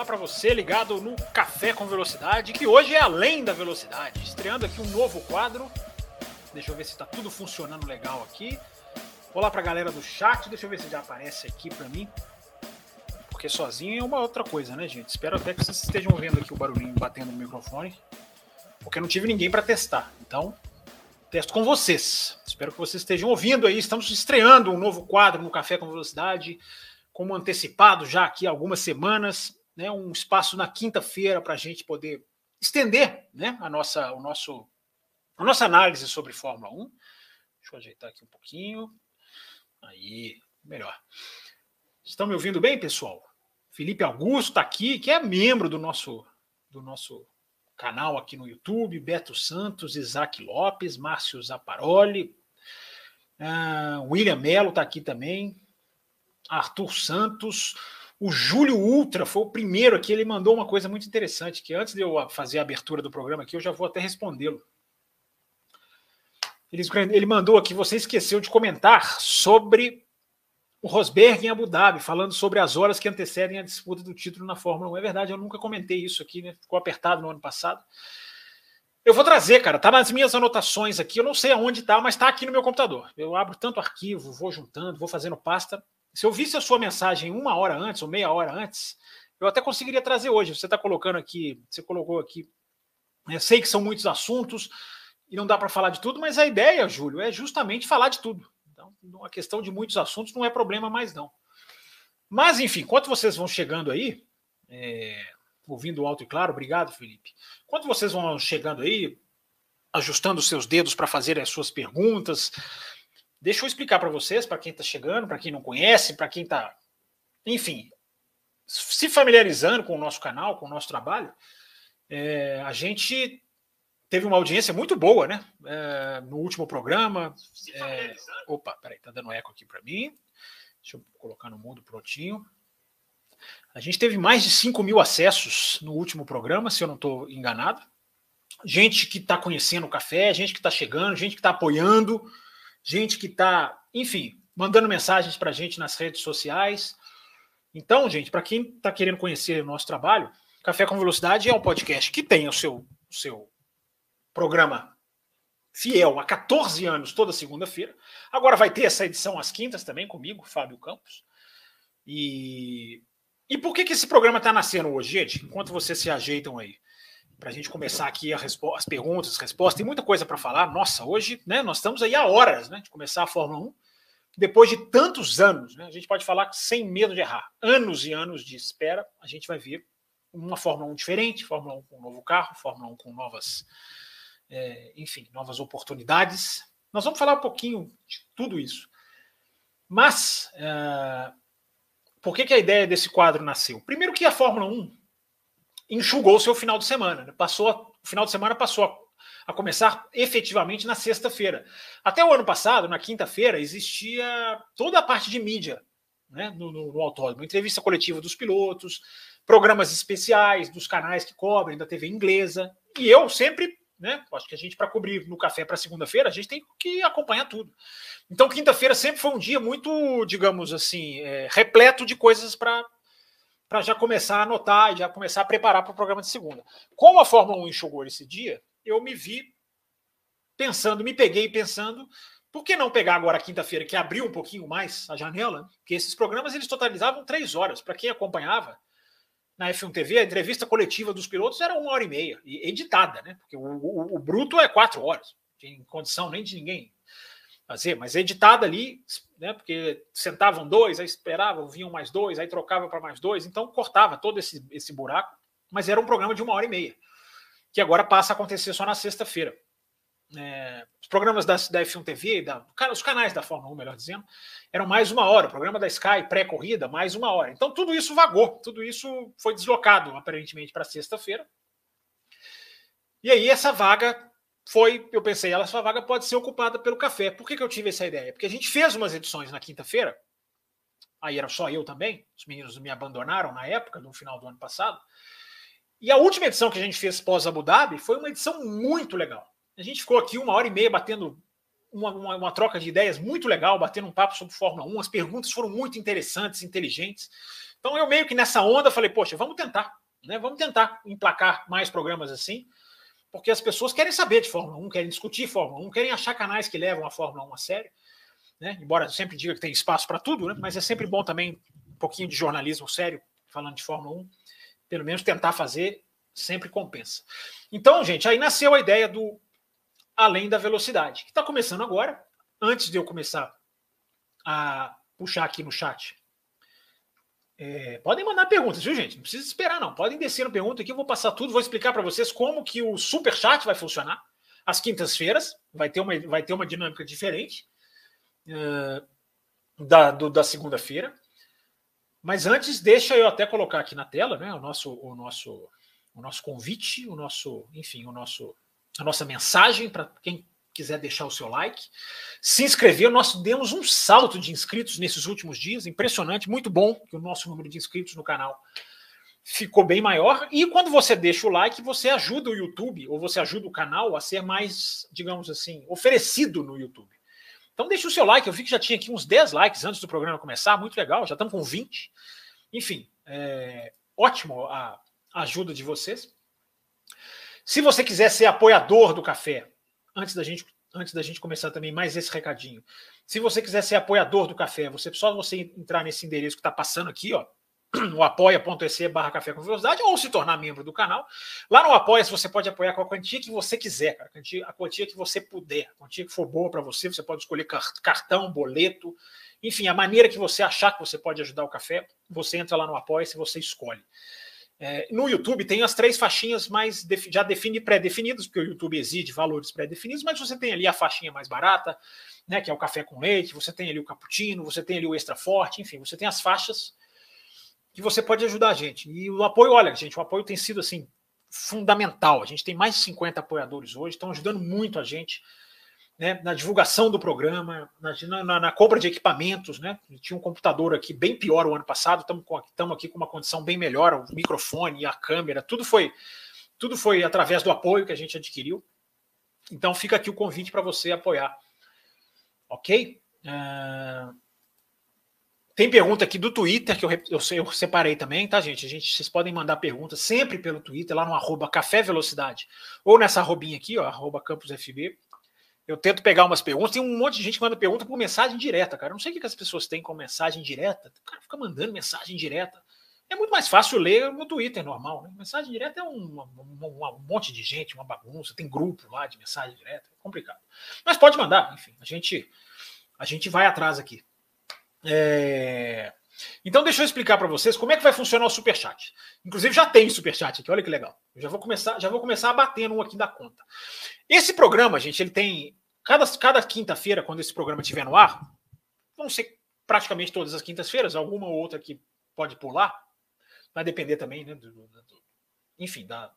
Olá para você ligado no Café com Velocidade, que hoje é além da velocidade. Estreando aqui um novo quadro. Deixa eu ver se está tudo funcionando legal aqui. Olá para a galera do chat, deixa eu ver se já aparece aqui para mim. Porque sozinho é uma outra coisa, né, gente? Espero até que vocês estejam vendo aqui o barulhinho batendo no microfone. Porque não tive ninguém para testar. Então, testo com vocês. Espero que vocês estejam ouvindo aí. Estamos estreando um novo quadro no Café com Velocidade como antecipado já aqui algumas semanas, né, um espaço na quinta-feira para a gente poder estender né, a, nossa, o nosso, a nossa análise sobre Fórmula 1. Deixa eu ajeitar aqui um pouquinho. Aí, melhor. Estão me ouvindo bem, pessoal? Felipe Augusto está aqui, que é membro do nosso, do nosso canal aqui no YouTube, Beto Santos, Isaac Lopes, Márcio Zaparoli, uh, William Melo está aqui também, Arthur Santos, o Júlio Ultra foi o primeiro aqui, ele mandou uma coisa muito interessante, que antes de eu fazer a abertura do programa aqui, eu já vou até respondê-lo. Ele, ele mandou aqui, você esqueceu de comentar sobre o Rosberg em Abu Dhabi, falando sobre as horas que antecedem a disputa do título na Fórmula 1. É verdade, eu nunca comentei isso aqui, né? Ficou apertado no ano passado. Eu vou trazer, cara, tá nas minhas anotações aqui, eu não sei aonde tá, mas tá aqui no meu computador. Eu abro tanto arquivo, vou juntando, vou fazendo pasta, se eu visse a sua mensagem uma hora antes ou meia hora antes, eu até conseguiria trazer hoje. Você está colocando aqui, você colocou aqui. Eu né, sei que são muitos assuntos e não dá para falar de tudo, mas a ideia, Júlio, é justamente falar de tudo. Então, a questão de muitos assuntos não é problema mais não. Mas, enfim, enquanto vocês vão chegando aí, é, ouvindo alto e claro, obrigado, Felipe. Enquanto vocês vão chegando aí, ajustando seus dedos para fazer as suas perguntas, Deixa eu explicar para vocês, para quem está chegando, para quem não conhece, para quem está, enfim, se familiarizando com o nosso canal, com o nosso trabalho. É, a gente teve uma audiência muito boa, né? É, no último programa. É, opa, peraí, tá dando eco aqui para mim. Deixa eu colocar no mudo prontinho. A gente teve mais de 5 mil acessos no último programa, se eu não estou enganado. Gente que está conhecendo o café, gente que está chegando, gente que está apoiando gente que está, enfim, mandando mensagens para a gente nas redes sociais. Então, gente, para quem está querendo conhecer o nosso trabalho, Café com Velocidade é um podcast que tem o seu, o seu programa fiel há 14 anos, toda segunda-feira. Agora vai ter essa edição às quintas também comigo, Fábio Campos. E, e por que, que esse programa está nascendo hoje, gente? Enquanto vocês se ajeitam aí para a gente começar aqui as perguntas, as respostas. Tem muita coisa para falar. Nossa, hoje né, nós estamos aí há horas né, de começar a Fórmula 1. Depois de tantos anos, né, a gente pode falar sem medo de errar. Anos e anos de espera, a gente vai ver uma Fórmula 1 diferente, Fórmula 1 com um novo carro, Fórmula 1 com novas, é, enfim, novas oportunidades. Nós vamos falar um pouquinho de tudo isso. Mas, é, por que, que a ideia desse quadro nasceu? Primeiro que a Fórmula 1 enxugou seu final de semana. Né? Passou, o final de semana passou a, a começar efetivamente na sexta-feira. Até o ano passado, na quinta-feira, existia toda a parte de mídia né, no, no, no autódromo, entrevista coletiva dos pilotos, programas especiais dos canais que cobrem da TV inglesa. E eu sempre, né, acho que a gente para cobrir no café para segunda-feira, a gente tem que acompanhar tudo. Então quinta-feira sempre foi um dia muito, digamos assim, é, repleto de coisas para para já começar a anotar e já começar a preparar para o programa de segunda. Como a Fórmula 1 enxugou esse dia, eu me vi pensando, me peguei pensando, por que não pegar agora quinta-feira, que abriu um pouquinho mais a janela? Porque esses programas eles totalizavam três horas. Para quem acompanhava na F1 TV, a entrevista coletiva dos pilotos era uma hora e meia, editada, né? Porque o, o, o bruto é quatro horas, em condição nem de ninguém fazer, mas editada ali, né? Porque sentavam dois, aí esperavam, vinham mais dois, aí trocava para mais dois, então cortava todo esse, esse buraco, mas era um programa de uma hora e meia, que agora passa a acontecer só na sexta-feira. é, os programas da, da F1 TV, da, os canais da Fórmula 1, melhor dizendo, eram mais uma hora. O programa da Sky, pré-corrida, mais uma hora. Então tudo isso vagou, tudo isso foi deslocado aparentemente para sexta-feira. E aí essa vaga foi, eu pensei, essa vaga pode ser ocupada pelo café. Por que, que eu tive essa ideia? Porque a gente fez umas edições na quinta-feira, aí era só eu também, os meninos me abandonaram na época, no final do ano passado. E a última edição que a gente fez pós Abu Dhabi foi uma edição muito legal. A gente ficou aqui uma hora e meia batendo uma, uma, uma, troca de ideias muito legal, batendo um papo sobre Fórmula 1. As perguntas foram muito interessantes, inteligentes. Então eu meio que nessa onda falei, poxa, vamos tentar, né? Vamos tentar emplacar mais programas assim, porque as pessoas querem saber de Fórmula 1, querem discutir Fórmula 1, querem achar canais que levam a Fórmula 1 a sério. Né? Embora eu sempre diga que tem espaço para tudo, né? mas é sempre bom também um pouquinho de jornalismo sério, falando de Fórmula 1. Pelo menos tentar fazer sempre compensa. Então, gente, aí nasceu a ideia do além da velocidade, que está começando agora. Antes de eu começar a puxar aqui no chat, é, podem mandar perguntas, viu, gente? Não precisa esperar, não. Podem descer na pergunta aqui, eu vou passar tudo, vou explicar para vocês como que o super chat vai funcionar. Às quintas-feiras vai ter uma vai ter uma dinâmica diferente uh, da da segunda-feira. Mas antes, deixa eu até colocar aqui na tela, né, o nosso o nosso o nosso convite, o nosso, enfim, o nosso a nossa mensagem para quem quiser deixar o seu like, se inscrever. Nós demos um salto de inscritos nesses últimos dias, impressionante, muito bom que o nosso número de inscritos no canal ficou bem maior. E quando você deixa o like, você ajuda o YouTube ou você ajuda o canal a ser mais, digamos assim, oferecido no YouTube. Então deixa o seu like, eu vi que já tinha aqui uns 10 likes antes do programa começar, muito legal, já estamos com 20. Enfim, é, ótimo a ajuda de vocês. Se você quiser ser apoiador do café, antes da gente antes da gente começar também mais esse recadinho. Se você quiser ser apoiador do café, você só você entrar nesse endereço que está passando aqui, ó, o apoia.se barra café com velocidade, ou se tornar membro do canal. Lá no Apoia, você pode apoiar com a quantia que você quiser, cara. A quantia, a quantia que você puder, a quantia que for boa para você, você pode escolher cartão, boleto, enfim, a maneira que você achar que você pode ajudar o café, você entra lá no Apoia se você escolhe. É, no YouTube tem as três faixinhas mais já defini, pré-definidas, porque o YouTube exige valores pré-definidos, mas você tem ali a faixinha mais barata, né, que é o café com leite, você tem ali o cappuccino, você tem ali o extra forte, enfim, você tem as faixas que você pode ajudar a gente. E o apoio, olha, gente, o apoio tem sido assim fundamental. A gente tem mais de 50 apoiadores hoje, estão ajudando muito a gente né, na divulgação do programa, na, na, na, compra de equipamentos. Né? Tinha um computador aqui bem pior o ano passado, estamos aqui com uma condição bem melhor, o microfone, a câmera, tudo foi, tudo foi através do apoio que a gente adquiriu. Então fica aqui o convite para você apoiar. Ok? Uh... Tem pergunta aqui do Twitter que eu, eu, eu, separei também, tá, gente? A gente vocês podem mandar perguntas sempre pelo Twitter, lá no arroba Café Velocidade, ou nessa arrobinha aqui, ó, arroba Campus FB. Eu tento pegar umas perguntas. Tem um monte de gente que manda pergunta por mensagem direta, cara. Eu não sei o que as pessoas têm com mensagem direta. O cara fica mandando mensagem direta. É muito mais fácil ler no Twitter normal. Né? Mensagem direta é um, um, um, monte de gente, uma bagunça. Tem grupo lá de mensagem direta. É complicado. Mas pode mandar, enfim. A gente, a gente vai atrás aqui. É... Então, deixa eu explicar para vocês como é que vai funcionar o Superchat. Inclusive, já tem Superchat aqui, olha que legal. Eu já vou começar, já vou começar a bater no aqui da conta. Esse programa, gente, ele tem Cada, cada quinta-feira, quando esse programa estiver no ar, vão ser praticamente todas as quintas-feiras, alguma ou outra que pode pular, vai depender também, né, do, do, enfim, da,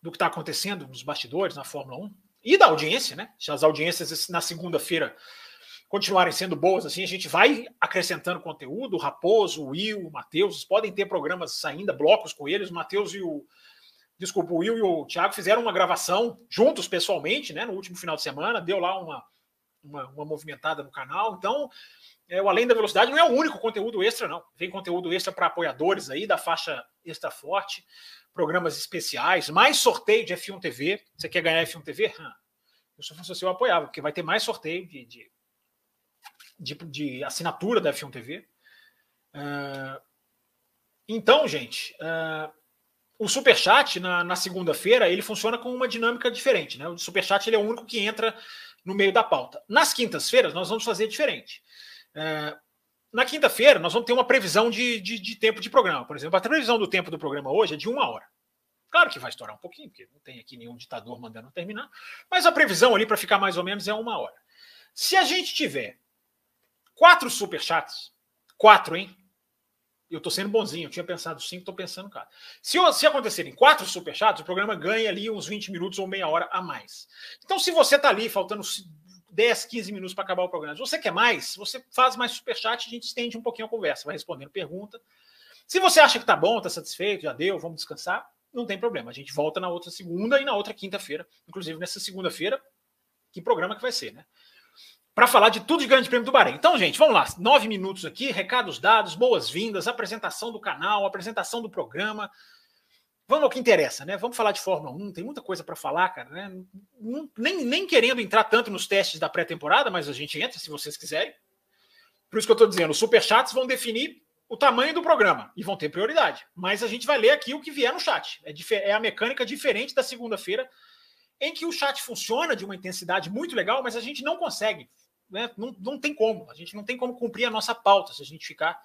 do que está acontecendo nos bastidores, na Fórmula 1, e da audiência, né? Se as audiências na segunda-feira continuarem sendo boas, assim, a gente vai acrescentando conteúdo. O Raposo, o Will, o Matheus, podem ter programas ainda, blocos com eles. O Matheus e o, desculpa, o Will e o Thiago fizeram uma gravação juntos pessoalmente, né, no último final de semana, deu lá uma, uma, uma movimentada no canal. Então, é, o Além da Velocidade não é o único conteúdo extra, não. Vem conteúdo extra para apoiadores aí da faixa extra forte, programas especiais, mais sorteio de F1 TV. Você quer ganhar F1 TV? Eu, se fosse você, eu apoiava, porque vai ter mais sorteio de, de, de, de assinatura da F1 TV. Uh, então, gente, uh, o Superchat, na, na segunda-feira, ele funciona com uma dinâmica diferente. Né? O Superchat ele é o único que entra no meio da pauta. Nas quintas-feiras, nós vamos fazer diferente. É, na quinta-feira, nós vamos ter uma previsão de, de, de, tempo de programa. Por exemplo, a previsão do tempo do programa hoje é de uma hora. Claro que vai estourar um pouquinho, porque não tem aqui nenhum ditador mandando terminar, mas a previsão ali para ficar mais ou menos é uma hora. Se a gente tiver quatro superchats, quatro, hein? Eu tô sendo bonzinho, eu tinha pensado cinco, tô pensando cara. Se, se acontecerem quatro superchats, o programa ganha ali uns 20 minutos ou meia hora a mais. Então, se você tá ali faltando 10, 15 minutos para acabar o programa, se você quer mais, você faz mais superchat, a gente estende um pouquinho a conversa, vai respondendo pergunta. Se você acha que tá bom, tá satisfeito, já deu, vamos descansar, não tem problema. A gente volta na outra segunda e na outra quinta-feira. Inclusive, nessa segunda-feira, que programa que vai ser, né? Para falar de tudo de Grande Prêmio do Bahrein. Então, gente, vamos lá. Nove minutos aqui, recados dados, boas-vindas, apresentação do canal, apresentação do programa. Vamos ao que interessa, né? Vamos falar de Fórmula 1, tem muita coisa para falar, cara, né? nem, nem querendo entrar tanto nos testes da pré-temporada, mas a gente entra se vocês quiserem. Por isso que eu estou dizendo, os superchats vão definir o tamanho do programa e vão ter prioridade. Mas a gente vai ler aqui o que vier no chat. É, é a mecânica diferente da segunda-feira, em que o chat funciona de uma intensidade muito legal, mas a gente não consegue. Né? Não, não tem como. A gente não tem como cumprir a nossa pauta se a gente ficar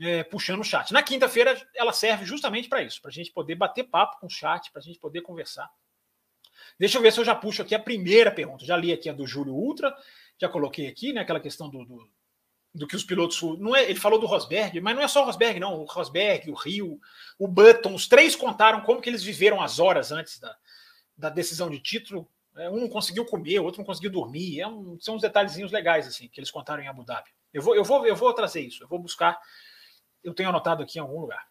é, puxando o chat. Na quinta-feira, ela serve justamente para isso, para a gente poder bater papo com o chat, para a gente poder conversar. Deixa eu ver se eu já puxo aqui a primeira pergunta. Já li aqui a do Júlio Ultra, já coloquei aqui, né? Aquela questão do, do do que os pilotos. Não é, ele falou do Rosberg, mas não é só o Rosberg, não. O Rosberg, o Rio, o Button, os três contaram como que eles viveram as horas antes da, da decisão de título. É, um não conseguiu comer, o outro não conseguiu dormir. É um, são uns detalhezinhos legais assim que eles contaram em Abu Dhabi. Eu vou, eu vou, eu vou trazer isso. Eu vou buscar. Eu tenho anotado aqui em algum lugar.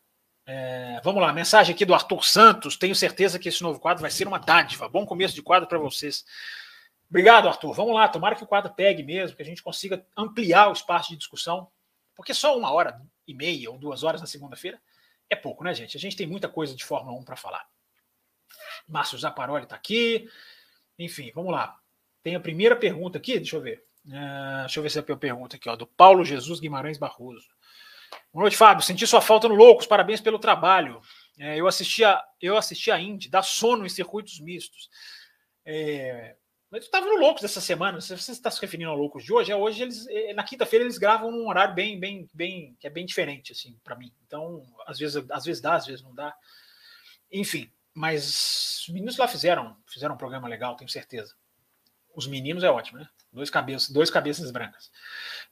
É, vamos lá, mensagem aqui do Arthur Santos. Tenho certeza que esse novo quadro vai ser uma dádiva. Bom começo de quadro para vocês. Obrigado, Arthur. Vamos lá, tomara que o quadro pegue mesmo, que a gente consiga ampliar o espaço de discussão, porque só uma hora e meia ou duas horas na segunda-feira é pouco, né, gente? A gente tem muita coisa de Fórmula 1 para falar. Márcio Zaparoli está aqui. Enfim, vamos lá. Tem a primeira pergunta aqui, deixa eu ver. Uh, deixa eu ver se é a pergunta aqui, ó, do Paulo Jesus Guimarães Barroso. Boa noite, Fábio. Senti sua falta no Loucos. Parabéns pelo trabalho. É, eu assisti a, eu assisti a Indy, dá sono em circuitos mistos. É, mas eu estava no Loucos dessa semana. Se você está se referindo ao Loucos de hoje, é hoje eles é, na quinta-feira eles gravam num horário bem, bem, bem que é bem diferente assim para mim. Então às vezes, às vezes dá, às vezes não dá. Enfim, mas os meninos lá fizeram, fizeram um programa legal, tenho certeza. Os meninos é ótimo, né? Dois cabeças, dois cabeças brancas.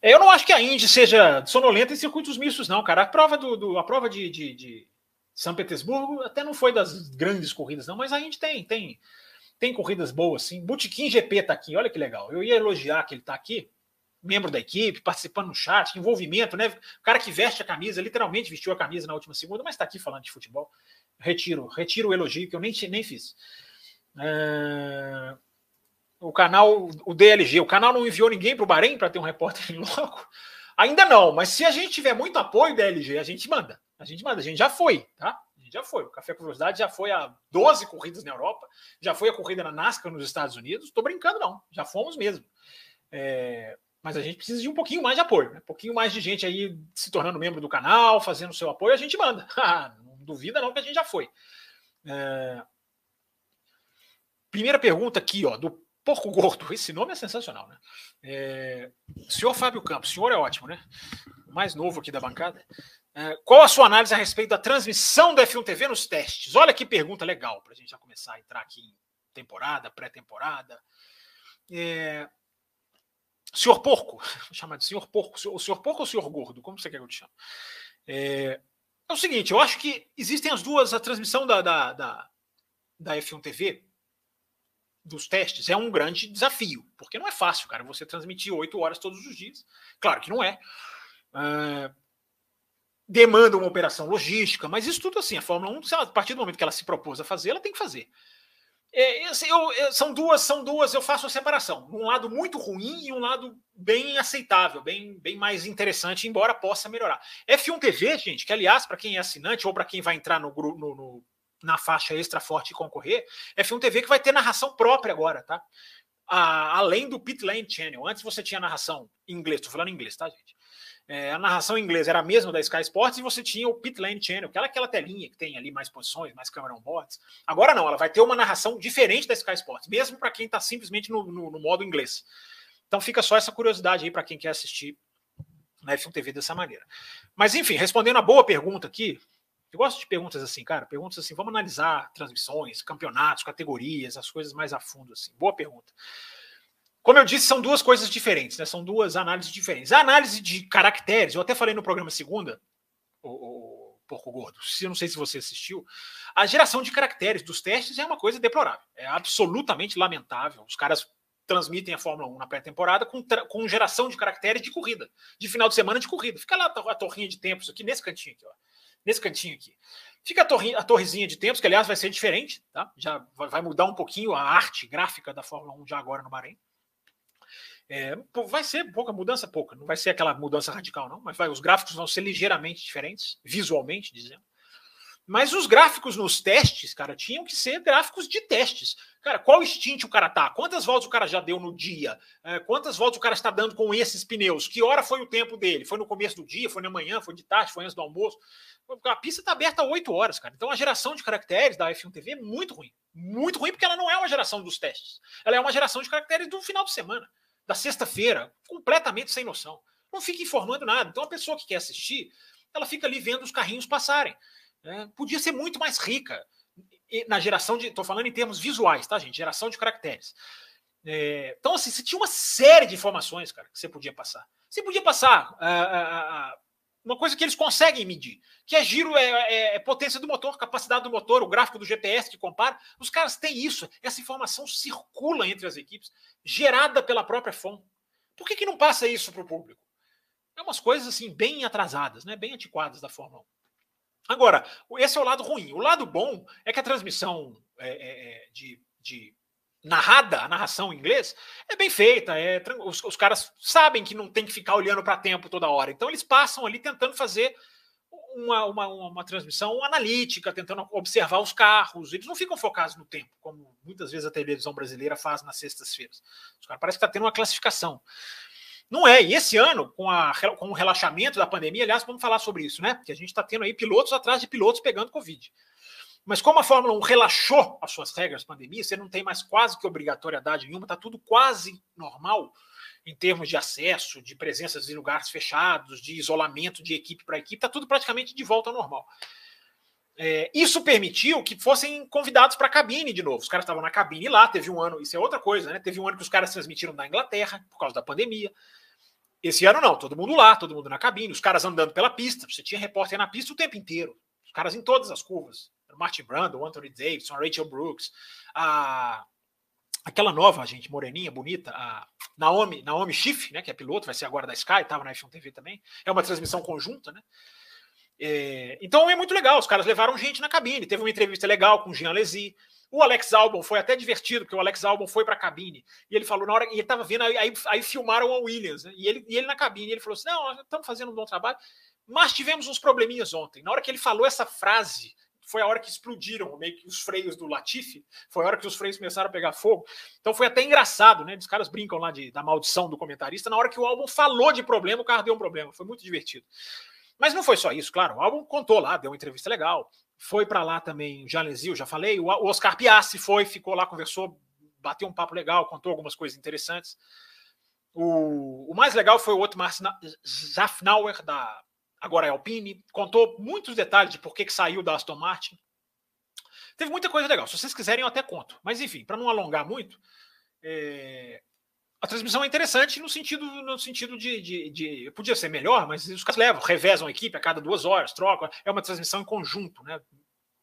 Eu não acho que a Indy seja sonolenta em circuitos mistos, não, cara. A prova do, do a prova de, de, de São Petersburgo até não foi das grandes corridas, não, mas a Indy tem, tem tem corridas boas, sim. Botequim GP tá aqui, olha que legal. Eu ia elogiar que ele tá aqui, membro da equipe, participando no chat, envolvimento, né? O cara que veste a camisa, literalmente vestiu a camisa na última segunda, mas está aqui falando de futebol. Retiro, retiro o elogio que eu nem, nem fiz. É... O canal, o DLG, o canal não enviou ninguém para o Bahrein para ter um repórter em loco? Ainda não, mas se a gente tiver muito apoio DLG, a gente manda. A gente manda, a gente já foi, tá? já foi. O Café com Velocidade já foi a 12 corridas na Europa, já foi a corrida na NASCAR nos Estados Unidos. Estou brincando, não. Já fomos mesmo. É, mas a gente precisa de um pouquinho mais de apoio, né? um pouquinho mais de gente aí se tornando membro do canal, fazendo seu apoio, a gente manda. Duvida não que a gente já foi. É... Primeira pergunta aqui, ó, do Porco Gordo. Esse nome é sensacional, né? É... Senhor Fábio Campos, senhor é ótimo, né? Mais novo aqui da bancada. É, qual a sua análise a respeito da transmissão do F1 TV nos testes? Olha que pergunta legal para a gente já começar a entrar aqui em temporada, pré-temporada. É... Senhor Porco, vou chamar de Senhor Porco, o Senhor Porco ou Senhor Gordo? Como você quer que eu te chame? É... é o seguinte, eu acho que existem as duas, a transmissão da, da, da, da F1 TV dos testes é um grande desafio, porque não é fácil, cara, você transmitir oito horas todos os dias. Claro que não é. é demanda uma operação logística, mas isso tudo assim, a Fórmula 1, a partir do momento que ela se propôs a fazer, ela tem que fazer. É, assim, eu, eu, são duas, são duas, eu faço a separação. Um lado muito ruim e um lado bem aceitável, bem, bem mais interessante, embora possa melhorar. F1 TV, gente, que aliás, para quem é assinante ou para quem vai entrar no, no, no, na faixa extra forte e concorrer, F1 TV que vai ter narração própria agora, tá? A, além do Pit Lane Channel. Antes você tinha narração em inglês, estou falando em inglês, tá, gente? É, a narração em inglês era a mesma da Sky Sports e você tinha o Pit Lane Channel, que era aquela telinha que tem ali mais posições, mais câmera on-boards. Agora não, ela vai ter uma narração diferente da Sky Sports, mesmo para quem está simplesmente no, no, no, modo inglês. Então fica só essa curiosidade aí para quem quer assistir na F1 TV dessa maneira. Mas enfim, respondendo a boa pergunta aqui, Eu gosto de perguntas assim, cara. Perguntas assim, vamos analisar transmissões, campeonatos, categorias, as coisas mais a fundo, assim. Boa pergunta. Como eu disse, são duas coisas diferentes, né? São duas análises diferentes. A análise de caracteres, eu até falei no programa segunda, o, o Porco Gordo, eu não sei se você assistiu, a geração de caracteres dos testes é uma coisa deplorável. É absolutamente lamentável. Os caras transmitem a Fórmula 1 na pré-temporada com, com geração de caracteres de corrida, de final de semana de corrida. Fica lá a torrinha de tempos aqui, nesse cantinho aqui, ó. Nesse cantinho aqui. Fica a, torre, a torrezinha de tempos, que aliás vai ser diferente, tá? Já vai mudar um pouquinho a arte gráfica da Fórmula 1 já agora no Bahrein. É, vai ser pouca mudança, pouca. Não vai ser aquela mudança radical, não, mas vai, os gráficos vão ser ligeiramente diferentes, visualmente dizendo. Mas os gráficos nos testes, cara, tinham que ser gráficos de testes. Cara, qual stint o cara tá? Quantas voltas o cara já deu no dia? É, quantas voltas o cara está dando com esses pneus? Que hora foi o tempo dele? Foi no começo do dia? Foi na manhã? Foi de tarde? Foi antes do almoço? A pista está aberta há 8 horas, cara. Então a geração de caracteres da F1 TV é muito ruim. Muito ruim porque ela não é uma geração dos testes. Ela é uma geração de caracteres do final de semana, da sexta-feira, completamente sem noção. Não fica informando nada. Então a pessoa que quer assistir, ela fica ali vendo os carrinhos passarem. É, podia ser muito mais rica na geração de. Estou falando em termos visuais, tá, gente? Geração de caracteres. É, então, assim, você tinha uma série de informações, cara, que você podia passar. Você podia passar uh, uh, uma coisa que eles conseguem medir, que é giro, é, é, é, potência do motor, capacidade do motor, o gráfico do GPS que compara. Os caras têm isso. Essa informação circula entre as equipes, gerada pela própria FOM. Por que, que não passa isso para o público? É umas coisas assim bem atrasadas, né? bem antiquadas da Fórmula 1. Agora, esse é o lado ruim. O lado bom é que a transmissão é, é, é de, de, narrada, a narração em inglês, é bem feita. É, os, os caras sabem que não tem que ficar olhando para tempo toda hora. Então, eles passam ali tentando fazer uma, uma, uma, transmissão analítica, tentando observar os carros. Eles não ficam focados no tempo, como muitas vezes a televisão brasileira faz nas sextas-feiras. Os caras parece que está tendo uma classificação. Não é. E esse ano, com, a, com o relaxamento da pandemia, aliás, vamos falar sobre isso, né? Porque a gente está tendo aí pilotos atrás de pilotos pegando Covid. Mas como a Fórmula 1 relaxou as suas regras pandemia, você não tem mais quase que obrigatoriedade nenhuma, está tudo quase normal em termos de acesso, de presenças em lugares fechados, de isolamento de equipe para equipe, está tudo praticamente de volta ao normal. É, isso permitiu que fossem convidados para a cabine de novo. Os caras estavam na cabine lá, teve um ano, isso é outra coisa, né? Teve um ano que os caras transmitiram da Inglaterra por causa da pandemia. Esse ano não, todo mundo lá, todo mundo na cabine, os caras andando pela pista. Você tinha repórter na pista o tempo inteiro. Os caras em todas as curvas. Martin Brando, Anthony Davidson, Rachel Brooks, a aquela nova gente moreninha, bonita, a Naomi, Naomi Schiff, né, que é piloto, vai ser agora da Sky, estava na F1 TV também. É uma transmissão conjunta, né? É, então é muito legal, os caras levaram gente na cabine. Teve uma entrevista legal com o Jean Alesi. O Alex Albon foi até divertido, porque o Alex Albon foi para a cabine e ele falou na hora, e ele estava vendo, aí, aí, aí, filmaram a Williams, né? e, ele, e ele na cabine, ele falou assim: Não, estamos fazendo um bom trabalho, mas tivemos uns probleminhas ontem. Na hora que ele falou essa frase, foi a hora que explodiram meio que os freios do Latifi, foi a hora que os freios começaram a pegar fogo. Então foi até engraçado, né? Os caras brincam lá de, da maldição do comentarista. Na hora que o álbum falou de problema, o carro deu um problema. Foi muito divertido. Mas não foi só isso, claro. O álbum contou lá, deu uma entrevista legal. Foi para lá também o Jalenzil, já falei. O Oscar Piassi foi, ficou lá, conversou, bateu um papo legal, contou algumas coisas interessantes. O, o mais legal foi o outro Marcin Zafnauer, da agora é Alpine, contou muitos detalhes de por que, que saiu da Aston Martin. Teve muita coisa legal. Se vocês quiserem, eu até conto. Mas enfim, para não alongar muito, é, a transmissão é interessante no sentido, no sentido de, de, de, Podia ser melhor, mas os caras levam, revezam a equipe a cada duas horas, trocam. É uma transmissão em conjunto, né?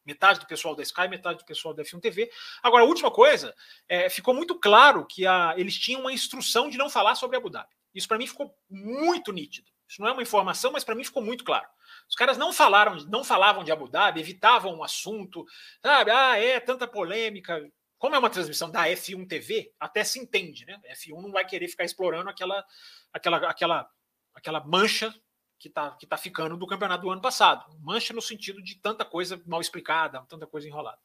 Metade do pessoal da Sky, metade do pessoal da F1 TV. Agora, a última coisa, é, ficou muito claro que a, eles tinham uma instrução de não falar sobre Abu Dhabi. Isso para mim ficou muito nítido. Isso não é uma informação, mas para mim ficou muito claro. Os caras não falaram, não falavam de Abu Dhabi, evitavam o assunto, sabe? Ah, é tanta polêmica. Como é uma transmissão da F1 TV, até se entende, né? A F1 não vai querer ficar explorando aquela, aquela, aquela, aquela mancha que está que tá ficando do campeonato do ano passado. Mancha no sentido de tanta coisa mal explicada, tanta coisa enrolada.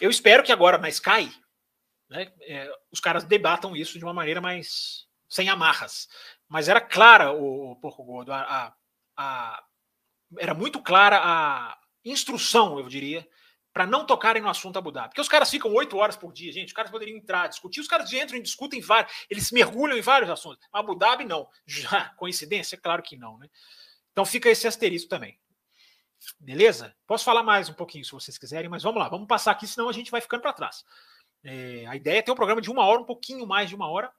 Eu espero que agora na Sky né, é, os caras debatam isso de uma maneira mais sem amarras. Mas era clara o, o Porco Gordo, a, a, a, era muito clara a instrução, eu diria, para não tocarem no assunto Abu Dhabi. Porque os caras ficam oito horas por dia, gente. Os caras poderiam entrar, discutir. Os caras entram e discutem vários, eles mergulham em vários assuntos. Abu Dhabi, não. Já, coincidência? Claro que não, né? Então fica esse asterisco também. Beleza? Posso falar mais um pouquinho se vocês quiserem, mas vamos lá, vamos passar aqui, senão a gente vai ficando para trás. É, a ideia é ter um programa de uma hora, um pouquinho mais de uma hora,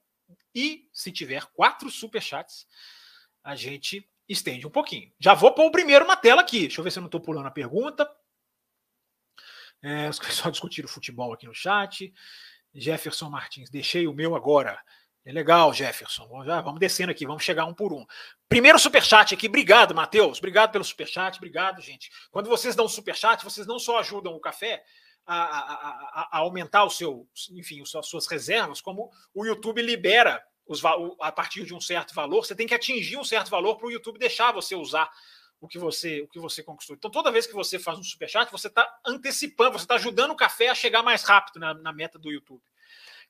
e se tiver quatro superchats, a gente estende um pouquinho. Já vou pôr o primeiro na tela aqui. Deixa eu ver se eu não estou pulando a pergunta. É, os pessoal discutiram futebol aqui no chat. Jefferson Martins, deixei o meu agora. É legal, Jefferson. Já, vamos descendo aqui, vamos chegar um por um. Primeiro superchat aqui. Obrigado, Matheus. Obrigado pelo superchat. Obrigado, gente. Quando vocês dão superchat, vocês não só ajudam o café a, a, a, aumentar o seu, enfim, as suas reservas, como o YouTube libera os, a partir de um certo valor. Você tem que atingir um certo valor para o YouTube deixar você usar o que você o que você conquistou. Então, toda vez que você faz um superchat, você está antecipando, você está ajudando o café a chegar mais rápido na, na meta do YouTube.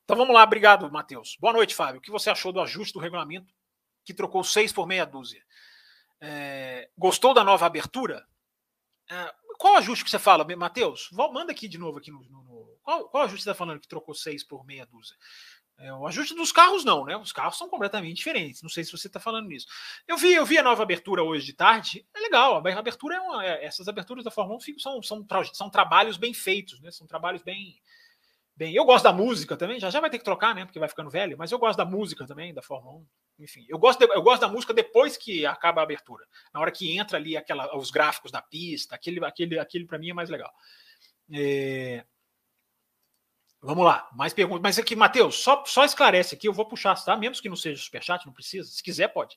Então vamos lá, obrigado, Matheus. Boa noite, Fábio. O que você achou do ajuste do regulamento que trocou seis por meia dúzia? É, gostou da nova abertura? É, qual ajuste que você fala, Matheus? Manda aqui de novo aqui no, no qual, qual ajuste você está falando que trocou seis por meia dúzia? É, o ajuste dos carros não, né? Os carros são completamente diferentes. Não sei se você está falando nisso. Eu vi, eu vi a nova abertura hoje de tarde. É legal. A abertura é uma, é, essas aberturas da Fórmula 1 são, são, são trabalhos bem feitos, né? São trabalhos bem, bem. Eu gosto da música também. Já já vai ter que trocar, né? Porque vai ficando velho. Mas eu gosto da música também da Fórmula 1. Enfim, eu gosto, de, eu gosto da música depois que acaba a abertura. Na hora que entra ali aquela, os gráficos da pista, aquele, aquele, aquele para mim é mais legal. É, Vamos lá, mais perguntas. Mas aqui, Matheus, só, só esclarece aqui, eu vou puxar, tá? Mesmo que não seja superchat, não precisa. Se quiser, pode.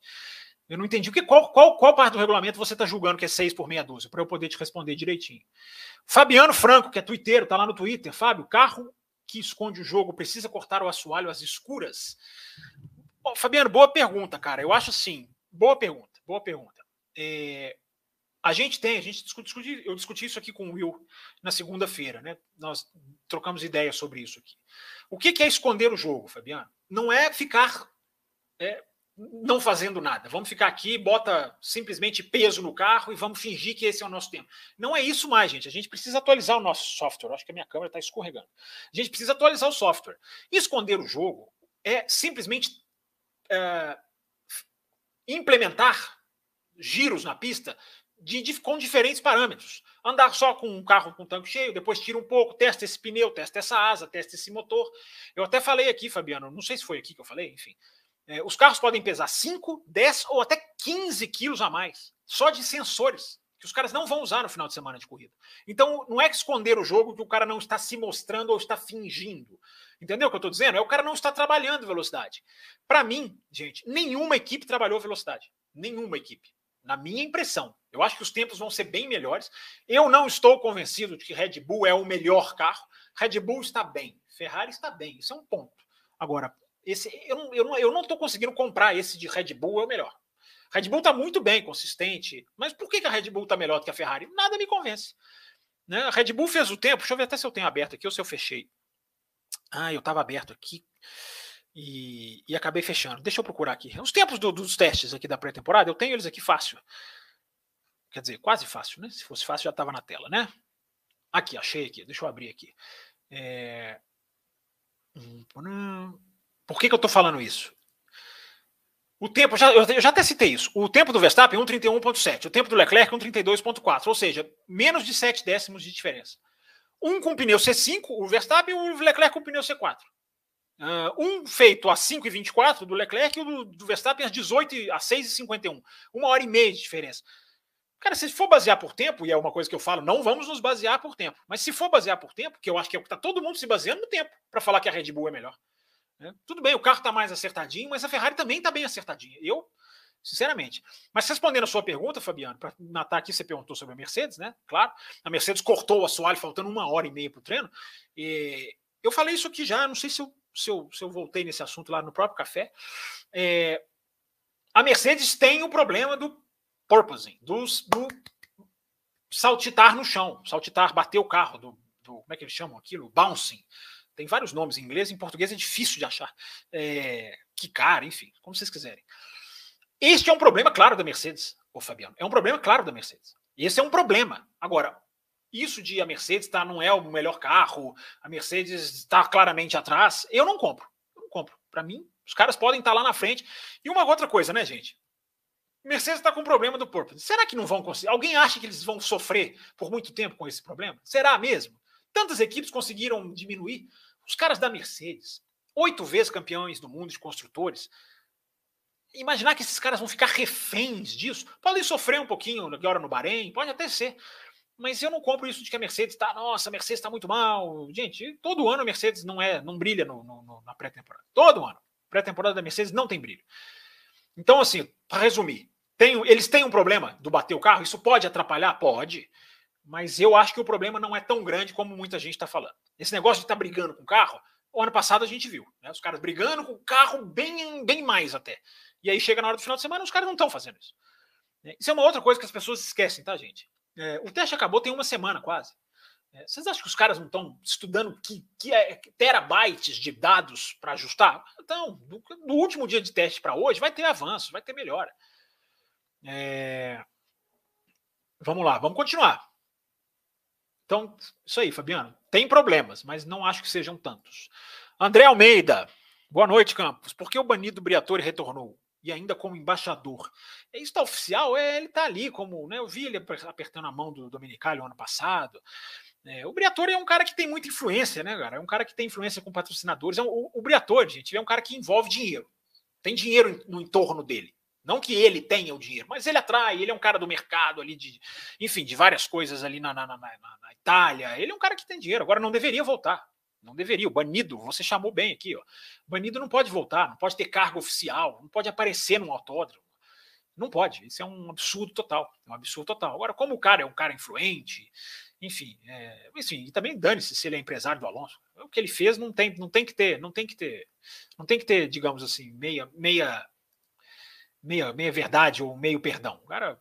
Eu não entendi. O que, qual, qual, qual parte do regulamento você está julgando que é 6 por meia dúzia, para eu poder te responder direitinho. Fabiano Franco, que é twitteiro, tá lá no Twitter. Fábio, carro que esconde o jogo precisa cortar o assoalho às escuras? Fabiano, boa pergunta, cara. Eu acho assim, boa pergunta, boa pergunta. É, a gente tem, a gente discute, eu discuti isso aqui com o Will na segunda-feira, né? Nós trocamos ideias sobre isso aqui. O que é esconder o jogo, Fabiano? Não é ficar é, não fazendo nada. Vamos ficar aqui, bota simplesmente peso no carro e vamos fingir que esse é o nosso tempo. Não é isso mais, gente. A gente precisa atualizar o nosso software. acho que a minha câmera está escorregando. A gente precisa atualizar o software. Esconder o jogo é simplesmente é, implementar giros na pista de, de, com diferentes parâmetros. Andar só com um carro com tanque cheio, depois tira um pouco, testa esse pneu, testa essa asa, testa esse motor. Eu até falei aqui, Fabiano, não sei se foi aqui que eu falei, enfim. É, os carros podem pesar 5, 10 ou até 15 quilos a mais, só de sensores, que os caras não vão usar no final de semana de corrida. Então, não é esconder o jogo que o cara não está se mostrando ou está fingindo. Entendeu o que eu estou dizendo? É o cara não está trabalhando velocidade. Para mim, gente, nenhuma equipe trabalhou velocidade. Nenhuma equipe na minha impressão. Eu acho que os tempos vão ser bem melhores. Eu não estou convencido de que Red Bull é o melhor carro. Red Bull está bem, Ferrari está bem, isso é um ponto. Agora, esse, eu, eu, eu não estou conseguindo comprar esse de Red Bull é o melhor. Red Bull está muito bem, consistente, mas por que, que a Red Bull está melhor do que a Ferrari? Nada me convence. Né? A Red Bull fez o tempo, deixa eu ver até se eu tenho aberto aqui ou se eu fechei. Ah, eu estava aberto aqui e, e, acabei fechando. Deixa eu procurar aqui. Os tempos do, dos testes aqui da pré-temporada, eu tenho eles aqui fácil. Quer dizer, quase fácil, né? Se fosse fácil, já estava na tela, né? Aqui, achei aqui. Deixa eu abrir aqui. É... Por que, que eu estou falando isso? O tempo, já, eu já até citei isso. O tempo do Verstappen, 1,31,7. O tempo do Leclerc, 1,32,4. Ou seja, menos de 7 décimos de diferença. Um com pneu C5, o Verstappen, e o Leclerc com pneu C4. Uh, um feito a 5,24 do Leclerc e o do, do Verstappen às 18 a 6,51. Uma hora e meia de diferença. Cara, se for basear por tempo, e é uma coisa que eu falo, não vamos nos basear por tempo. Mas se for basear por tempo, que eu acho que é o que está todo mundo se baseando no tempo, para falar que a Red Bull é melhor. Né? Tudo bem, o carro está mais acertadinho, mas a Ferrari também está bem acertadinha. Eu, sinceramente. Mas respondendo a sua pergunta, Fabiano, para matar aqui, você perguntou sobre a Mercedes, né? Claro, a Mercedes cortou o assoalho faltando uma hora e meia para o treino. E eu falei isso aqui já, não sei se eu se eu, se eu voltei nesse assunto lá no próprio café, é, a Mercedes tem o problema do porpoising, do, do saltitar no chão, saltitar, bater o carro, do, do, como é que eles chamam aquilo? Bouncing. Tem vários nomes em inglês, em português é difícil de achar. É, cara, enfim, como vocês quiserem. Este é um problema claro da Mercedes, ô Fabiano. É um problema claro da Mercedes. Esse é um problema. Agora, isso de a Mercedes tá, não é o melhor carro, a Mercedes está claramente atrás, eu não compro. Eu não compro. Para mim, os caras podem estar tá lá na frente. E uma outra coisa, né, gente? Mercedes está com problema do porpoise. Será que não vão conseguir? Alguém acha que eles vão sofrer por muito tempo com esse problema? Será mesmo? Tantas equipes conseguiram diminuir. Os caras da Mercedes, oito vezes campeões do mundo de construtores, imaginar que esses caras vão ficar reféns disso. Podem sofrer um pouquinho agora no Bahrein, pode até ser. Mas eu não compro isso de que a Mercedes está, nossa, a Mercedes está muito mal. Gente, todo ano a Mercedes não é, não brilha no, no, na pré-temporada. Todo ano. Pré-temporada da Mercedes não tem brilho. Então, assim, para resumir, tem, eles têm um problema do bater o carro? Isso pode atrapalhar? Pode. Mas eu acho que o problema não é tão grande como muita gente está falando. Esse negócio de estar tá brigando com o carro, o ano passado a gente viu. Né? Os caras brigando com o carro bem, bem mais até. E aí chega na hora do final de semana, os caras não estão fazendo isso. É, isso é uma outra coisa que as pessoas esquecem, tá, gente? É, o teste acabou tem uma semana quase. É, vocês acham que os caras não estão estudando que, que é, terabytes de dados para ajustar? Então, do, do, último dia de teste para hoje, vai ter avanço, vai ter melhora. É... Vamos lá, vamos continuar. Então, isso aí, Fabiano. Tem problemas, mas não acho que sejam tantos. André Almeida. Boa noite, Campos. Por que o banido Briatore retornou? E ainda como embaixador. É, isso está oficial? É, ele está ali como. Né, eu vi ele apertando a mão do Dominicali ano passado. É, o Briatore é um cara que tem muita influência, né, cara? É um cara que tem influência com patrocinadores. É um, o, o Briatore, gente, é um cara que envolve dinheiro. Tem dinheiro no entorno dele. Não que ele tenha o dinheiro, mas ele atrai, ele é um cara do mercado ali, de, enfim, de várias coisas ali na, na, na, na Itália. Ele é um cara que tem dinheiro. Agora não deveria voltar. Não deveria. O banido, você chamou bem aqui, ó. Banido não pode voltar, não pode ter cargo oficial, não pode aparecer num autódromo. Não pode. Isso é um absurdo total. É um absurdo total. Agora, como o cara é um cara influente, enfim, é, enfim, e também dane-se se ele é empresário do Alonso. O que ele fez não tem, não tem que ter, não tem que ter, não tem que ter, digamos assim, meia, meia meia, meia verdade ou meio perdão. O cara,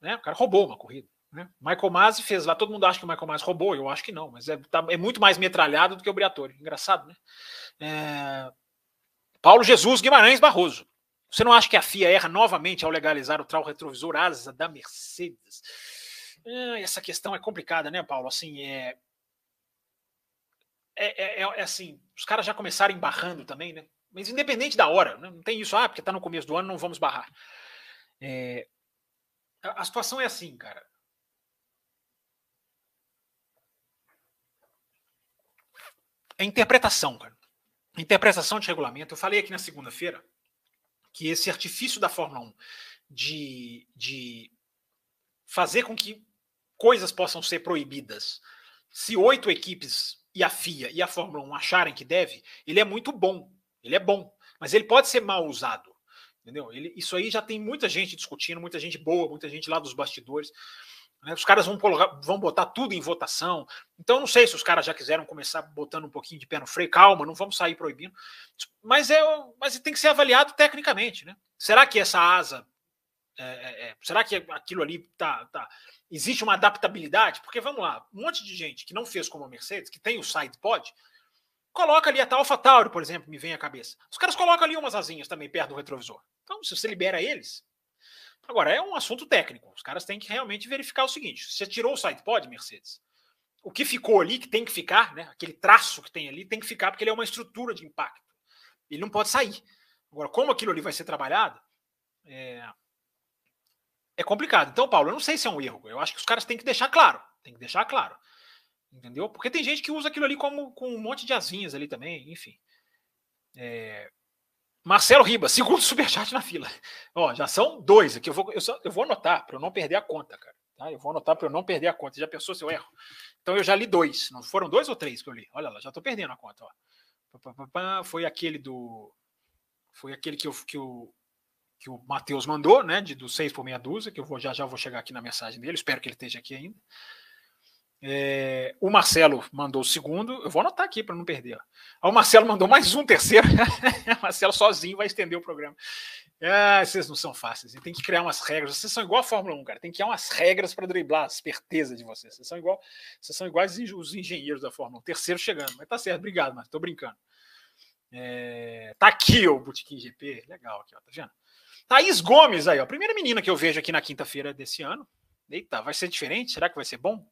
né, o cara roubou uma corrida. Né? Michael Masi fez lá, todo mundo acha que o Michael Masi roubou, eu acho que não, mas é, tá, é muito mais metralhado do que o Briatore. Engraçado, né? É... Paulo Jesus Guimarães Barroso. Você não acha que a FIA erra novamente ao legalizar o trau retrovisor asa da Mercedes? É, essa questão é complicada, né, Paulo? Assim, é... É, é, é, assim, os caras já começaram embarrando também, né? Mas independente da hora, né? não tem isso, ah, porque está no começo do ano, não vamos barrar. É, a, situação é assim, cara. É interpretação, cara. Interpretação de regulamento. Eu falei aqui na segunda-feira que esse artifício da Fórmula 1 de, de fazer com que coisas possam ser proibidas se oito equipes e a FIA e a Fórmula 1 acharem que deve, ele é muito bom. Ele é bom, mas ele pode ser mal usado. Entendeu? Ele, isso aí já tem muita gente discutindo, muita gente boa, muita gente lá dos bastidores. Né? Os caras vão, vão botar tudo em votação. Então, não sei se os caras já quiseram começar botando um pouquinho de pé no freio. Calma, não vamos sair proibindo. Mas, é, mas tem que ser avaliado tecnicamente. Né? Será que essa asa. É, é, é será que aquilo ali tá, tá, existe uma adaptabilidade? Porque vamos lá, um monte de gente que não fez como a Mercedes, que tem o side pod, Coloca ali a Alpha Tauri, por exemplo, me vem à cabeça. Os caras colocam ali umas asinhas também perto do retrovisor. Então, se você libera eles. Agora, é um assunto técnico. Os caras têm que realmente verificar o seguinte: você tirou o sidepod, Mercedes. O que ficou ali, que tem que ficar, né? Aquele traço que tem ali, tem que ficar porque ele é uma estrutura de impacto. Ele não pode sair. Agora, como aquilo ali vai ser trabalhado, é, é complicado. Então, Paulo, eu não sei se é um erro. Eu acho que os caras têm que deixar claro. Tem que deixar claro. Entendeu? Porque tem gente que usa aquilo ali como com um monte de asinhas ali também, enfim. É... Marcelo Riba, segundo superchat na fila. Ó, já são dois aqui. Eu vou, eu, só, eu vou anotar para eu não perder a conta, cara. Tá? Eu vou anotar para eu não perder a conta. Já pensou se eu erro? Então eu já li dois. Não foram dois ou três que eu li? Olha lá, já estou perdendo a conta. Ó. Foi aquele do. Foi aquele que, eu, que o, que o Matheus mandou, né? De, do 6 por meia dúzia, que eu vou, já já vou chegar aqui na mensagem dele. Espero que ele esteja aqui ainda. É, o Marcelo mandou o segundo, eu vou anotar aqui para não perder. Ó. O Marcelo mandou mais um terceiro. o Marcelo sozinho vai estender o programa. Ah, vocês não são fáceis. Tem que criar umas regras. Vocês são igual a Fórmula 1, cara. Tem que criar umas regras para driblar a esperteza de vocês. Vocês são igual, vocês são iguais os engenheiros da Fórmula 1. Terceiro chegando. Mas tá certo, obrigado, mas tô brincando. É, tá aqui o Botequim GP. Legal aqui, ó, tá vendo? Thaís Gomes aí, ó. Primeira menina que eu vejo aqui na quinta-feira desse ano. Eita, vai ser diferente? Será que vai ser bom?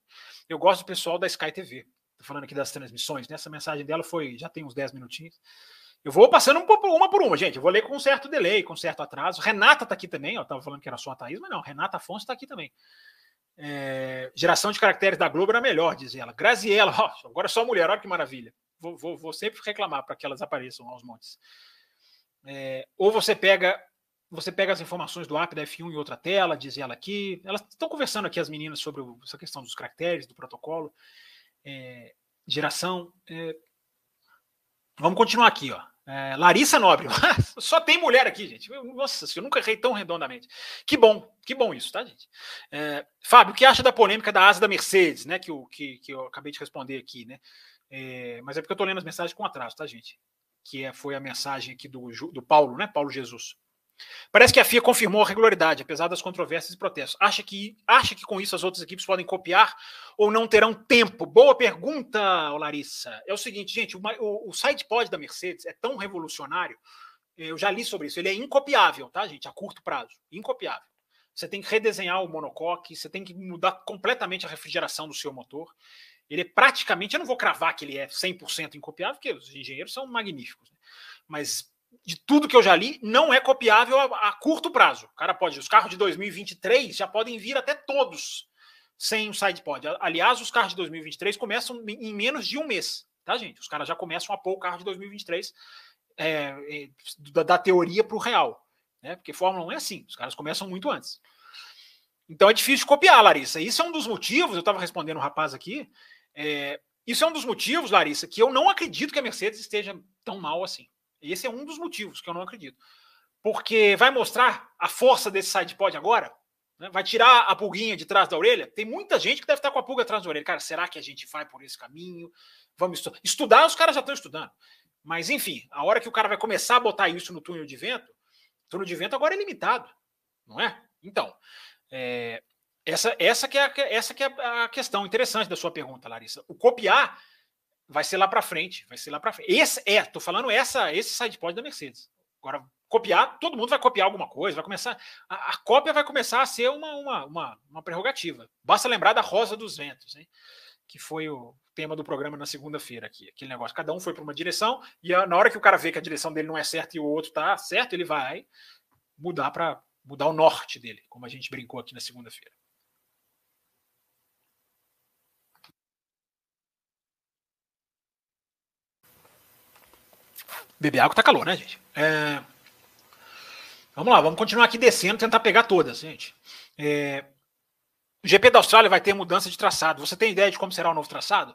Eu gosto do pessoal da Sky TV. Tô falando aqui das transmissões, né? Essa mensagem dela foi, já tem uns 10 minutinhos. Eu vou passando uma por uma, gente. Eu vou ler com certo delay, com certo atraso. Renata está aqui também. Eu estava falando que era só a Thaís, mas não. Renata Afonso está aqui também. É, geração de caracteres da Globo era melhor, diz ela. Graziella, ó, agora só mulher, olha que maravilha. Vou, vou, vou sempre reclamar para que elas apareçam aos montes. É, ou você pega você pega as informações do app da F1 em outra tela, diz ela aqui. Elas estão conversando aqui, as meninas, sobre essa questão dos caracteres, do protocolo. É, geração. É, vamos continuar aqui, ó. É, Larissa Nobre, só tem mulher aqui, gente. Nossa, eu nunca errei tão redondamente. Que bom, que bom isso, tá, gente? É, Fábio, o que acha da polêmica da asa da Mercedes, né? Que, eu, que, que eu acabei de responder aqui, né? É, mas é porque eu estou lendo as mensagens com atraso, tá, gente? Que é, foi a mensagem aqui do, do Paulo, né? Paulo Jesus. Parece que a FIA confirmou a regularidade, apesar das controvérsias e protestos. Acha que, acha que com isso as outras equipes podem copiar ou não terão tempo? Boa pergunta, Larissa. É o seguinte, gente, o, o, o SidePod da Mercedes é tão revolucionário, eu já li sobre isso, ele é incopiável, tá, gente? A curto prazo. Incopiável. Você tem que redesenhar o monocoque, você tem que mudar completamente a refrigeração do seu motor. Ele é praticamente, eu não vou cravar que ele é 100% incopiável, porque os engenheiros são magníficos, né? mas de tudo que eu já li, não é copiável a, a, curto prazo. O cara pode, os carros de 2023 já podem vir até todos sem o SidePod. Aliás, os carros de 2023 começam em menos de um mês, tá, gente? Os caras já começam a pôr o carro de 2023 é, é, da, da, teoria para o real, né? Porque Fórmula 1 é assim, os caras começam muito antes. Então é difícil copiar, Larissa. Isso é um dos motivos, eu estava respondendo um rapaz aqui, é, isso é um dos motivos, Larissa, que eu não acredito que a Mercedes esteja tão mal assim. Esse é um dos motivos que eu não acredito. Porque vai mostrar a força desse sidepod agora, né? vai tirar a pulguinha de trás da orelha. Tem muita gente que deve estar com a pulga atrás da orelha. Cara, será que a gente vai por esse caminho? Vamos estudar. Estudar, os caras já estão estudando. Mas, enfim, a hora que o cara vai começar a botar isso no túnel de vento, o túnel de vento agora é limitado, não é? Então, é, essa, essa, que é a, essa que é a questão interessante da sua pergunta, Larissa. O copiar vai ser lá para frente, vai ser lá para frente. Esse é, tô falando essa, esse sidepod da Mercedes. Agora, copiar, todo mundo vai copiar alguma coisa, vai começar. A, a cópia vai começar a ser uma, uma, uma, uma, prerrogativa. Basta lembrar da Rosa dos Ventos, hein? que foi o tema do programa na segunda-feira aqui. Aquele negócio, cada um foi para uma direção, e a, na hora que o cara vê que a direção dele não é certa e o outro tá certo, ele vai mudar para mudar o norte dele, como a gente brincou aqui na segunda-feira. Beber água tá calor, né, gente? É... Vamos lá, vamos continuar aqui descendo, tentar pegar todas, gente. É... O GP da Austrália vai ter mudança de traçado. Você tem ideia de como será o novo traçado?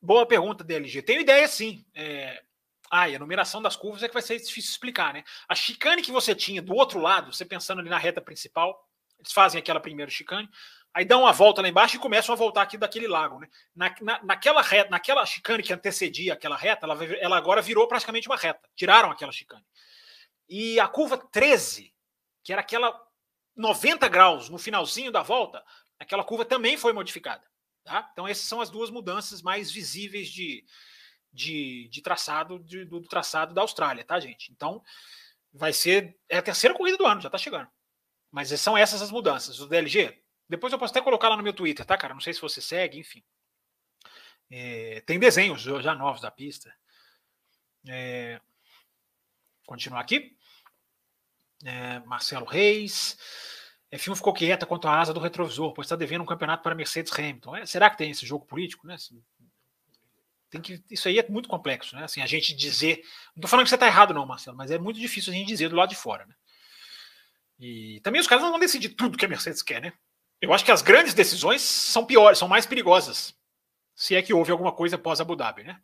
Boa pergunta, DLG. Tenho ideia sim. É... Ah, e a numeração das curvas é que vai ser difícil explicar, né? A chicane que você tinha do outro lado, você pensando ali na reta principal, eles fazem aquela primeira chicane aí dão uma volta lá embaixo e começam a voltar aqui daquele lago. Né? Na, na, naquela reta, naquela chicane que antecedia aquela reta, ela, ela agora virou praticamente uma reta. Tiraram aquela chicane. E a curva 13, que era aquela 90 graus no finalzinho da volta, aquela curva também foi modificada. Tá? Então, essas são as duas mudanças mais visíveis de, de, de traçado de, do, do, traçado da Austrália, tá, gente? Então, vai ser. É a terceira corrida do ano, já está chegando. Mas são essas as mudanças. O DLG, depois eu posso até colocar lá no meu Twitter, tá, cara? Não sei se você segue, enfim. É, tem desenhos já novos da pista. É, continuar aqui. É, Marcelo Reis. F1 ficou quieta quanto à asa do retrovisor, pois está devendo um campeonato para Mercedes Hamilton. É, será que tem esse jogo político? Né? Tem que, isso aí é muito complexo, né? Assim, a gente dizer. Não estou falando que você está errado, não, Marcelo, mas é muito difícil a gente dizer do lado de fora. Né? E também os caras não vão decidir tudo que a Mercedes quer, né? Eu acho que as grandes decisões são piores, são mais perigosas. Se é que houve alguma coisa pós Abu Dhabi, né?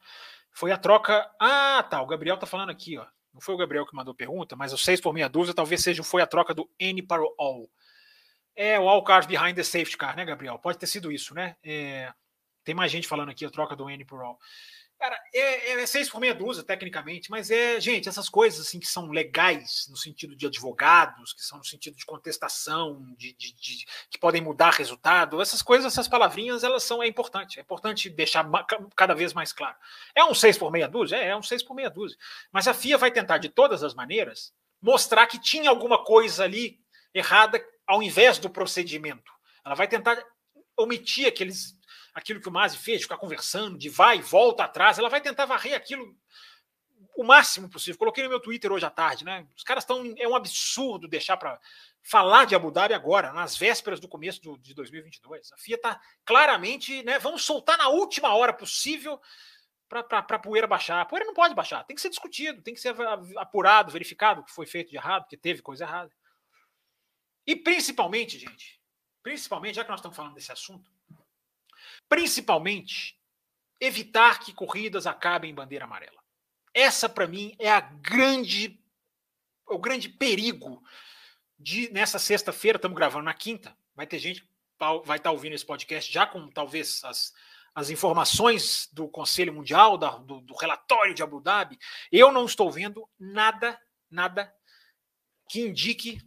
Foi a troca. Ah, tá. O Gabriel tá falando aqui, ó. Não foi o Gabriel que mandou pergunta, mas o 6 por meia dúzia talvez seja foi a troca do N para o All. É o All Cars Behind the Safety Car, né, Gabriel? Pode ter sido isso, né? É, tem mais gente falando aqui a troca do N por All. Cara, é, é seis por meia dúzia, tecnicamente, mas é, gente, essas coisas assim que são legais no sentido de advogados, que são no sentido de contestação, de, de, de que podem mudar resultado, essas coisas, essas palavrinhas, elas são é importante. É importante deixar cada vez mais claro. É um seis por meia dúzia? É, é um seis por meia dúzia. Mas a FIA vai tentar, de todas as maneiras, mostrar que tinha alguma coisa ali errada ao invés do procedimento. Ela vai tentar omitir aqueles aquilo que o Masi fez, ficar conversando, de vai e volta atrás, ela vai tentar varrer aquilo o máximo possível. Coloquei no meu Twitter hoje à tarde, né? Os caras estão. É um absurdo deixar para falar de Abu Dhabi agora, nas vésperas do começo do, de 2022. A FIA está claramente, né? Vamos soltar na última hora possível para a poeira baixar. A poeira não pode baixar, tem que ser discutido, tem que ser apurado, verificado o que foi feito de errado, que teve coisa errada. E principalmente, gente, principalmente, já que nós estamos falando desse assunto, principalmente evitar que corridas acabem em bandeira amarela. Essa, para mim, é a grande, o grande perigo de nessa sexta-feira, estamos gravando na quinta, vai ter gente vai estar ouvindo esse podcast já com talvez as, as informações do Conselho Mundial, da, do, do, relatório de Abu Dhabi, eu não estou vendo nada, nada que indique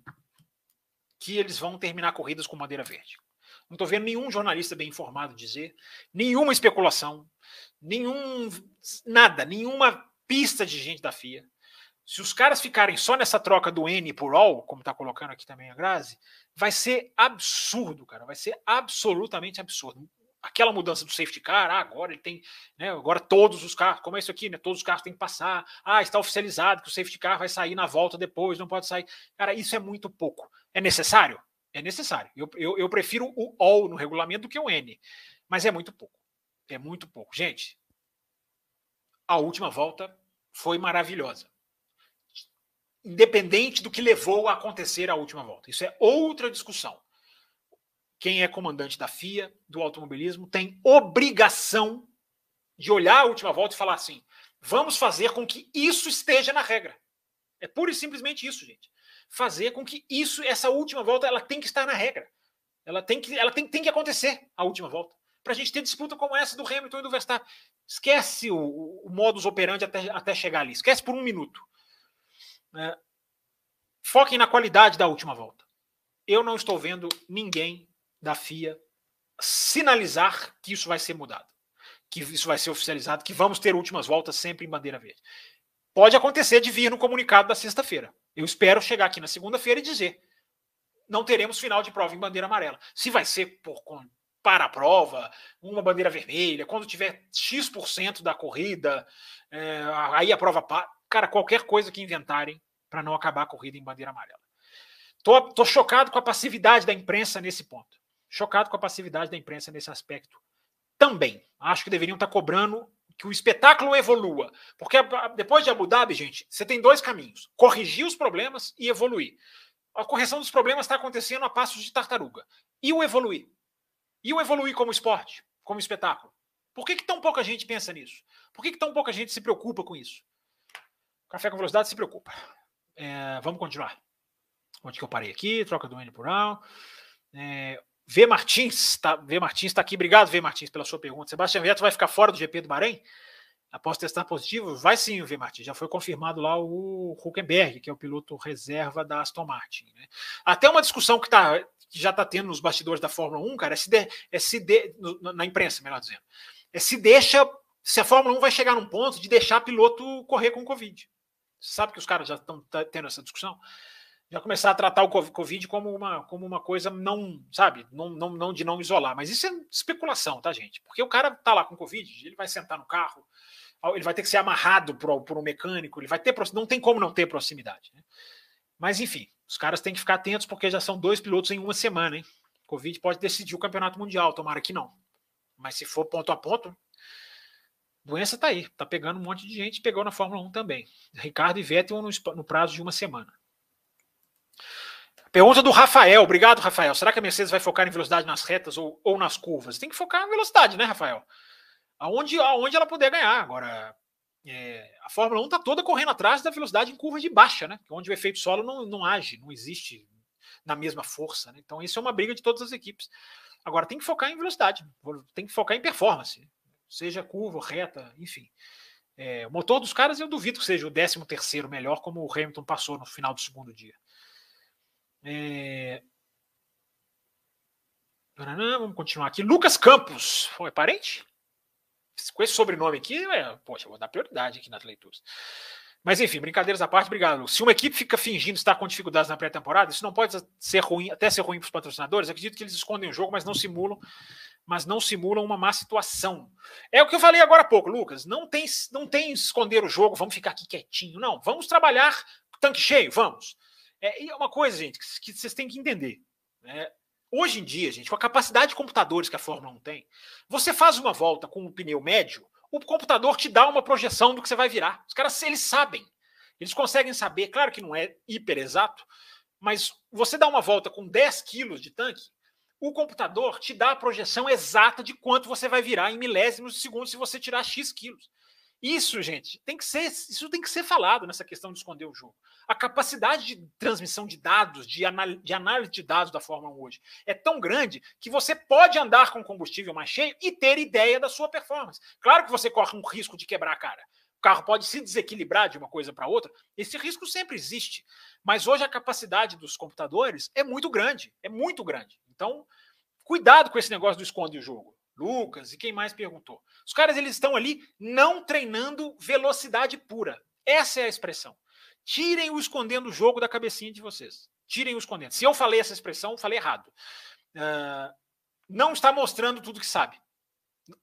que eles vão terminar corridas com bandeira verde. Não estou vendo nenhum jornalista bem informado dizer, nenhuma especulação, nenhum nada, nenhuma pista de gente da FIA. Se os caras ficarem só nessa troca do N por all, como está colocando aqui também a Grazi, vai ser absurdo, cara. Vai ser absolutamente absurdo aquela mudança do safety car, ah, agora ele tem, né, agora todos os carros, como é isso aqui, né, todos os carros têm que passar, ah, está oficializado que o safety car vai sair na volta depois, não pode sair. Cara, isso é muito pouco. É necessário? É necessário. Eu, eu, eu prefiro o all no regulamento do que o N, mas é muito pouco. É muito pouco. Gente, a última volta foi maravilhosa. Independente do que levou a acontecer a última volta. Isso é outra discussão quem é comandante da FIA, do automobilismo, tem obrigação de olhar a última volta e falar assim: vamos fazer com que isso esteja na regra. É pura e simplesmente isso, gente. Fazer com que isso, essa última volta, ela tem que estar na regra. Ela tem que, ela tem, tem que acontecer a última volta. Para a gente ter disputa como essa do Hamilton e do Verstappen. Esquece o, o modus operandi até, até chegar ali. Esquece por um minuto. É, foquem na qualidade da última volta. Eu não estou vendo ninguém da FIA sinalizar que isso vai ser mudado, que isso vai ser oficializado, que vamos ter últimas voltas sempre em bandeira verde. Pode acontecer de vir no comunicado da sexta-feira. Eu espero chegar aqui na segunda-feira e dizer: não teremos final de prova em bandeira amarela. Se vai ser por para a prova, uma bandeira vermelha, quando tiver X% da corrida, é, aí a prova. Cara, qualquer coisa que inventarem para não acabar a corrida em bandeira amarela. Tô, tô chocado com a passividade da imprensa nesse ponto. Chocado com a passividade da imprensa nesse aspecto também. Acho que deveriam estar cobrando que o espetáculo evolua. Porque depois de Abu Dhabi, gente, você tem dois caminhos: corrigir os problemas e evoluir. A correção dos problemas está acontecendo a passos de tartaruga. E o evoluir? E o evoluir como esporte, como espetáculo? Por que, que tão pouca gente pensa nisso? Por que, que tão pouca gente se preocupa com isso? Café com Velocidade se preocupa. É, vamos continuar. Onde que eu parei aqui? Troca do N por A. É, V Martins, tá, V Martins está aqui. Obrigado, V Martins, pela sua pergunta. Sebastião Vettel vai ficar fora do GP do Bahrein? Após testar positivo? Vai sim, V Martins. Já foi confirmado lá o Huckenberg, que é o piloto reserva da Aston Martin. Né? Até uma discussão que, tá, que já está tendo nos bastidores da Fórmula 1, cara, é se, de, é se de, na imprensa, melhor dizendo, é se deixa, se a Fórmula 1 vai chegar num ponto de deixar piloto correr com Covid. Você sabe que os caras já estão tendo essa discussão? Já começar a tratar o Covid como uma, como uma coisa não, sabe, não, não, não de não isolar. Mas isso é especulação, tá, gente? Porque o cara tá lá com Covid, ele vai sentar no carro, ele vai ter que ser amarrado por, por um mecânico, ele vai ter, não tem como não ter proximidade. Né? Mas, enfim, os caras têm que ficar atentos porque já são dois pilotos em uma semana, hein? Covid pode decidir o campeonato mundial, tomara que não. Mas se for ponto a ponto, doença tá aí, tá pegando um monte de gente, pegou na Fórmula 1 também. Ricardo e Vettel no, no prazo de uma semana. Pergunta do Rafael. Obrigado, Rafael. Será que a Mercedes vai focar em velocidade nas retas ou, ou nas curvas? Tem que focar em velocidade, né, Rafael? Aonde, aonde ela puder ganhar. Agora, é, a Fórmula 1 está toda correndo atrás da velocidade em curva de baixa, né? Onde o efeito solo não, não age, não existe na mesma força. Né? Então, isso é uma briga de todas as equipes. Agora, tem que focar em velocidade, tem que focar em performance, seja curva, reta, enfim. É, o motor dos caras eu duvido que seja o 13 terceiro melhor, como o Hamilton passou no final do segundo dia. É... Vamos continuar aqui. Lucas Campos. é parente? Com esse sobrenome aqui, é, poxa, vou dar prioridade aqui nas leituras. Mas enfim, brincadeiras à parte, obrigado. Se uma equipe fica fingindo estar com dificuldades na pré-temporada, isso não pode ser ruim, até ser ruim para os patrocinadores. Acredito que eles escondem o jogo, mas não simulam mas não simulam uma má situação. É o que eu falei agora há pouco, Lucas. Não tem, não tem esconder o jogo, vamos ficar aqui quietinho. Não, vamos trabalhar tanque cheio, vamos. É, e é uma coisa, gente, que, que vocês têm que entender. Né? Hoje em dia, gente, com a capacidade de computadores que a Fórmula 1 tem, você faz uma volta com um pneu médio, o computador te dá uma projeção do que você vai virar. Os caras, eles sabem. Eles conseguem saber, claro que não é hiper exato, mas você dá uma volta com 10 quilos de tanque, o computador te dá a projeção exata de quanto você vai virar em milésimos de segundo se você tirar X quilos. Isso, gente, tem que ser, isso tem que ser falado nessa questão de esconder o jogo. A capacidade de transmissão de dados, de, de análise de dados da Fórmula 1 hoje é tão grande que você pode andar com combustível mais cheio e ter ideia da sua performance. Claro que você corre um risco de quebrar a cara. O carro pode se desequilibrar de uma coisa para outra. Esse risco sempre existe. Mas hoje a capacidade dos computadores é muito grande. É muito grande. Então, cuidado com esse negócio do esconde o jogo. Lucas e quem mais perguntou. Os caras eles estão ali não treinando velocidade pura. Essa é a expressão. Tirem o escondendo o jogo da cabecinha de vocês. Tirem o escondendo. Se eu falei essa expressão, falei errado. Uh, não está mostrando tudo que sabe.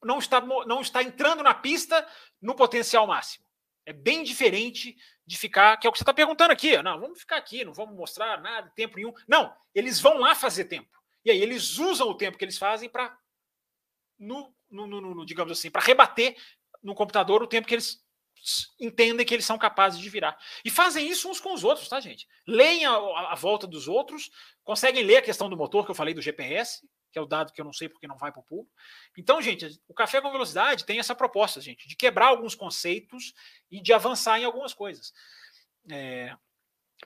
Não está, não está entrando na pista no potencial máximo. É bem diferente de ficar, que é o que você está perguntando aqui. Não, vamos ficar aqui, não vamos mostrar nada, tempo nenhum. Não, eles vão lá fazer tempo. E aí eles usam o tempo que eles fazem para, no, no, no, no, digamos assim, para rebater no computador o tempo que eles entendem que eles são capazes de virar. E fazem isso uns com os outros, tá, gente? Leem a, a, volta dos outros, conseguem ler a questão do motor que eu falei do GPS, que é o dado que eu não sei porque não vai para o público. Então, gente, o Café com Velocidade tem essa proposta, gente, de quebrar alguns conceitos e de avançar em algumas coisas. É,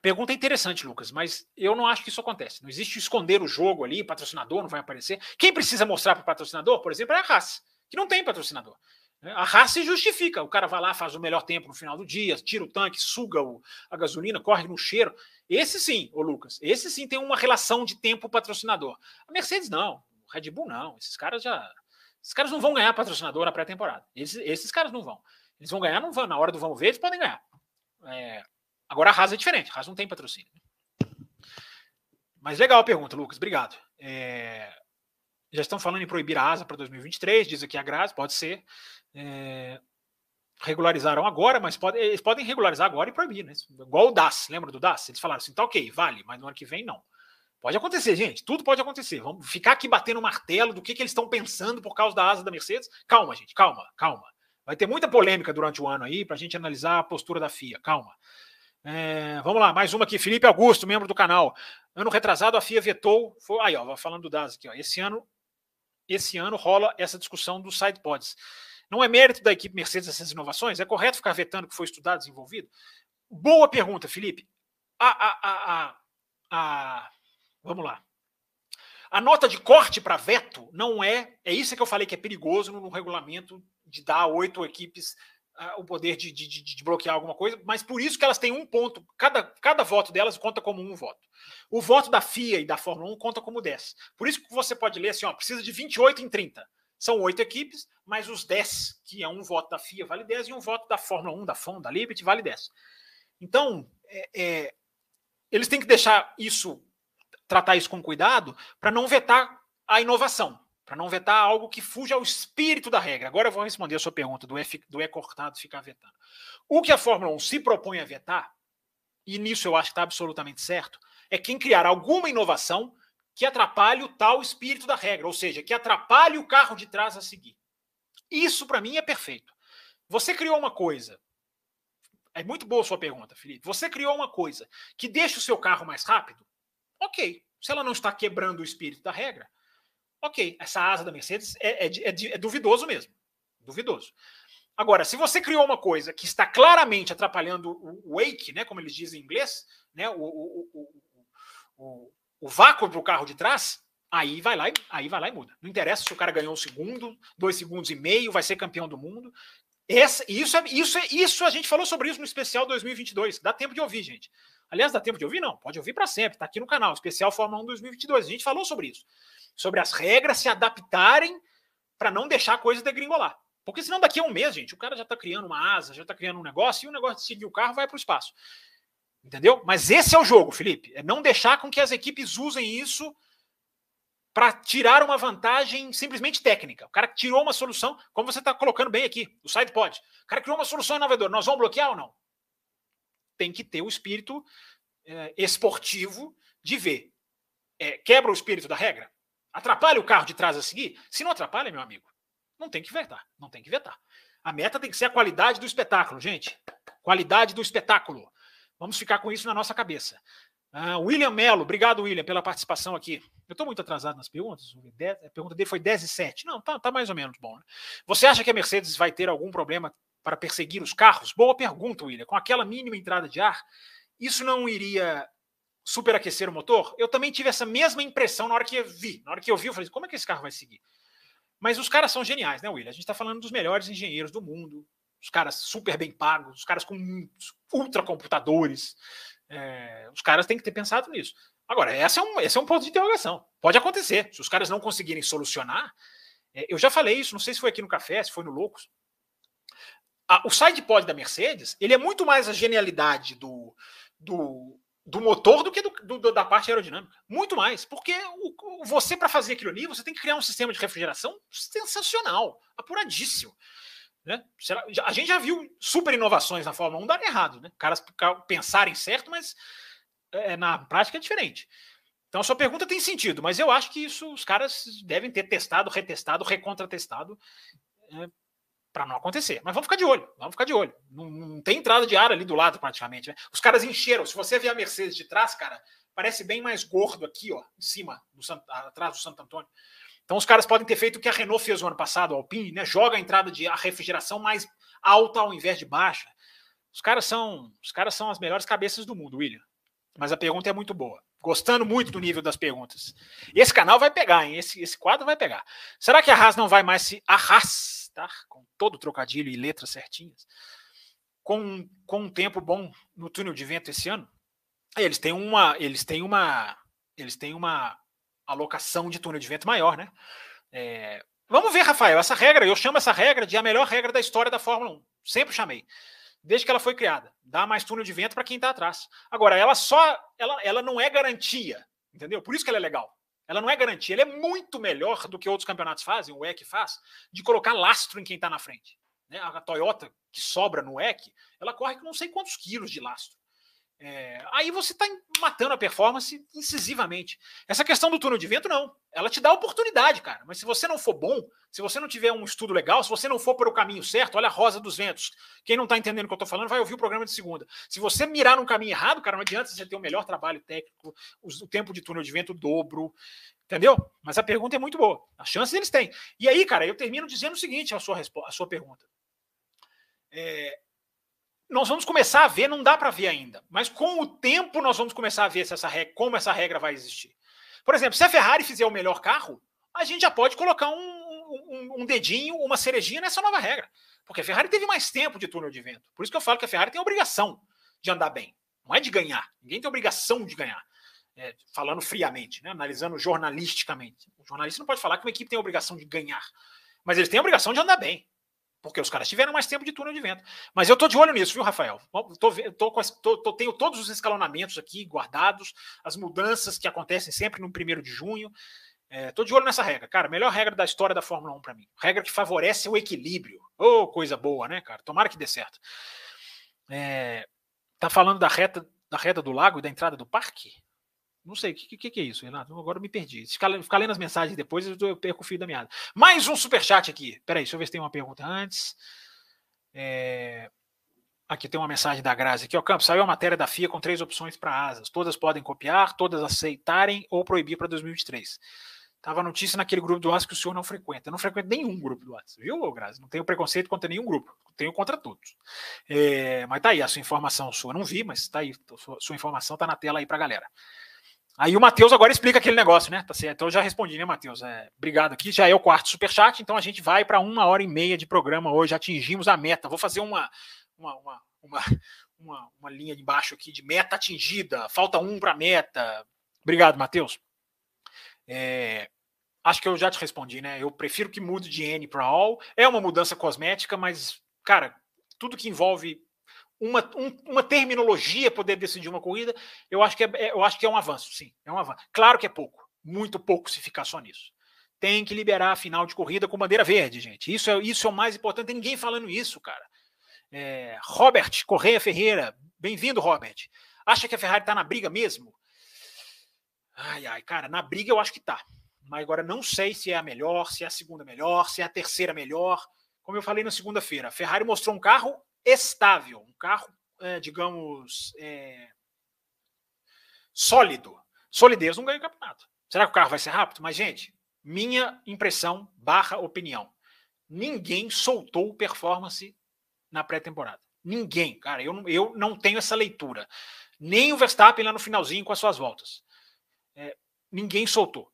Pergunta interessante, Lucas, mas eu não acho que isso acontece. Não existe esconder o jogo ali, patrocinador não vai aparecer. Quem precisa mostrar para o patrocinador, por exemplo, é a Haas, que não tem patrocinador. A Haas se justifica. O cara vai lá, faz o melhor tempo no final do dia, tira o tanque, suga o, a gasolina, corre no cheiro. Esse sim, ô Lucas, esse sim tem uma relação de tempo patrocinador. A Mercedes não, o Red Bull não. Esses caras já. Esses caras não vão ganhar patrocinador na pré-temporada. Esses, esses caras não vão. Eles vão ganhar, não vão. Na hora do vamos ver, eles podem ganhar. É, Agora a Haas é diferente, a Haas não tem patrocínio. Mas legal a pergunta, Lucas, obrigado. É, já estão falando em proibir a asa para 2023, diz aqui a Grazi, pode ser. É, regularizaram agora, mas pode, eles podem regularizar agora e proibir, né? Igual o DAS, lembra do DAS? Eles falaram assim, tá ok, vale, mas no ano que vem não. Pode acontecer, gente, tudo pode acontecer. Vamos ficar aqui batendo martelo do que, que eles estão pensando por causa da asa da Mercedes. Calma, gente, calma, calma. Vai ter muita polêmica durante o ano aí para a gente analisar a postura da FIA, calma. É, vamos lá, mais uma aqui. Felipe Augusto, membro do canal. Ano retrasado, a FIA vetou. Foi, aí, ó, falando do DAS aqui, ó. Esse ano, esse ano rola essa discussão dos sidepods. Não é mérito da equipe Mercedes essas inovações? É correto ficar vetando o que foi estudado, desenvolvido? Boa pergunta, Felipe. A, a, a, a, vamos lá. A nota de corte para veto não é. É isso que eu falei que é perigoso no, no regulamento de dar oito equipes o poder de, de, de, bloquear alguma coisa, mas por isso que elas têm um ponto, cada, cada voto delas conta como um voto. O voto da FIA e da Fórmula 1 conta como 10. Por isso que você pode ler assim, ó, precisa de 28 em 30. São oito equipes, mas os 10, que é um voto da FIA, vale 10, e um voto da Fórmula 1, da FOM, da Liberty, vale 10. Então, é, é, eles têm que deixar isso, tratar isso com cuidado, para não vetar a inovação para não vetar algo que fuja ao espírito da regra. Agora eu vou responder a sua pergunta do E, do e cortado ficar vetando. O que a Fórmula 1 se propõe a vetar, e nisso eu acho que está absolutamente certo, é quem criar alguma inovação que atrapalhe o tal espírito da regra, ou seja, que atrapalhe o carro de trás a seguir. Isso para mim é perfeito. Você criou uma coisa. É muito boa a sua pergunta, Felipe. Você criou uma coisa que deixa o seu carro mais rápido? Ok. Se ela não está quebrando o espírito da regra, Ok, essa asa da Mercedes é, é, é, é duvidoso mesmo. Duvidoso. Agora, se você criou uma coisa que está claramente atrapalhando o wake, né, como eles dizem em inglês, né, o, o, o, o, vácuo para o carro de trás, aí vai lá, e, aí vai lá e muda. Não interessa se o cara ganhou um segundo, dois segundos e meio, vai ser campeão do mundo. Essa, isso, é, isso, é, isso a gente falou sobre isso no especial 2022. Dá tempo de ouvir, gente. Aliás, dá tempo de ouvir? Não, pode ouvir para sempre. Está aqui no canal, especial Fórmula 1 2022. A gente falou sobre isso sobre as regras se adaptarem para não deixar a coisa degringolar. Porque senão daqui a um mês, gente, o cara já está criando uma asa, já está criando um negócio, e o negócio de seguir o carro vai para o espaço. Entendeu? Mas esse é o jogo, Felipe. É não deixar com que as equipes usem isso para tirar uma vantagem simplesmente técnica. O cara tirou uma solução, como você está colocando bem aqui, o side pod. O cara criou uma solução inovadora. Nós vamos bloquear ou não? Tem que ter o espírito é, esportivo de ver. É, quebra o espírito da regra? Atrapalha o carro de trás a seguir? Se não atrapalha, meu amigo, não tem que vetar. Não tem que vetar. A meta tem que ser a qualidade do espetáculo, gente. Qualidade do espetáculo. Vamos ficar com isso na nossa cabeça. Uh, William Melo, obrigado, William, pela participação aqui. Eu estou muito atrasado nas perguntas. A pergunta dele foi 10 e 7. Não, tá, tá mais ou menos bom. Né? Você acha que a Mercedes vai ter algum problema para perseguir os carros? Boa pergunta, William. Com aquela mínima entrada de ar, isso não iria superaquecer o motor? Eu também tive essa mesma impressão na hora que eu vi. Na hora que eu vi, eu falei, como é que esse carro vai seguir? Mas os caras são geniais, né, William? A gente está falando dos melhores engenheiros do mundo, os caras super bem pagos, os caras com ultra computadores. É, os caras têm que ter pensado nisso. Agora, esse é, um, esse é um ponto de interrogação. Pode acontecer. Se os caras não conseguirem solucionar, é, eu já falei isso, não sei se foi aqui no café, se foi no Loucos. A, o sidepod da Mercedes, ele é muito mais a genialidade do, do, do motor do que do, do, da parte aerodinâmica. Muito mais. Porque o, você, para fazer aquilo ali, você tem que criar um sistema de refrigeração sensacional, apuradíssimo. Né? A gente já viu super inovações na Fórmula 1 dar errado, né? Caras pensarem certo, mas é, na prática é diferente. Então a sua pergunta tem sentido, mas eu acho que isso os caras devem ter testado, retestado, recontratestado é, para não acontecer. Mas vamos ficar de olho, vamos ficar de olho. Não, não, tem entrada de ar ali do lado praticamente. Né? Os caras encheram. Se você ver a Mercedes de trás, cara, parece bem mais gordo aqui, ó, em cima, do, atrás do Santo Antônio. Então os caras podem ter feito o que a Renault fez no ano passado, a Alpine, né? Joga a entrada de a refrigeração mais alta ao invés de baixa. Os caras são, os caras são as melhores cabeças do mundo, William. Mas a pergunta é muito boa. Gostando muito do nível das perguntas. Esse canal vai pegar, hein? Esse, esse quadro vai pegar. Será que a Haas não vai mais se arrastar com todo o trocadilho e letras certinhas? Com, com um tempo bom no túnel de vento esse ano? Eles têm uma, eles têm uma, eles têm uma alocação de túnel de vento maior, né? É, vamos ver, Rafael, essa regra, eu chamo essa regra de a melhor regra da história da Fórmula 1. Sempre chamei. Desde que ela foi criada. Dá mais túnel de vento para quem está atrás. Agora, ela só. Ela, ela não é garantia. Entendeu? Por isso que ela é legal. Ela não é garantia. Ela é muito melhor do que outros campeonatos fazem, o EC faz, de colocar lastro em quem está na frente. Né? A Toyota, que sobra no EC, ela corre com não sei quantos quilos de lastro. É, aí você está matando a performance incisivamente. Essa questão do túnel de vento, não. Ela te dá oportunidade, cara. Mas se você não for bom, se você não tiver um estudo legal, se você não for para o caminho certo, olha a rosa dos ventos. Quem não está entendendo o que eu estou falando, vai ouvir o programa de segunda. Se você mirar no caminho errado, cara, não adianta você ter o melhor trabalho técnico, o tempo de túnel de vento dobro. Entendeu? Mas a pergunta é muito boa. As chances eles têm. E aí, cara, eu termino dizendo o seguinte: a sua, a sua pergunta. É, nós vamos começar a ver, não dá para ver ainda, mas com o tempo nós vamos começar a ver se essa regra, como essa regra vai existir. Por exemplo, se a Ferrari fizer o melhor carro, a gente já pode colocar um, um, um dedinho, uma cerejinha nessa nova regra. Porque a Ferrari teve mais tempo de túnel de vento. Por isso que eu falo que a Ferrari tem a obrigação de andar bem. Não é de ganhar. Ninguém tem obrigação de ganhar. É, falando friamente, né? analisando jornalisticamente. O jornalista não pode falar que uma equipe tem a obrigação de ganhar. Mas eles têm a obrigação de andar bem. Porque os caras tiveram mais tempo de túnel de vento. Mas eu tô de olho nisso, viu, Rafael? Tô, tô, tô, tô, tenho todos os escalonamentos aqui guardados, as mudanças que acontecem sempre no primeiro de junho. É, tô de olho nessa regra, cara. Melhor regra da história da Fórmula 1 para mim. Regra que favorece o equilíbrio. Ô, oh, coisa boa, né, cara? Tomara que dê certo. É, tá falando da reta, da reta do lago e da entrada do parque? Não sei, o que, que, que, é isso, Renato? Agora eu me perdi. Ficar, ficar lendo as mensagens depois, eu perco o fio da meada. Mais um superchat aqui. Peraí, deixa eu ver se tem uma pergunta antes. É... Aqui tem uma mensagem da Grazi aqui, ó. Campos, saiu a matéria da FIA com três opções para asas. Todas podem copiar, todas aceitarem ou proibir para 2023. Tava notícia naquele grupo do WhatsApp que o senhor não frequenta. Eu não frequento nenhum grupo do WhatsApp, viu, Grazi? Não tenho preconceito contra nenhum grupo. Tenho contra todos. É... mas tá aí, a sua informação sua. Não vi, mas tá aí. Sua, sua informação tá na tela aí pra galera. Aí o Matheus agora explica aquele negócio, né? Tá certo. Então eu já respondi, né, Matheus? É, obrigado aqui. Já é o quarto superchat, então a gente vai para uma hora e meia de programa hoje. Atingimos a meta. Vou fazer uma, uma, uma, uma, uma, uma linha de baixo aqui de meta atingida. Falta um para meta. Obrigado, Matheus. É, acho que eu já te respondi, né? Eu prefiro que mude de N para all. É uma mudança cosmética, mas, cara, tudo que envolve uma, um, uma terminologia poder decidir uma corrida, eu acho que é, é, eu acho que é um avanço, sim. É um avanço. Claro que é pouco, muito pouco se ficar só nisso. Tem que liberar a final de corrida com bandeira verde, gente. Isso é, isso é o mais importante. Tem ninguém falando isso, cara. É, Robert Correia Ferreira, bem-vindo, Robert. Acha que a Ferrari está na briga mesmo? Ai, ai, cara, na briga eu acho que tá. Mas agora não sei se é a melhor, se é a segunda melhor, se é a terceira melhor. Como eu falei na segunda-feira, a Ferrari mostrou um carro estável, um carro, é, digamos, é, sólido. Solidez não ganha o campeonato. Será que o carro vai ser rápido? Mas, gente, minha impressão barra opinião. Ninguém soltou performance na pré-temporada. Ninguém, cara. Eu, eu não tenho essa leitura. Nem o Verstappen lá no finalzinho com as suas voltas. É, ninguém soltou.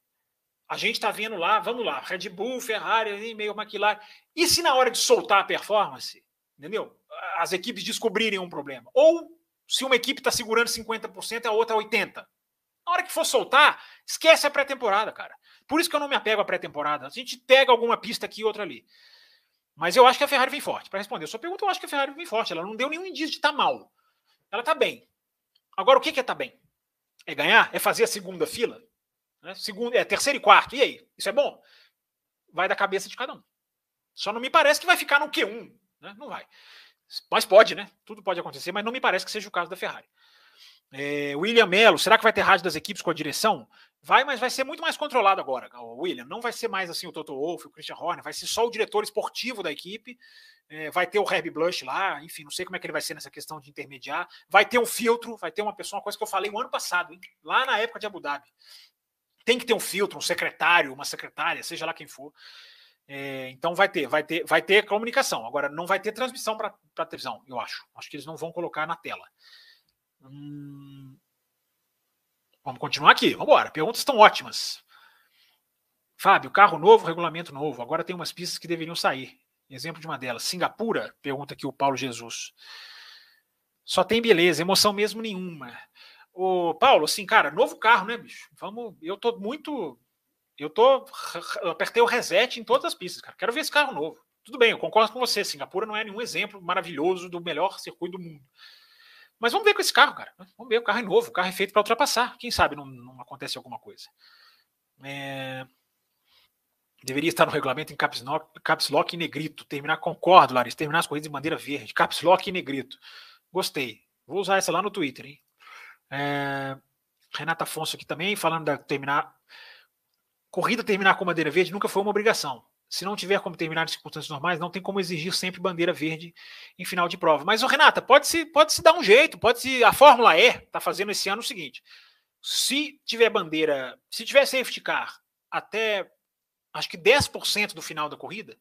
A gente está vendo lá, vamos lá, Red Bull, Ferrari, meio McLaren. E se na hora de soltar a performance, entendeu? As equipes descobrirem um problema. Ou se uma equipe está segurando 50% e a outra 80%. Na hora que for soltar, esquece a pré-temporada, cara. Por isso que eu não me apego à pré-temporada. A gente pega alguma pista aqui e outra ali. Mas eu acho que a Ferrari vem forte. Para responder a sua pergunta, eu acho que a Ferrari vem forte. Ela não deu nenhum indício de estar tá mal. Ela está bem. Agora, o que é estar tá bem? É ganhar? É fazer a segunda fila? Né? Segundo, é terceiro e quarto. E aí? Isso é bom? Vai da cabeça de cada um. Só não me parece que vai ficar no Q1. Né? Não vai. Mas pode, né? Tudo pode acontecer, mas não me parece que seja o caso da Ferrari. É, William Mello, será que vai ter rádio das equipes com a direção? Vai, mas vai ser muito mais controlado agora, William. Não vai ser mais assim o Toto Wolff, o Christian Horner, vai ser só o diretor esportivo da equipe. É, vai ter o Herb Blush lá, enfim, não sei como é que ele vai ser nessa questão de intermediar. Vai ter um filtro, vai ter uma pessoa, uma coisa que eu falei o um ano passado, hein? lá na época de Abu Dhabi. Tem que ter um filtro, um secretário, uma secretária, seja lá quem for. É, então vai ter, vai ter, vai ter comunicação. Agora não vai ter transmissão para televisão, eu acho. Acho que eles não vão colocar na tela. Hum... Vamos continuar aqui. Vamos embora. Perguntas estão ótimas. Fábio, carro novo, regulamento novo. Agora tem umas pistas que deveriam sair. Exemplo de uma delas. Singapura, pergunta aqui o Paulo Jesus. Só tem beleza, emoção mesmo nenhuma. O Paulo, assim, cara, novo carro, né, bicho? Vamos, eu tô muito eu tô eu apertei o reset em todas as pistas, cara. Quero ver esse carro novo. Tudo bem, eu concordo com você. Singapura não é nenhum exemplo maravilhoso do melhor circuito do mundo. Mas vamos ver com esse carro, cara. Vamos ver, o carro é novo, o carro é feito para ultrapassar. Quem sabe não, não acontece alguma coisa. É... Deveria estar no regulamento em caps lock, caps lock e negrito. Terminar, concordo, Larissa. Terminar as corridas de bandeira verde. Caps lock e negrito. Gostei. Vou usar essa lá no Twitter, hein? É... Renata Afonso aqui também, falando da terminar. Corrida terminar com bandeira verde nunca foi uma obrigação se não tiver como terminar em circunstâncias normais, não tem como exigir sempre bandeira verde em final de prova. Mas, oh, Renata, pode se, pode se dar um jeito, pode se. A Fórmula E está fazendo esse ano o seguinte: se tiver bandeira, se tiver safety car até acho que 10% do final da corrida,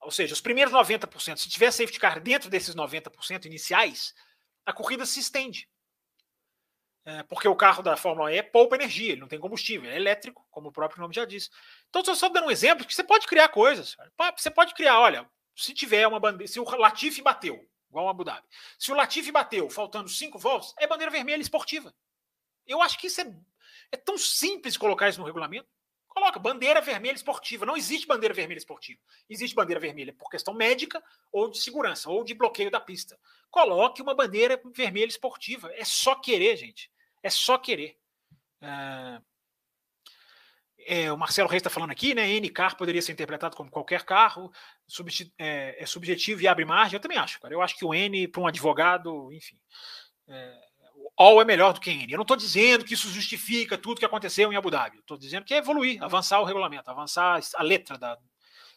ou seja, os primeiros 90%, se tiver safety car dentro desses 90% iniciais, a corrida se estende. É, porque o carro da Fórmula E poupa energia, ele não tem combustível, é elétrico, como o próprio nome já diz. Então, estou só dando um exemplo que você pode criar coisas. Você pode criar, olha, se tiver uma bandeira, se o Latifi bateu, igual o Abu Dhabi, se o Latifi bateu faltando cinco voltas, é bandeira vermelha esportiva. Eu acho que isso é, é tão simples colocar isso no regulamento. Coloca bandeira vermelha esportiva. Não existe bandeira vermelha esportiva. Existe bandeira vermelha por questão médica ou de segurança ou de bloqueio da pista. Coloque uma bandeira vermelha esportiva. É só querer, gente. É só querer. É, é, o Marcelo Reis está falando aqui, né? N car poderia ser interpretado como qualquer carro, é, é, subjetivo e abre margem. Eu também acho, cara. Eu acho que o N, para um advogado, enfim. É, o all é melhor do que N. Eu não estou dizendo que isso justifica tudo que aconteceu em Abu Dhabi. Estou dizendo que é evoluir, avançar o regulamento, avançar a letra da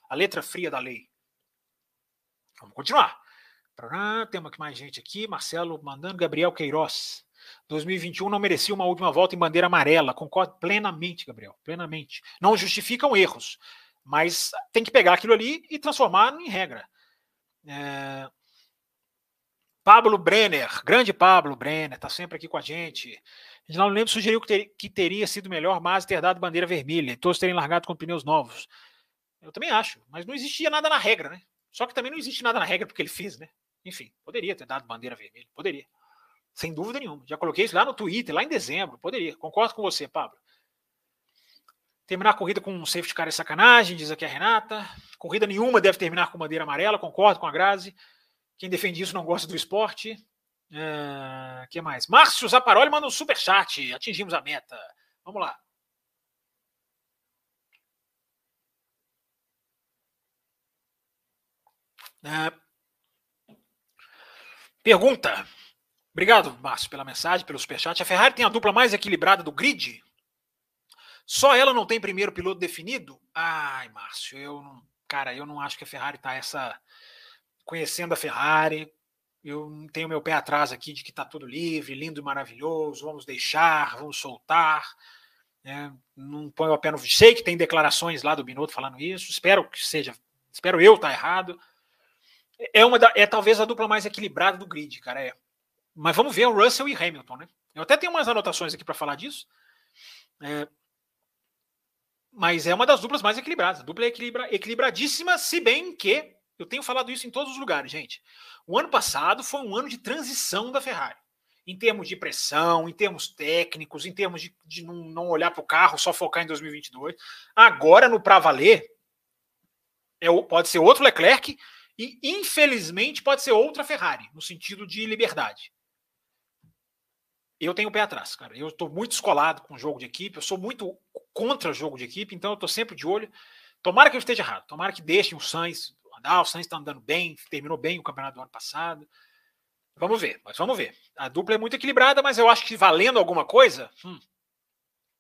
a letra fria da lei. Vamos continuar. Temos mais gente aqui. Marcelo mandando Gabriel Queiroz. 2021 não merecia uma última volta em bandeira amarela. Concordo plenamente, Gabriel, plenamente. Não justificam erros, mas tem que pegar aquilo ali e transformar em regra. É... Pablo Brenner, grande Pablo Brenner, está sempre aqui com a gente. Reginaldo Lemos sugeriu que, ter, que, teria sido melhor mas ter dado bandeira vermelha e todos terem largado com pneus novos. Eu também acho, mas não existia nada na regra, né? Só que também não existe nada na regra porque ele fez, né? Enfim, poderia ter dado bandeira vermelha, poderia. Sem dúvida nenhuma. Já coloquei isso lá no Twitter, lá em dezembro. Poderia. Concordo com você, Pablo. Terminar a corrida com um safety car é sacanagem, diz aqui a Renata. Corrida nenhuma deve terminar com bandeira amarela, concordo com a Grazi. Quem defende isso não gosta do esporte. O uh, que mais? Márcio Zaparoli manda um super chat. Atingimos a meta. Vamos lá. Uh, pergunta: Obrigado, Márcio, pela mensagem, pelo superchat. A Ferrari tem a dupla mais equilibrada do grid? Só ela não tem primeiro piloto definido? Ai, Márcio, eu não. Cara, eu não acho que a Ferrari tá essa. Conhecendo a Ferrari, eu tenho meu pé atrás aqui de que tá tudo livre, lindo e maravilhoso, vamos deixar, vamos soltar. É, não ponho a pé no. Sei que tem declarações lá do Binotto falando isso, espero que seja. Espero eu estar tá errado. É, uma da, é talvez a dupla mais equilibrada do grid, cara. É. Mas vamos ver o Russell e Hamilton, né? Eu até tenho umas anotações aqui para falar disso. É, mas é uma das duplas mais equilibradas. A dupla é equilibra, equilibradíssima, se bem que eu tenho falado isso em todos os lugares, gente. O ano passado foi um ano de transição da Ferrari. Em termos de pressão, em termos técnicos, em termos de, de não, não olhar para o carro, só focar em 2022. Agora, no para valer, é, pode ser outro Leclerc e, infelizmente, pode ser outra Ferrari, no sentido de liberdade eu tenho o pé atrás, cara. Eu estou muito escolado com jogo de equipe, eu sou muito contra jogo de equipe, então eu estou sempre de olho. Tomara que eu esteja errado, tomara que deixem o Sainz andar, o Sainz está andando bem, terminou bem o campeonato do ano passado. Vamos ver, mas vamos ver. A dupla é muito equilibrada, mas eu acho que valendo alguma coisa, hum,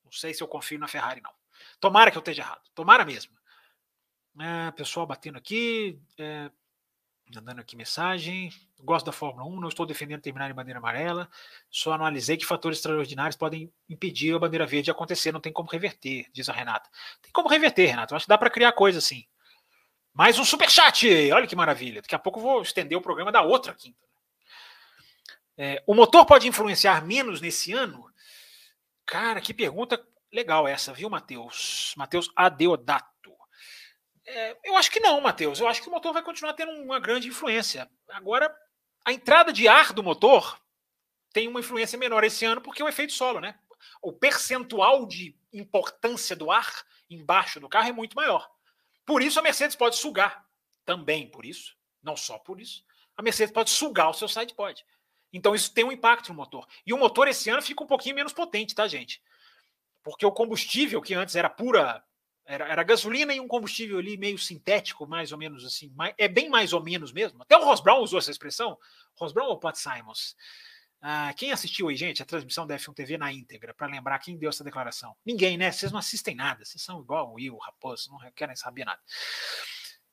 não sei se eu confio na Ferrari, não. Tomara que eu esteja errado, tomara mesmo. É, pessoal batendo aqui. É, Mandando aqui mensagem. Gosto da Fórmula 1, não estou defendendo terminar em bandeira amarela. Só analisei que fatores extraordinários podem impedir a bandeira verde de acontecer. Não tem como reverter, diz a Renata. Tem como reverter, Renata. Eu acho que dá para criar coisa assim. Mais um superchat! Olha que maravilha. Daqui a pouco eu vou estender o programa da outra quinta. É, o motor pode influenciar menos nesse ano? Cara, que pergunta legal essa, viu, Matheus? Matheus Adeodato. É, eu acho que não, Matheus. Eu acho que o motor vai continuar tendo uma grande influência. Agora, a entrada de ar do motor tem uma influência menor esse ano porque o efeito solo, né? O percentual de importância do ar embaixo do carro é muito maior. Por isso a Mercedes pode sugar. Também por isso, não só por isso, a Mercedes pode sugar o seu side. Então isso tem um impacto no motor. E o motor esse ano fica um pouquinho menos potente, tá, gente? Porque o combustível, que antes era pura era, era gasolina e um combustível ali meio sintético, mais ou menos assim. Mais, é bem mais ou menos mesmo. Até o Ross Brown usou essa expressão. Ross Brown ou Pat Simons? Ah, quem assistiu aí, gente, a transmissão da F1 TV na íntegra, para lembrar quem deu essa declaração? Ninguém, né? Vocês não assistem nada. Vocês são igual o Will, o Raposo, não querem saber nada.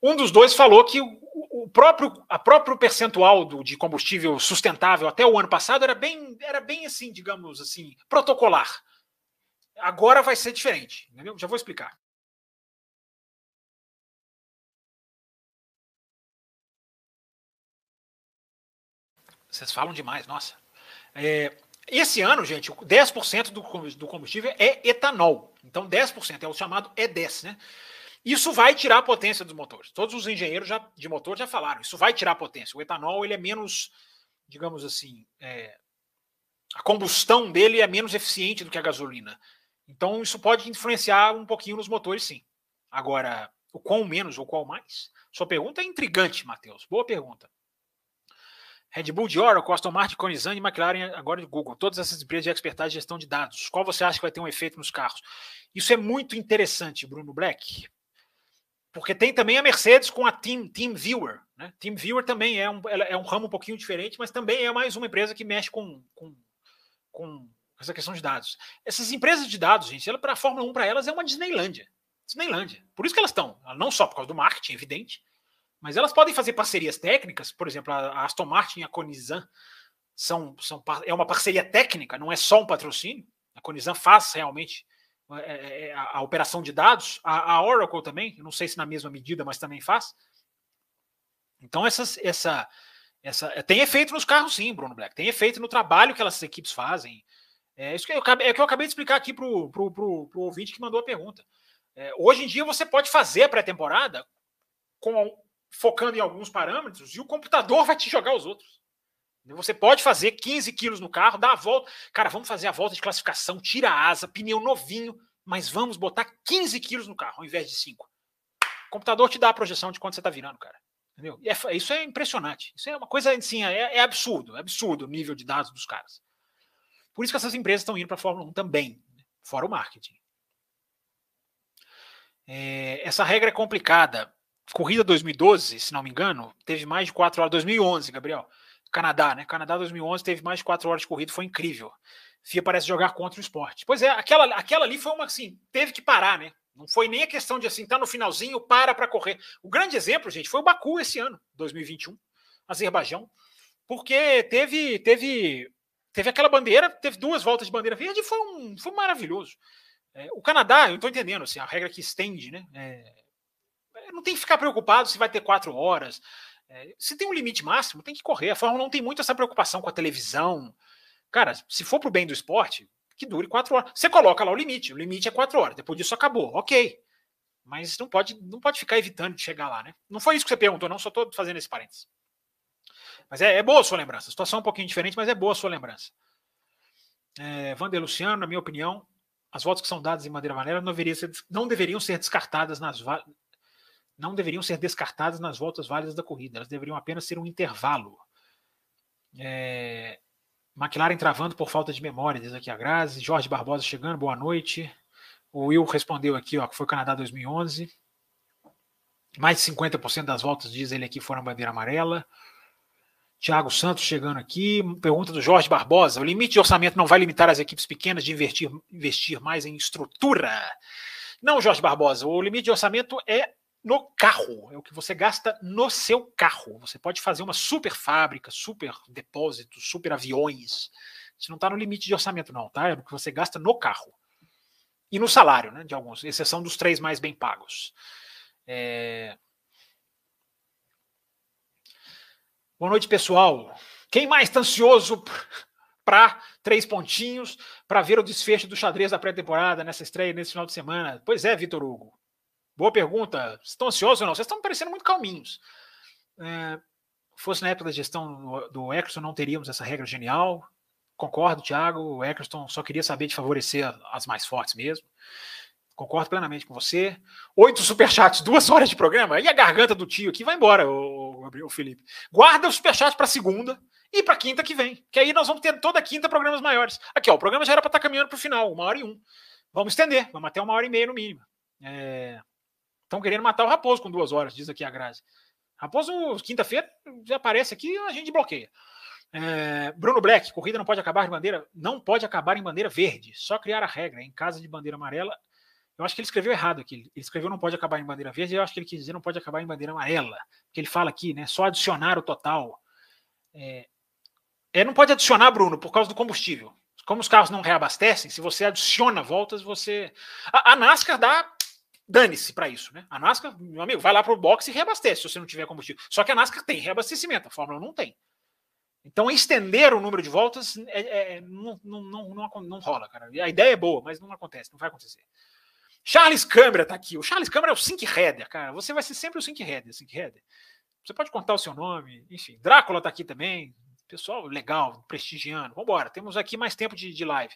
Um dos dois falou que o, o próprio, a próprio percentual do, de combustível sustentável até o ano passado era bem, era bem assim, digamos assim, protocolar. Agora vai ser diferente, entendeu? Já vou explicar. Vocês falam demais, nossa. É, esse ano, gente, 10% do combustível é etanol. Então, 10% é o chamado E10, né? Isso vai tirar a potência dos motores. Todos os engenheiros já, de motor já falaram. Isso vai tirar a potência. O etanol ele é menos, digamos assim, é, a combustão dele é menos eficiente do que a gasolina. Então, isso pode influenciar um pouquinho nos motores, sim. Agora, o qual menos ou qual mais? Sua pergunta é intrigante, Matheus. Boa pergunta. Red Bull de Oracle, Aston Martin, Conizan e McLaren agora de Google. Todas essas empresas de expertise de gestão de dados. Qual você acha que vai ter um efeito nos carros? Isso é muito interessante, Bruno Black. Porque tem também a Mercedes com a Team, Team Viewer. Né? Team Viewer também é um, é um ramo um pouquinho diferente, mas também é mais uma empresa que mexe com, com, com essa questão de dados. Essas empresas de dados, gente, para a Fórmula 1, para elas, é uma Disneylândia. Disneylândia. Por isso que elas estão. Não só por causa do marketing, evidente, mas elas podem fazer parcerias técnicas, por exemplo, a Aston Martin e a Conizan são, são, é uma parceria técnica, não é só um patrocínio. A Conizan faz realmente é, é, é, a, a, operação de dados, a, a, Oracle também, não sei se na mesma medida, mas também faz. Então, essas, essa, essa tem efeito nos carros, sim, Bruno Black, tem efeito no trabalho que elas equipes fazem. É isso que eu, é que eu acabei de explicar aqui para o pro, pro, pro ouvinte que mandou a pergunta. É, hoje em dia você pode fazer a pré-temporada com focando em alguns parâmetros e o computador vai te jogar os outros. Você pode fazer 15 quilos no carro, dar a volta. Cara, vamos fazer a volta de classificação, tira a asa, pneu novinho, mas vamos botar 15 quilos no carro ao invés de 5. O computador te dá a projeção de quanto você está virando, cara. Entendeu? É, isso é impressionante. Isso é uma coisa assim, é, é, absurdo, é absurdo o nível de dados dos caras. Por isso que essas empresas estão indo para a Fórmula 1 também, né? fora o marketing. É, essa regra é complicada. Corrida 2012, se não me engano, teve mais de 4 horas. 2011, Gabriel. Canadá, né? Canadá 2011 teve mais de 4 horas de corrida, foi incrível. FIA parece jogar contra o esporte. Pois é, aquela, aquela ali foi uma assim, teve que parar, né? Não foi nem a questão de assim, tá no finalzinho, para para correr. O grande exemplo, gente, foi o Baku esse ano, 2021, Azerbaijão, porque teve teve teve aquela bandeira, teve duas voltas de bandeira verde, foi um foi maravilhoso. É, o Canadá, eu estou entendendo, assim, a regra que estende, né? É, não tem que ficar preocupado se vai ter quatro horas. É, se tem um limite máximo, tem que correr. A Fórmula não tem muito essa preocupação com a televisão. Cara, se for pro bem do esporte, que dure quatro horas. Você coloca lá o limite. O limite é quatro horas. Depois disso acabou. Ok. Mas não pode, não pode ficar evitando de chegar lá, né? Não foi isso que você perguntou, não. Só estou fazendo esse parênteses. Mas é, é, boa a sua lembrança. A situação é um pouquinho diferente, mas é boa a sua lembrança. É, Vander Luciano, na minha opinião, as votos que são dadas em maneira maneira não, deveria ser, não deveriam ser descartadas nas não deveriam ser descartadas nas voltas válidas da corrida. Elas deveriam apenas ser um intervalo. É, McLaren travando por falta de memória, diz aqui a Grazi. Jorge Barbosa chegando, boa noite. O Will respondeu aqui, ó, que foi Canadá 2011. Mais de 50% das voltas, diz ele aqui, foram bandeira amarela. Tiago Santos chegando aqui. Pergunta do Jorge Barbosa: o limite de orçamento não vai limitar as equipes pequenas de investir, investir mais em estrutura? Não, Jorge Barbosa. O limite de orçamento é no carro, é o que você gasta no seu carro. Você pode fazer uma super fábrica, super depósitos, super aviões. Isso não está no limite de orçamento, não, tá? É o que você gasta no carro. E no salário, né? De alguns, exceção dos três mais bem pagos. É... Boa noite, pessoal. Quem mais está ansioso para três pontinhos para ver o desfecho do xadrez da pré-temporada nessa estreia nesse final de semana? Pois é, Vitor Hugo. Boa pergunta. Estão ansiosos ou não? Vocês estão parecendo muito calminhos. É, fosse na época da gestão do Eccleston, não teríamos essa regra genial. Concordo, Thiago. O Eccleston só queria saber de favorecer as mais fortes mesmo. Concordo plenamente com você. Oito superchats, duas horas de programa. E a garganta do tio aqui vai embora, o, o Felipe. Guarda o superchat para segunda e para quinta que vem. Que aí nós vamos ter toda quinta programas maiores. Aqui, ó, o programa já era para estar tá caminhando para o final, uma hora e um. Vamos estender, vamos até uma hora e meia no mínimo. É, Estão querendo matar o Raposo com duas horas, diz aqui a Grazi. Raposo, quinta-feira, já aparece aqui a gente bloqueia. É, Bruno Black, corrida não pode acabar em bandeira, não pode acabar em bandeira verde, só criar a regra. Em casa de bandeira amarela, eu acho que ele escreveu errado aqui. Ele escreveu não pode acabar em bandeira verde, eu acho que ele quis dizer não pode acabar em bandeira amarela. Porque ele fala aqui, né? Só adicionar o total. É, é, não pode adicionar, Bruno, por causa do combustível. Como os carros não reabastecem, se você adiciona voltas, você. A, a NASCAR dá dane-se para isso, né? A NASCAR, meu amigo, vai lá para o box e reabastece se você não tiver combustível. Só que a NASCAR tem reabastecimento, a Fórmula não tem. Então, estender o número de voltas é, é, não, não, não, não, não rola, cara. A ideia é boa, mas não acontece, não vai acontecer. Charles Câmara tá aqui. O Charles Câmara é o Sync Header, cara. Você vai ser sempre o Sync Header, Sync Header. Você pode contar o seu nome, enfim. Drácula tá aqui também. Pessoal legal, prestigiando. Vambora, temos aqui mais tempo de, de live.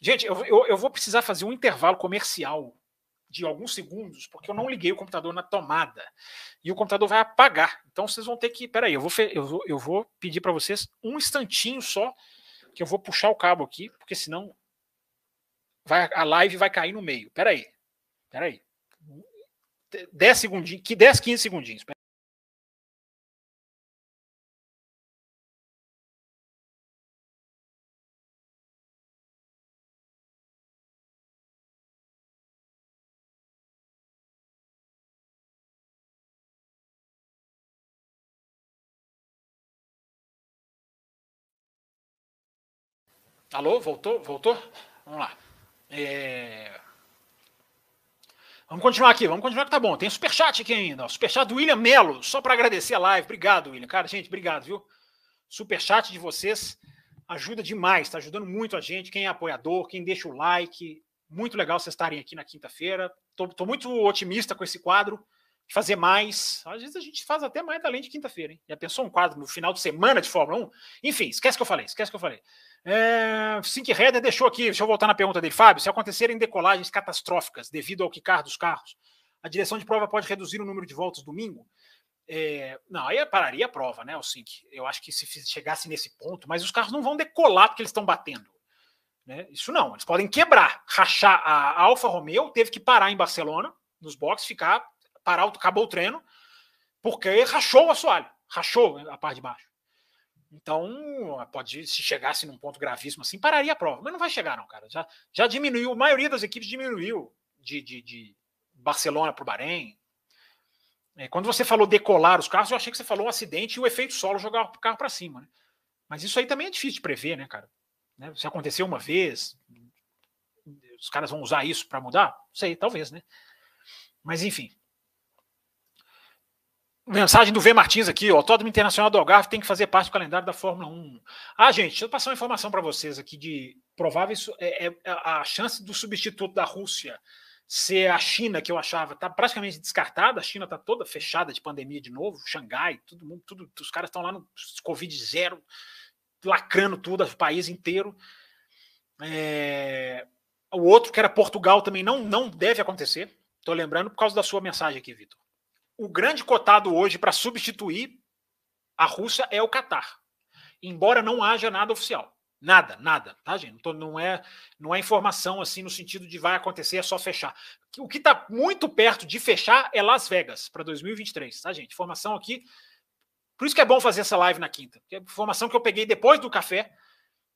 Gente, eu, eu, eu vou precisar fazer um intervalo comercial de alguns segundos, porque eu não liguei o computador na tomada. E o computador vai apagar. Então vocês vão ter que. Peraí, eu vou, eu vou, eu vou pedir para vocês um instantinho só, que eu vou puxar o cabo aqui, porque senão vai, a live vai cair no meio. Peraí. Peraí. 10 segundinhos, que 10, 15 segundinhos. Alô, voltou? Voltou? Vamos lá. É... Vamos continuar aqui, vamos continuar que tá bom. Tem superchat aqui ainda. Superchat do William Melo, só para agradecer a live. Obrigado, William. Cara, gente, obrigado, viu? Superchat de vocês ajuda demais, tá ajudando muito a gente. Quem é apoiador, quem deixa o like. Muito legal vocês estarem aqui na quinta-feira. Tô, tô, muito otimista com esse quadro. Fazer mais. Às vezes a gente faz até mais além de quinta-feira, hein? Já pensou um quadro no final de semana de Fórmula 1? Enfim, esquece que eu falei, esquece que eu falei. É, Sink Header deixou aqui, deixa eu voltar na pergunta dele, Fábio. Se acontecerem decolagens catastróficas devido ao quicar dos carros, a direção de prova pode reduzir o número de voltas domingo? É, não, aí pararia a prova, né, o Sink? Eu acho que se chegasse nesse ponto, mas os carros não vão decolar porque eles estão batendo. Né? Isso não, eles podem quebrar, rachar. A Alfa Romeo teve que parar em Barcelona, nos boxes, ficar parar, acabou o treino, porque rachou o assoalho, rachou a parte de baixo. Então, pode, se chegasse num ponto gravíssimo assim, pararia a prova. Mas não vai chegar, não, cara. Já, já diminuiu, a maioria das equipes diminuiu de, de, de Barcelona para o Bahrein. É, quando você falou decolar os carros, eu achei que você falou um acidente e o efeito solo jogar o carro para cima. Né? Mas isso aí também é difícil de prever, né, cara? Né? Se aconteceu uma vez, os caras vão usar isso para mudar? Não sei, talvez, né? Mas enfim. Mensagem do V Martins aqui, ó. O Autódromo Internacional do Algarve tem que fazer parte do calendário da Fórmula 1. Ah, gente, deixa eu passar uma informação para vocês aqui de prováveis. É, é, a chance do substituto da Rússia ser a China, que eu achava, está praticamente descartada. A China está toda fechada de pandemia de novo. Xangai, todo mundo, tudo, os caras estão lá no Covid zero, lacrando tudo, o país inteiro. É, o outro, que era Portugal, também não, não deve acontecer. Estou lembrando por causa da sua mensagem aqui, Vitor. O grande cotado hoje para substituir a Rússia é o Catar. Embora não haja nada oficial. Nada, nada, tá, gente? Não, é, não é informação assim no sentido de vai acontecer, é só fechar. O que está muito perto de fechar é Las Vegas para 2023, tá, gente? Informação aqui. Por isso que é bom fazer essa live na quinta. é informação que eu peguei depois do café.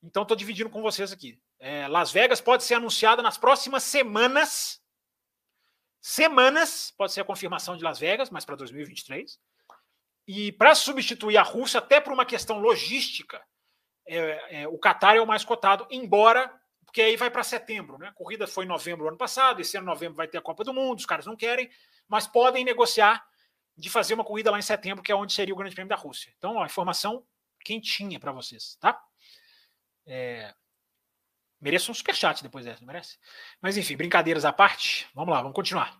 Então estou dividindo com vocês aqui. É, Las Vegas pode ser anunciada nas próximas semanas. Semanas pode ser a confirmação de Las Vegas, mas para 2023. E para substituir a Rússia, até por uma questão logística, é, é, o Qatar é o mais cotado, embora, porque aí vai para setembro, né? A corrida foi em novembro ano passado, esse ano novembro vai ter a Copa do Mundo, os caras não querem, mas podem negociar de fazer uma corrida lá em setembro, que é onde seria o Grande Prêmio da Rússia. Então, ó, informação quentinha para vocês, tá? É, Mereço um superchat depois dessa, não merece? Mas enfim, brincadeiras à parte, vamos lá, vamos continuar.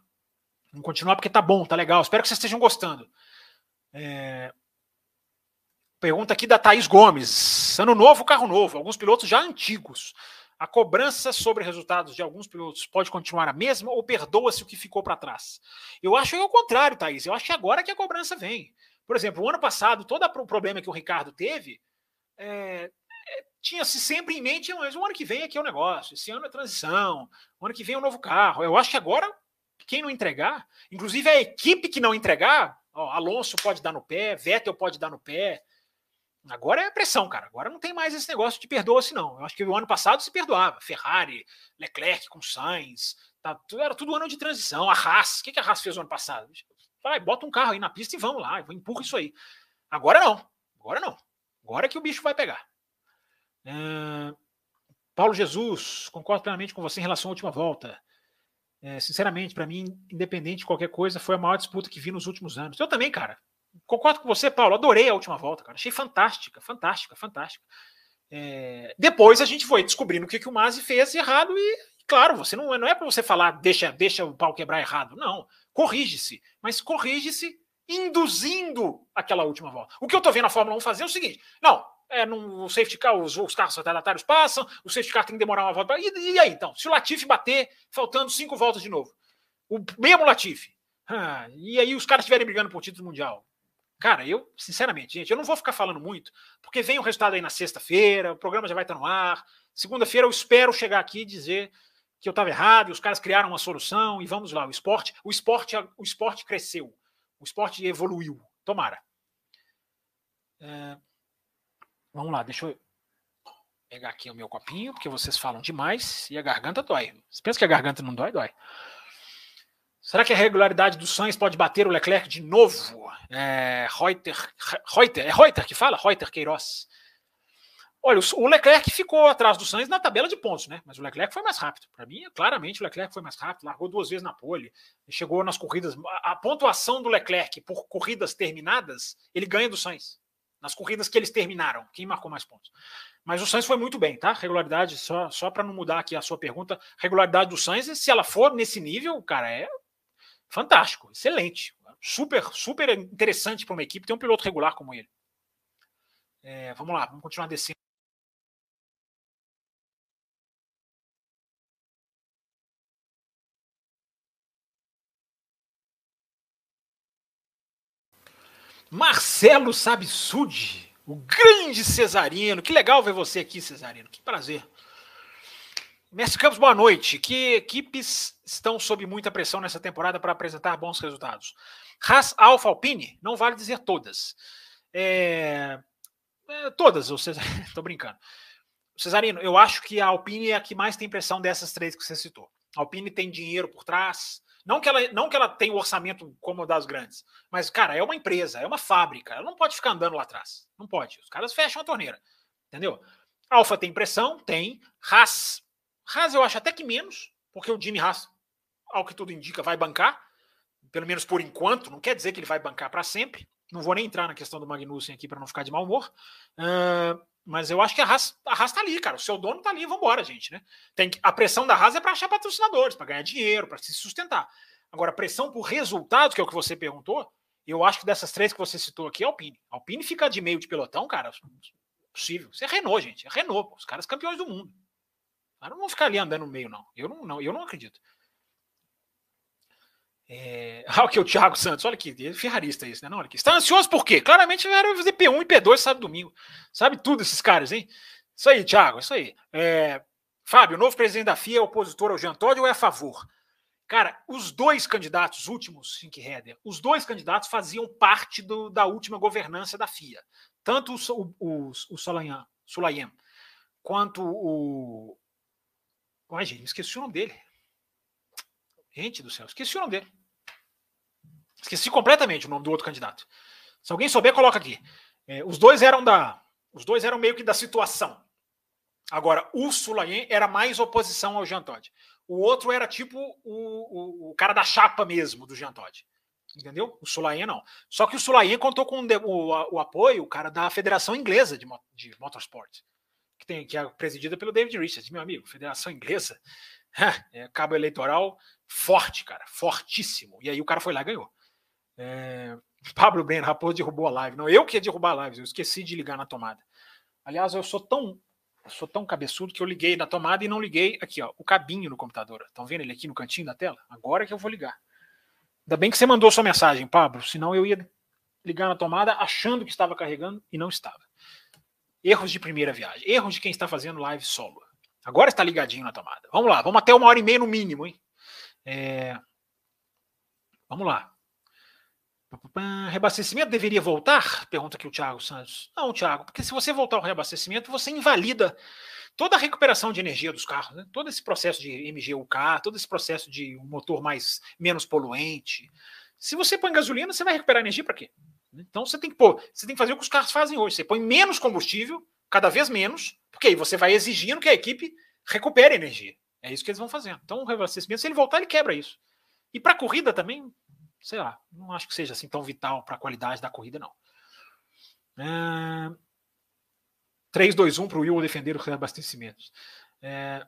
Vamos continuar porque tá bom, tá legal. Espero que vocês estejam gostando. É... Pergunta aqui da Thaís Gomes. Ano novo, carro novo. Alguns pilotos já antigos. A cobrança sobre resultados de alguns pilotos pode continuar a mesma ou perdoa-se o que ficou para trás? Eu acho que é o contrário, Thaís. Eu acho que agora que a cobrança vem. Por exemplo, o ano passado, todo o problema que o Ricardo teve, é, tinha-se sempre em mente, mas o ano que vem aqui é o negócio, esse ano é transição, o ano que vem é um novo carro. Eu acho que agora, quem não entregar, inclusive a equipe que não entregar, ó, Alonso pode dar no pé, Vettel pode dar no pé. Agora é pressão, cara. Agora não tem mais esse negócio de perdoa-se, não. Eu acho que o ano passado se perdoava. Ferrari, Leclerc com Sainz, tá, era tudo ano de transição. A Haas, o que, que a Haas fez no ano passado? Vai, bota um carro aí na pista e vamos lá, empurra isso aí. Agora não, agora não. Agora que o bicho vai pegar. Uh, Paulo Jesus, concordo plenamente com você em relação à última volta. É, sinceramente, para mim, independente de qualquer coisa, foi a maior disputa que vi nos últimos anos. Eu também, cara. Concordo com você, Paulo. Adorei a última volta, cara. Achei fantástica, fantástica, fantástica. É, depois a gente foi descobrindo o que, que o Mazzi fez errado e, claro, você não, não é para você falar deixa, deixa o pau quebrar errado. Não. Corrige-se. Mas corrige-se induzindo aquela última volta. O que eu tô vendo a Fórmula 1 fazer é o seguinte: não, é, no safety car, os, os carros retardatários passam, o safety car tem que demorar uma volta. E, e aí, então? Se o Latifi bater, faltando cinco voltas de novo, o mesmo Latifi, ah, e aí os caras estiverem brigando por título mundial. Cara, eu, sinceramente, gente, eu não vou ficar falando muito, porque vem o resultado aí na sexta-feira, o programa já vai estar no ar. Segunda-feira eu espero chegar aqui e dizer que eu estava errado, e os caras criaram uma solução, e vamos lá, o esporte, o esporte, o esporte cresceu, o esporte evoluiu. Tomara. É, Vamos lá, deixa eu pegar aqui o meu copinho, porque vocês falam demais e a garganta dói. Você pensa que a garganta não dói? Dói. Será que a regularidade do Sainz pode bater o Leclerc de novo? É, Reuter, Reuter, é Reuter que fala? Reuter Queiroz. Olha, o Leclerc ficou atrás do Sainz na tabela de pontos, né? Mas o Leclerc foi mais rápido. Para mim, claramente, o Leclerc foi mais rápido, largou duas vezes na pole, chegou nas corridas. A pontuação do Leclerc por corridas terminadas, ele ganha do Sainz nas corridas que eles terminaram, quem marcou mais pontos. Mas o Sainz foi muito bem, tá? Regularidade, só, só para não mudar aqui a sua pergunta, regularidade do Sainz, se ela for nesse nível, cara, é fantástico, excelente. Super, super interessante para uma equipe ter um piloto regular como ele. É, vamos lá, vamos continuar descendo. Marcelo Sabsud, o grande Cesarino. Que legal ver você aqui, Cesarino. Que prazer. Mestre Campos, boa noite. Que equipes estão sob muita pressão nessa temporada para apresentar bons resultados? Haas, Alfa, Alpine? Não vale dizer todas. É... É, todas, estou brincando. Cesarino, eu acho que a Alpine é a que mais tem pressão dessas três que você citou. A Alpine tem dinheiro por trás. Não que ela, não que ela tenha o um orçamento como das grandes, mas, cara, é uma empresa, é uma fábrica. Ela não pode ficar andando lá atrás. Não pode. Os caras fecham a torneira. Entendeu? Alfa tem pressão? Tem. Haas. Haas eu acho até que menos, porque o Jimmy Haas, ao que tudo indica, vai bancar. Pelo menos por enquanto. Não quer dizer que ele vai bancar para sempre. Não vou nem entrar na questão do Magnussen aqui para não ficar de mau humor. Uh, mas eu acho que a Haas, a Haas tá ali, cara. O seu dono tá ali, vambora, gente, né? Tem que, a pressão da Haas é para achar patrocinadores, para ganhar dinheiro, para se sustentar. Agora, pressão por resultado, que é o que você perguntou, eu acho que dessas três que você citou aqui, a Alpine. A Alpine fica de meio de pelotão, cara, possível. Isso é Renault, gente. É Renault, os caras campeões do mundo. Os não vão ficar ali andando no meio, não. Eu não, não, eu não acredito. É... Ah, que? O Thiago Santos, olha aqui, é ferrarista isso, né? Não, olha aqui. Está ansioso por quê? Claramente era fazer P1 e P2 sabe domingo. Sabe tudo esses caras, hein? Isso aí, Thiago, isso aí. É... Fábio, o novo presidente da FIA é opositor ao Jean Todt ou é a favor? Cara, os dois candidatos últimos, Sink Header, os dois candidatos faziam parte do, da última governança da FIA. Tanto o, o, o Sulayem quanto o. Ai, gente, esqueci o nome dele. Gente do céu, esqueci o nome dele. Esqueci completamente o nome do outro candidato. Se alguém souber, coloca aqui. É, os dois eram da. Os dois eram meio que da situação. Agora, o Sulayen era mais oposição ao Jean Todt. O outro era tipo o, o, o cara da chapa mesmo do Jean Todt. Entendeu? O Sulayen não. Só que o Sulayen contou com o, o, apoio, o cara da Federação Inglesa de, de Motorsport, que, tem, que é presidida pelo David Richards, meu amigo. Federação Inglesa, é, cabo eleitoral forte, cara, fortíssimo. E aí o cara foi lá e ganhou. É, Pablo Breno, Raposo derrubou a live. Não, eu que ia derrubar a live, eu esqueci de ligar na tomada. Aliás, eu sou tão sou tão cabeçudo que eu liguei na tomada e não liguei aqui, ó, o cabinho no computador. Estão vendo ele aqui no cantinho da tela? Agora que eu vou ligar. Ainda bem que você mandou sua mensagem, Pablo, senão eu ia ligar na tomada achando que estava carregando e não estava. Erros de primeira viagem, erros de quem está fazendo live solo. Agora está ligadinho na tomada. Vamos lá, vamos até uma hora e meia no mínimo, hein? É... Vamos lá. Reabastecimento deveria voltar? Pergunta aqui o Thiago Santos. Não, Thiago, porque se você voltar ao reabastecimento, você invalida toda a recuperação de energia dos carros, né? todo esse processo de MGUK, todo esse processo de um motor mais menos poluente. Se você põe gasolina, você vai recuperar energia para quê? Então você tem que pôr, você tem que fazer o que os carros fazem hoje. Você põe menos combustível, cada vez menos, porque aí você vai exigindo que a equipe recupere energia. É isso que eles vão fazendo. Então, o reabastecimento, se ele voltar, ele quebra isso. E para a corrida também, sei lá, não acho que seja assim tão vital para a qualidade da corrida, não. É... 3-2-1 para o Will defender os reabastecimentos. É...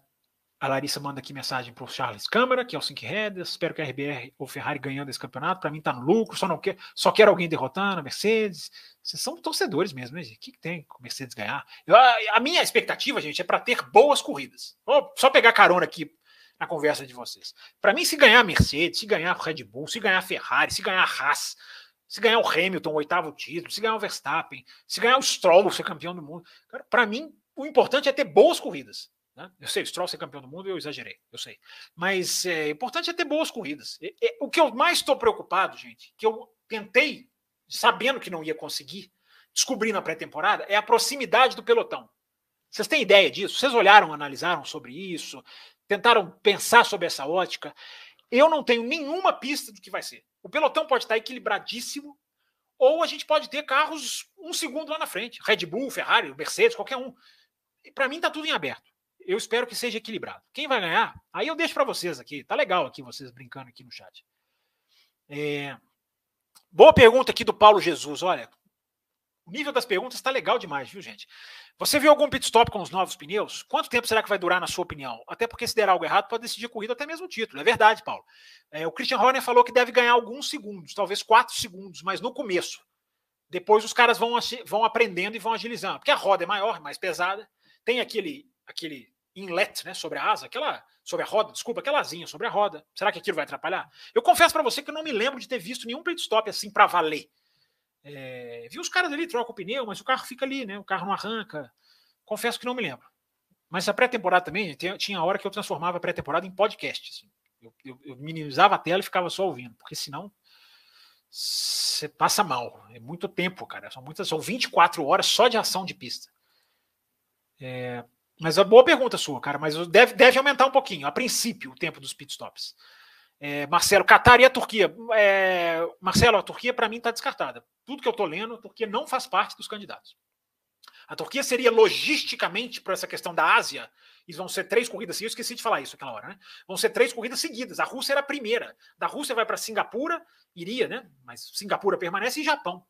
A Larissa manda aqui mensagem para o Charles Câmara, que é o Sync Head. Espero que a RBR ou Ferrari ganhando esse campeonato. Para mim está no lucro, só não quer, só quer alguém derrotando a Mercedes. Vocês são torcedores mesmo, né, gente? O que, que tem com Mercedes ganhar? Eu, a, a, minha expectativa, gente, é para ter boas corridas. Vou só pegar carona aqui na conversa de vocês. Para mim, se ganhar a Mercedes, se ganhar a Red Bull, se ganhar a Ferrari, se ganhar a Haas, se ganhar o Hamilton, o oitavo título, se ganhar o Verstappen, se ganhar o Stroll, ser campeão do mundo. Para mim, o importante é ter boas corridas. Né? Eu sei, o Stroll ser campeão do mundo, eu exagerei, eu sei. Mas é importante é ter boas corridas. O que eu mais estou preocupado, gente, que eu tentei, sabendo que não ia conseguir, descobrir na pré-temporada, é a proximidade do pelotão. Vocês têm ideia disso? Vocês olharam, analisaram sobre isso? Tentaram pensar sobre essa ótica? Eu não tenho nenhuma pista do que vai ser. O pelotão pode estar equilibradíssimo, ou a gente pode ter carros um segundo lá na frente. Red Bull, Ferrari, Mercedes, qualquer um. Para mim está tudo em aberto eu espero que seja equilibrado. Quem vai ganhar? Aí eu deixo para vocês aqui. Tá legal aqui vocês brincando aqui no chat. É... Boa pergunta aqui do Paulo Jesus. Olha, o nível das perguntas está legal demais, viu, gente? Você viu algum pit stop com os novos pneus? Quanto tempo será que vai durar, na sua opinião? Até porque se der algo errado, pode decidir corrida até mesmo o título. É verdade, Paulo. É, o Christian Horner falou que deve ganhar alguns segundos, talvez quatro segundos, mas no começo. Depois os caras vão, vão aprendendo e vão agilizando. Porque a roda é maior, mais pesada. Tem aquele, aquele inlet, né, sobre a asa, aquela sobre a roda, desculpa, aquela asinha sobre a roda. Será que aquilo vai atrapalhar? Eu confesso para você que eu não me lembro de ter visto nenhum pit stop assim para valer. É, vi os caras ali trocam o pneu, mas o carro fica ali, né? O carro não arranca. Confesso que não me lembro. Mas a pré-temporada também, tinha hora que eu transformava a pré-temporada em podcast. Assim. Eu, eu, eu, minimizava a tela e ficava só ouvindo, porque senão você passa mal. É muito tempo, cara. São muitas, são 24 horas só de ação de pista. É, mas é boa pergunta sua, cara. Mas deve, deve aumentar um pouquinho, a princípio, o tempo dos pitstops. É, Marcelo, Catar e a Turquia. É, Marcelo, a Turquia para mim está descartada. Tudo que eu estou lendo, a Turquia não faz parte dos candidatos. A Turquia seria logisticamente para essa questão da Ásia, e vão ser três corridas seguidas. Eu esqueci de falar isso aquela hora, né? Vão ser três corridas seguidas. A Rússia era a primeira. Da Rússia vai para Singapura, iria, né? Mas Singapura permanece e Japão.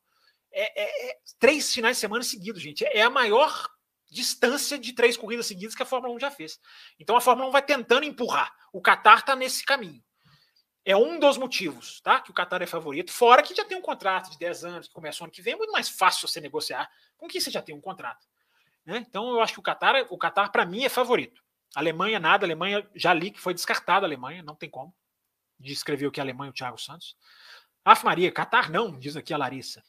É, é, é, três finais de semana seguidos, gente. É a maior distância de três corridas seguidas que a Fórmula 1 já fez. Então a Fórmula 1 vai tentando empurrar. O Qatar está nesse caminho. É um dos motivos, tá? Que o Qatar é favorito. Fora que já tem um contrato de 10 anos que começa o ano que vem, é muito mais fácil você negociar com quem você já tem um contrato. Né? Então eu acho que o Qatar, o Qatar para mim é favorito. A Alemanha nada, a Alemanha já li que foi descartada a Alemanha, não tem como. Descreveu que a Alemanha o Thiago Santos. Af Maria, Qatar não, diz aqui a Larissa.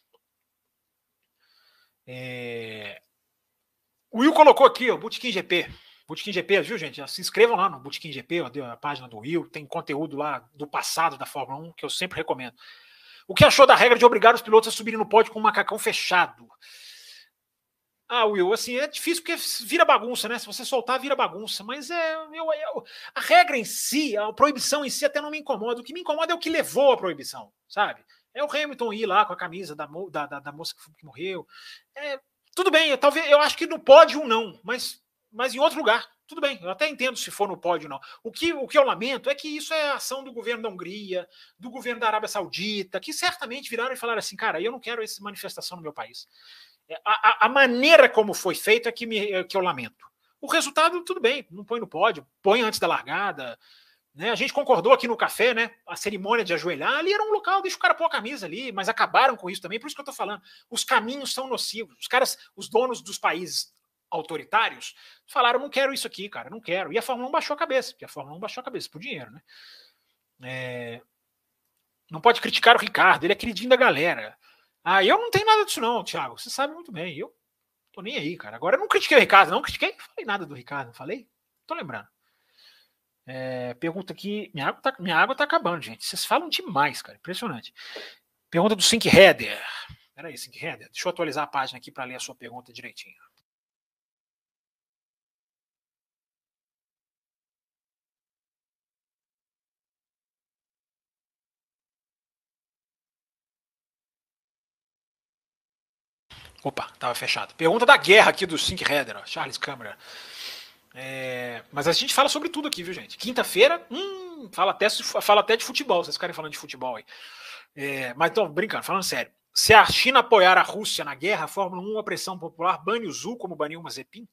É... O Will colocou aqui, o Bootkin GP. Bootkin GP, viu, gente? Se inscrevam lá no Bootkin GP, a página do Will, tem conteúdo lá do passado da Fórmula 1 que eu sempre recomendo. O que achou da regra de obrigar os pilotos a subirem no pódio com o macacão fechado? Ah, Will, assim, é difícil porque vira bagunça, né? Se você soltar, vira bagunça. Mas é. Eu, eu, a regra em si, a proibição em si até não me incomoda. O que me incomoda é o que levou à proibição, sabe? É o Hamilton ir lá com a camisa da, da, da, da moça que morreu. É, tudo bem, eu, talvez, eu acho que no pódio não, mas, mas em outro lugar. Tudo bem, eu até entendo se for no pódio não. O que, o que eu lamento é que isso é ação do governo da Hungria, do governo da Arábia Saudita, que certamente viraram e falaram assim, cara, eu não quero essa manifestação no meu país. É, a, a, maneira como foi feito é que, me, é que eu lamento. O resultado, tudo bem, não põe no pódio, põe antes da largada, né? A gente concordou aqui no café, né? A cerimônia de ajoelhar ali era um local, deixa o cara pôr a camisa ali, mas acabaram com isso também, por isso que eu tô falando. Os caminhos são nocivos. Os caras, os donos dos países autoritários, falaram: não quero isso aqui, cara, não quero. E a Fórmula 1 baixou a cabeça, porque a Fórmula 1 baixou a cabeça por dinheiro, né? É... Não pode criticar o Ricardo, ele é queridinho da galera. Ah, eu não tenho nada disso, não, Thiago. Você sabe muito bem. Eu tô nem aí, cara. Agora eu não critiquei o Ricardo, não critiquei, não falei nada do Ricardo, falei? Tô lembrando. É, pergunta aqui. Minha água, tá, minha água tá acabando, gente. Vocês falam demais, cara. Impressionante. Pergunta do Sync Header. Peraí, Sync Header. Deixa eu atualizar a página aqui para ler a sua pergunta direitinho. Opa, tava fechado. Pergunta da guerra aqui do Sync Header, Charles Câmara. É, mas a gente fala sobre tudo aqui, viu, gente? Quinta-feira, hum, fala, até, fala até de futebol, vocês ficarem falando de futebol aí. É, mas tô brincando, falando sério. Se a China apoiar a Rússia na guerra, a Fórmula 1, a pressão popular, bane o Zul como baniu o Mazepin?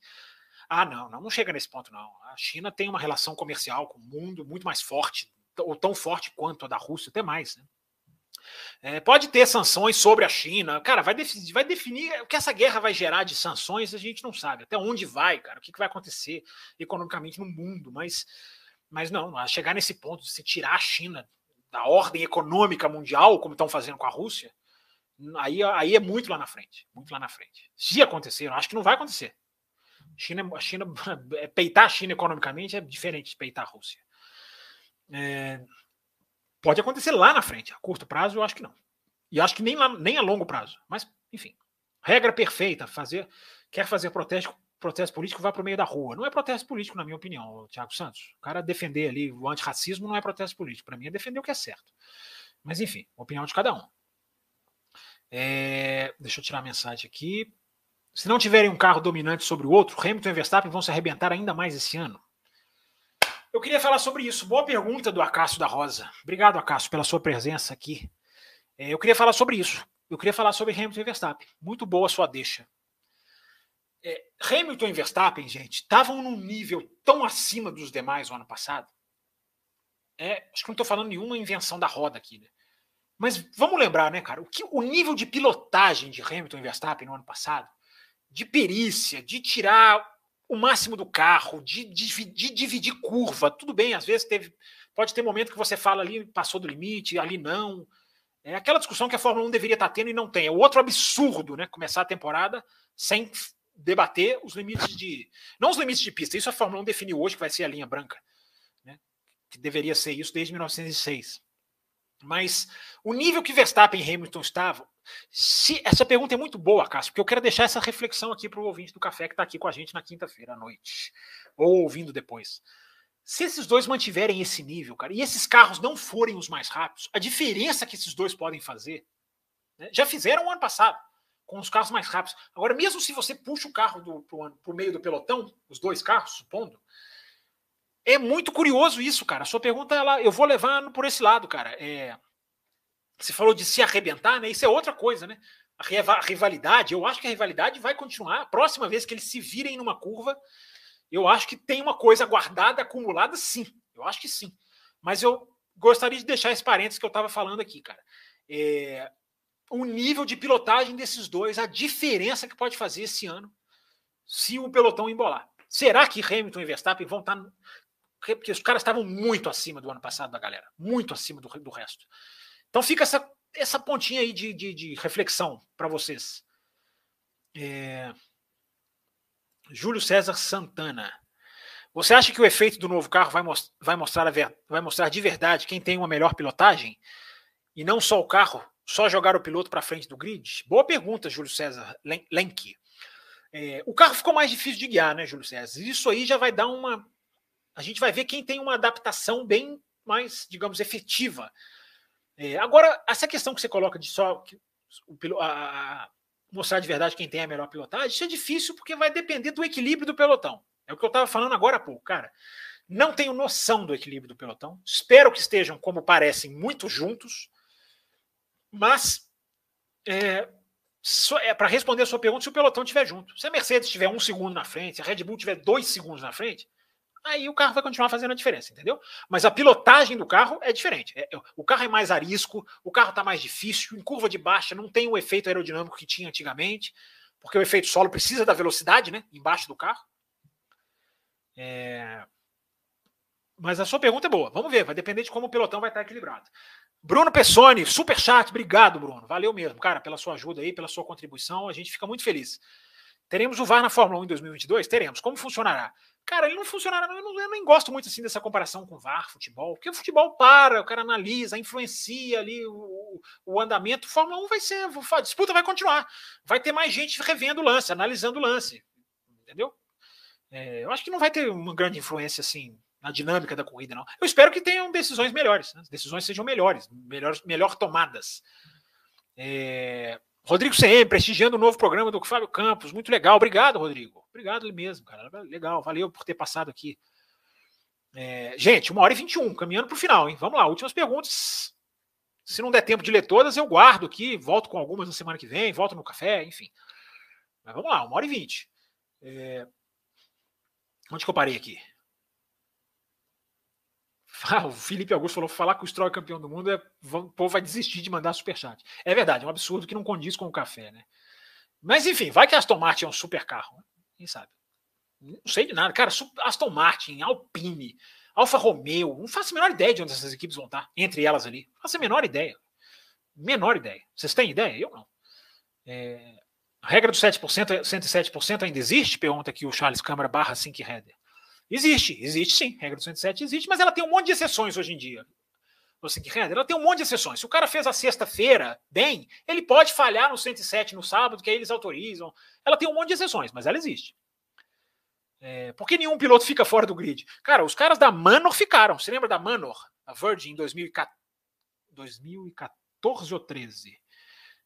Ah, não, não, não chega nesse ponto, não. A China tem uma relação comercial com o mundo muito mais forte, ou tão forte quanto a da Rússia, até mais, né? É, pode ter sanções sobre a China. Cara, vai definir, vai definir o que essa guerra vai gerar de sanções, a gente não sabe. Até onde vai, cara, o que, que vai acontecer economicamente no mundo. Mas, mas não, chegar nesse ponto de se tirar a China da ordem econômica mundial, como estão fazendo com a Rússia, aí, aí é muito lá na frente. Muito lá na frente. Se acontecer, eu acho que não vai acontecer. China, a China, peitar a China economicamente é diferente de peitar a Rússia. É, Pode acontecer lá na frente. A curto prazo, eu acho que não. E acho que nem, lá, nem a longo prazo. Mas, enfim. Regra perfeita: fazer, quer fazer protesto, protesto político, vá para o meio da rua. Não é protesto político, na minha opinião, Tiago Santos. O cara defender ali o antirracismo não é protesto político. Para mim é defender o que é certo. Mas, enfim, opinião de cada um. É, deixa eu tirar a mensagem aqui. Se não tiverem um carro dominante sobre o outro, Hamilton e Verstappen vão se arrebentar ainda mais esse ano. Eu queria falar sobre isso. Boa pergunta do Acácio da Rosa. Obrigado, Acácio, pela sua presença aqui. É, eu queria falar sobre isso. Eu queria falar sobre Hamilton e Verstappen. Muito boa a sua deixa. É, Hamilton e Verstappen, gente, estavam num nível tão acima dos demais no ano passado. É, acho que não estou falando nenhuma invenção da roda aqui, né? Mas vamos lembrar, né, cara? O, que, o nível de pilotagem de Hamilton e Verstappen no ano passado, de perícia, de tirar o máximo do carro, de, de, de, dividir curva. Tudo bem, às vezes teve. Pode ter momento que você fala ali, passou do limite, ali não. É aquela discussão que a Fórmula 1 deveria estar tendo e não tem. É outro absurdo, né? Começar a temporada sem debater os limites de. Não os limites de pista, isso a Fórmula 1 definiu hoje que vai ser a linha branca. Né? Que deveria ser isso desde 1906. Mas o nível que Verstappen e Hamilton estavam. Se, essa pergunta é muito boa, Cássio, porque eu quero deixar essa reflexão aqui para o ouvinte do café que está aqui com a gente na quinta-feira à noite, ou ouvindo depois. Se esses dois mantiverem esse nível, cara, e esses carros não forem os mais rápidos, a diferença que esses dois podem fazer, né, já fizeram o ano passado com os carros mais rápidos. Agora, mesmo se você puxa o carro para o meio do pelotão, os dois carros, supondo, é muito curioso isso, cara. A sua pergunta, ela, eu vou levar por esse lado, cara. É, você falou de se arrebentar, né? Isso é outra coisa, né? A rivalidade, eu acho que a rivalidade vai continuar. A próxima vez que eles se virem numa curva, eu acho que tem uma coisa guardada, acumulada, sim. Eu acho que sim. Mas eu gostaria de deixar esse parênteses que eu estava falando aqui, cara. É, o nível de pilotagem desses dois, a diferença que pode fazer esse ano se o pelotão embolar. Será que Hamilton e Verstappen vão estar. Tá porque os caras estavam muito acima do ano passado da galera, muito acima do, do resto. Então fica essa, essa pontinha aí de, de, de reflexão para vocês. É... Júlio César Santana. Você acha que o efeito do novo carro vai, most vai, mostrar vai mostrar de verdade quem tem uma melhor pilotagem? E não só o carro só jogar o piloto para frente do grid? Boa pergunta, Júlio César Lenk. É, o carro ficou mais difícil de guiar, né, Júlio César? Isso aí já vai dar uma. A gente vai ver quem tem uma adaptação bem mais, digamos, efetiva. É, agora, essa questão que você coloca de só o, a, a, mostrar de verdade quem tem a melhor pilotagem, isso é difícil porque vai depender do equilíbrio do pelotão. É o que eu estava falando agora há pouco, cara. Não tenho noção do equilíbrio do pelotão. Espero que estejam, como parecem, muito juntos. Mas, é, é para responder a sua pergunta, se o pelotão estiver junto. Se a Mercedes estiver um segundo na frente, se a Red Bull estiver dois segundos na frente, aí o carro vai continuar fazendo a diferença, entendeu? Mas a pilotagem do carro é diferente. É, é o carro é mais arisco, o carro está mais difícil, em curva de baixa não tem o efeito aerodinâmico que tinha antigamente, porque o efeito solo precisa da velocidade, né? Embaixo do carro. É... Mas a sua pergunta é boa. Vamos ver, vai depender de como o pelotão vai estar equilibrado. Bruno Pessoni, super chat, obrigado, Bruno. Valeu mesmo, cara, pela sua ajuda aí, pela sua contribuição. A gente fica muito feliz. Teremos o VAR na Fórmula 1 em 2022? Teremos. Como funcionará? Cara, ele não funcionará. Eu, não, eu nem gosto muito assim dessa comparação com VAR, futebol, porque o futebol para, o cara analisa, influencia ali o, o andamento. Fórmula 1 vai ser, a disputa vai continuar. Vai ter mais gente revendo o lance, analisando o lance. Entendeu? É, eu acho que não vai ter uma grande influência assim na dinâmica da corrida, não. Eu espero que tenham decisões melhores, né? decisões sejam melhores, melhor, melhor tomadas. É... Rodrigo CM, prestigiando o novo programa do Fábio Campos, muito legal. Obrigado, Rodrigo. Obrigado mesmo, cara. Legal, valeu por ter passado aqui. É... Gente, uma hora e 21, caminhando para o final, hein? Vamos lá, últimas perguntas. Se não der tempo de ler todas, eu guardo aqui, volto com algumas na semana que vem, volto no café, enfim. Mas vamos lá, uma hora e vinte. É... Onde que eu parei aqui? o Felipe Augusto falou: falar que o Stroll é campeão do mundo, é, o povo vai desistir de mandar superchat. É verdade, é um absurdo que não condiz com o café, né? Mas enfim, vai que a Aston Martin é um super carro, né? quem sabe? Não sei de nada. Cara, Aston Martin, Alpine, Alfa Romeo, não faço a menor ideia de onde essas equipes vão estar, entre elas ali. Não faço a menor ideia. Menor ideia. Vocês têm ideia? Eu não. É... A regra do 7%, 107% ainda existe? Pergunta aqui o Charles Câmara barra Sink Header. Existe, existe sim. Regra do 107 existe, mas ela tem um monte de exceções hoje em dia. Você que ela tem um monte de exceções. Se o cara fez a sexta-feira bem, ele pode falhar no 107 no sábado, que aí eles autorizam. Ela tem um monte de exceções, mas ela existe. É, por que nenhum piloto fica fora do grid? Cara, os caras da Manor ficaram. Você lembra da Manor? A Virgin em 2014 ou 13?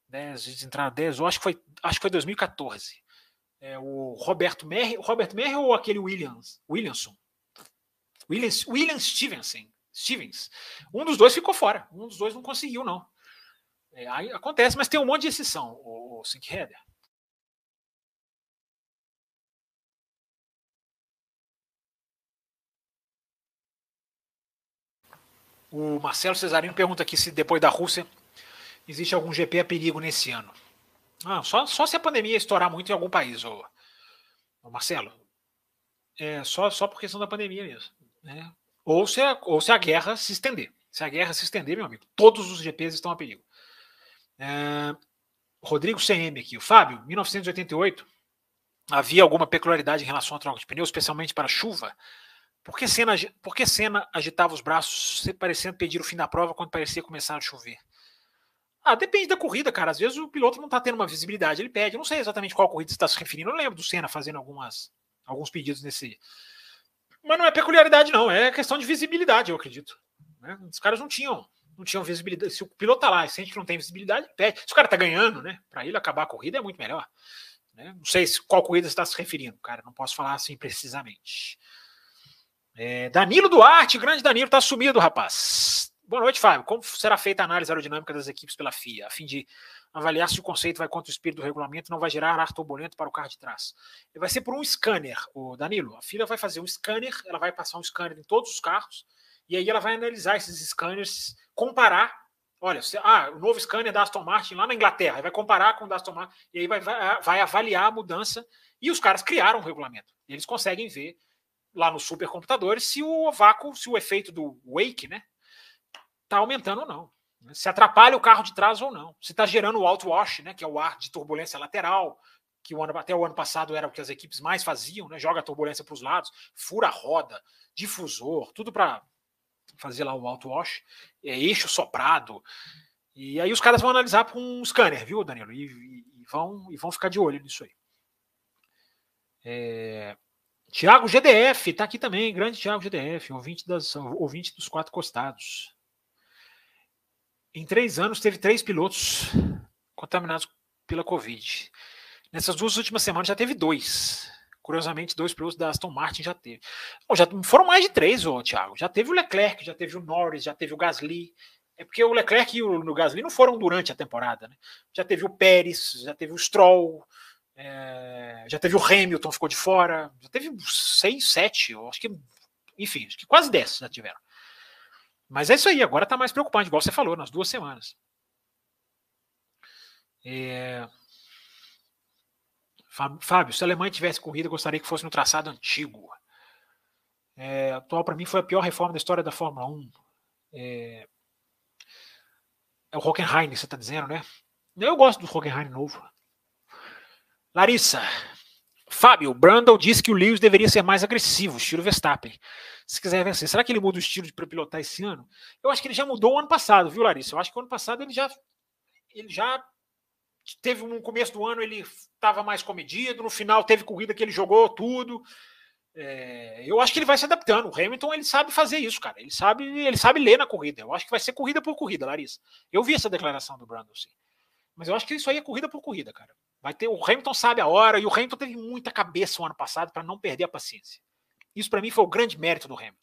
10, eles entraram 10, eu acho que foi, acho que foi 2014 é, o Roberto Merri, Robert Merri ou aquele Williams, Williamson? Williams, William Stevenson, Stevens. Um dos dois ficou fora. Um dos dois não conseguiu, não. É, acontece, mas tem um monte de exceção, o, o Sinkheader. O Marcelo Cesarino pergunta aqui se depois da Rússia existe algum GP a perigo nesse ano. Ah, só, só se a pandemia estourar muito em algum país, ô, ô Marcelo. É só, só por questão da pandemia mesmo. Né? Ou, se a, ou se a guerra se estender. Se a guerra se estender, meu amigo, todos os GPs estão a perigo. É, Rodrigo CM aqui, o Fábio, 1988, havia alguma peculiaridade em relação à troca de pneu, especialmente para chuva? Por que Senna, por que Senna agitava os braços, parecendo pedir o fim da prova quando parecia começar a chover? Ah, depende da corrida, cara. Às vezes o piloto não está tendo uma visibilidade, ele pede. Eu não sei exatamente qual corrida você está se referindo. Eu lembro do Senna fazendo algumas, alguns pedidos nesse. Mas não é peculiaridade, não. É questão de visibilidade, eu acredito. Né? Os caras não tinham, não tinham visibilidade. Se o piloto tá lá e sente que não tem visibilidade, pede. Se o cara tá ganhando, né? Para ele acabar a corrida é muito melhor. Né? Não sei se qual corrida você está se referindo, cara. Não posso falar assim precisamente. É, Danilo Duarte, grande Danilo, tá sumido, rapaz. Boa noite, Fábio. Como será feita a análise aerodinâmica das equipes pela FIA, a fim de avaliar se o conceito vai contra o espírito do regulamento e não vai gerar ar turbulento para o carro de trás? Vai ser por um scanner, o Danilo. A FIA vai fazer um scanner, ela vai passar um scanner em todos os carros, e aí ela vai analisar esses scanners, comparar. Olha, ah, o novo scanner da Aston Martin lá na Inglaterra, vai comparar com o da Aston Martin, e aí vai, vai, vai avaliar a mudança. E os caras criaram um regulamento. Eles conseguem ver lá nos supercomputadores se o vácuo, se o efeito do wake, né, tá aumentando ou não. Se atrapalha o carro de trás ou não. Se está gerando o outwash, né, que é o ar de turbulência lateral, que o ano, até o ano passado era o que as equipes mais faziam, né, joga a turbulência para os lados, fura a roda, difusor, tudo para fazer lá o outwash, é, eixo soprado. E aí os caras vão analisar com um scanner, viu, Danilo? E, e, e, vão, e vão ficar de olho nisso aí. É... Tiago GDF, tá aqui também, grande Tiago GDF, ouvinte, das, ouvinte dos quatro costados. Em três anos teve três pilotos contaminados pela Covid. Nessas duas últimas semanas já teve dois. Curiosamente, dois pilotos da Aston Martin já teve. Bom, já foram mais de três, ô, Thiago. Já teve o Leclerc, já teve o Norris, já teve o Gasly. É porque o Leclerc e o, Gasly não foram durante a temporada, né? Já teve o Pérez, já teve o Stroll, é, já teve o Hamilton, ficou de fora. Já teve seis, sete, acho que, enfim, acho que quase dez já tiveram. Mas é isso aí, agora está mais preocupante, igual você falou, nas duas semanas. É... Fábio, se a Alemanha tivesse corrida, gostaria que fosse no traçado antigo. É, atual, para mim, foi a pior reforma da história da Fórmula 1. É, é o Hockenheim, você está dizendo, né? Eu gosto do Hockenheim novo. Larissa, Fábio, Brandon disse que o Lewis deveria ser mais agressivo, estilo Verstappen. Se quiser vencer, será que ele muda o estilo para pilotar esse ano? Eu acho que ele já mudou o ano passado, viu, Larissa? Eu acho que o ano passado ele já, ele já teve um começo do ano ele estava mais comedido, no final teve corrida que ele jogou tudo. É, eu acho que ele vai se adaptando. O Hamilton ele sabe fazer isso, cara. Ele sabe, ele sabe ler na corrida. Eu acho que vai ser corrida por corrida, Larissa. Eu vi essa declaração do Brandon, sim. Mas eu acho que isso aí é corrida por corrida, cara. Vai ter o Hamilton sabe a hora e o Hamilton teve muita cabeça o ano passado para não perder a paciência. Isso para mim foi o grande mérito do Hamilton.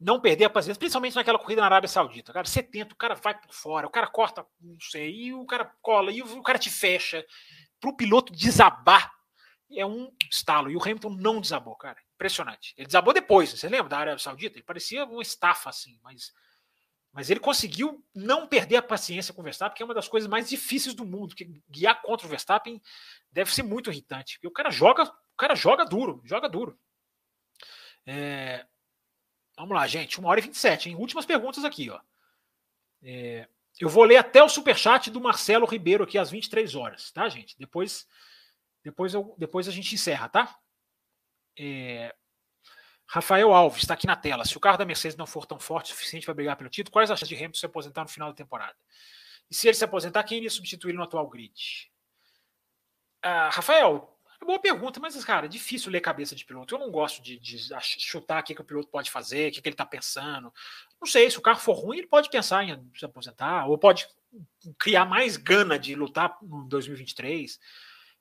Não perder a paciência, principalmente naquela corrida na Arábia Saudita. Cara, 70, o cara vai por fora, o cara corta, não sei, e o cara cola, e o cara te fecha. Para o piloto desabar é um estalo. E o Hamilton não desabou, cara. Impressionante. Ele desabou depois, você lembra da Arábia Saudita? Ele parecia uma estafa assim, mas mas ele conseguiu não perder a paciência com o Verstappen, que é uma das coisas mais difíceis do mundo. Que guiar contra o Verstappen deve ser muito irritante. Porque o cara joga, o cara joga duro, joga duro. É... Vamos lá, gente. Uma hora e 27, hein? Últimas perguntas aqui, ó. É... Eu vou ler até o superchat do Marcelo Ribeiro aqui às 23 horas, tá, gente? Depois, depois, eu, depois a gente encerra, tá? É... Rafael Alves está aqui na tela. Se o carro da Mercedes não for tão forte o suficiente para brigar pelo título, quais as chances de Hamilton se aposentar no final da temporada? E se ele se aposentar, quem iria substituir no atual grid? Ah, Rafael, é boa pergunta, mas, cara, é difícil ler cabeça de piloto. Eu não gosto de, de chutar o que, que o piloto pode fazer, o que, que ele está pensando. Não sei, se o carro for ruim, ele pode pensar em se aposentar, ou pode criar mais gana de lutar no 2023.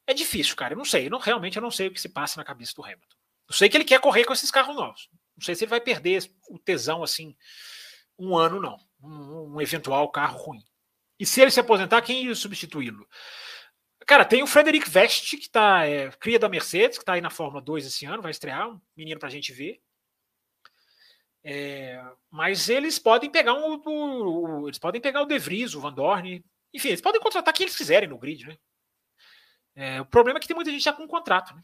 É difícil, cara. Eu não sei. Eu não, realmente eu não sei o que se passa na cabeça do Hamilton. Eu sei que ele quer correr com esses carros novos. Não sei se ele vai perder o tesão assim um ano, não. Um, um eventual carro ruim. E se ele se aposentar, quem ia substituí-lo? Cara, tem o Frederic Vest, que tá, é, cria da Mercedes, que está aí na Fórmula 2 esse ano, vai estrear, um menino para a gente ver. É, mas eles podem pegar um, o, eles podem pegar o De Vries, o Van Dorn, enfim, eles podem contratar quem eles quiserem no grid, né? É, o problema é que tem muita gente já com contrato, né?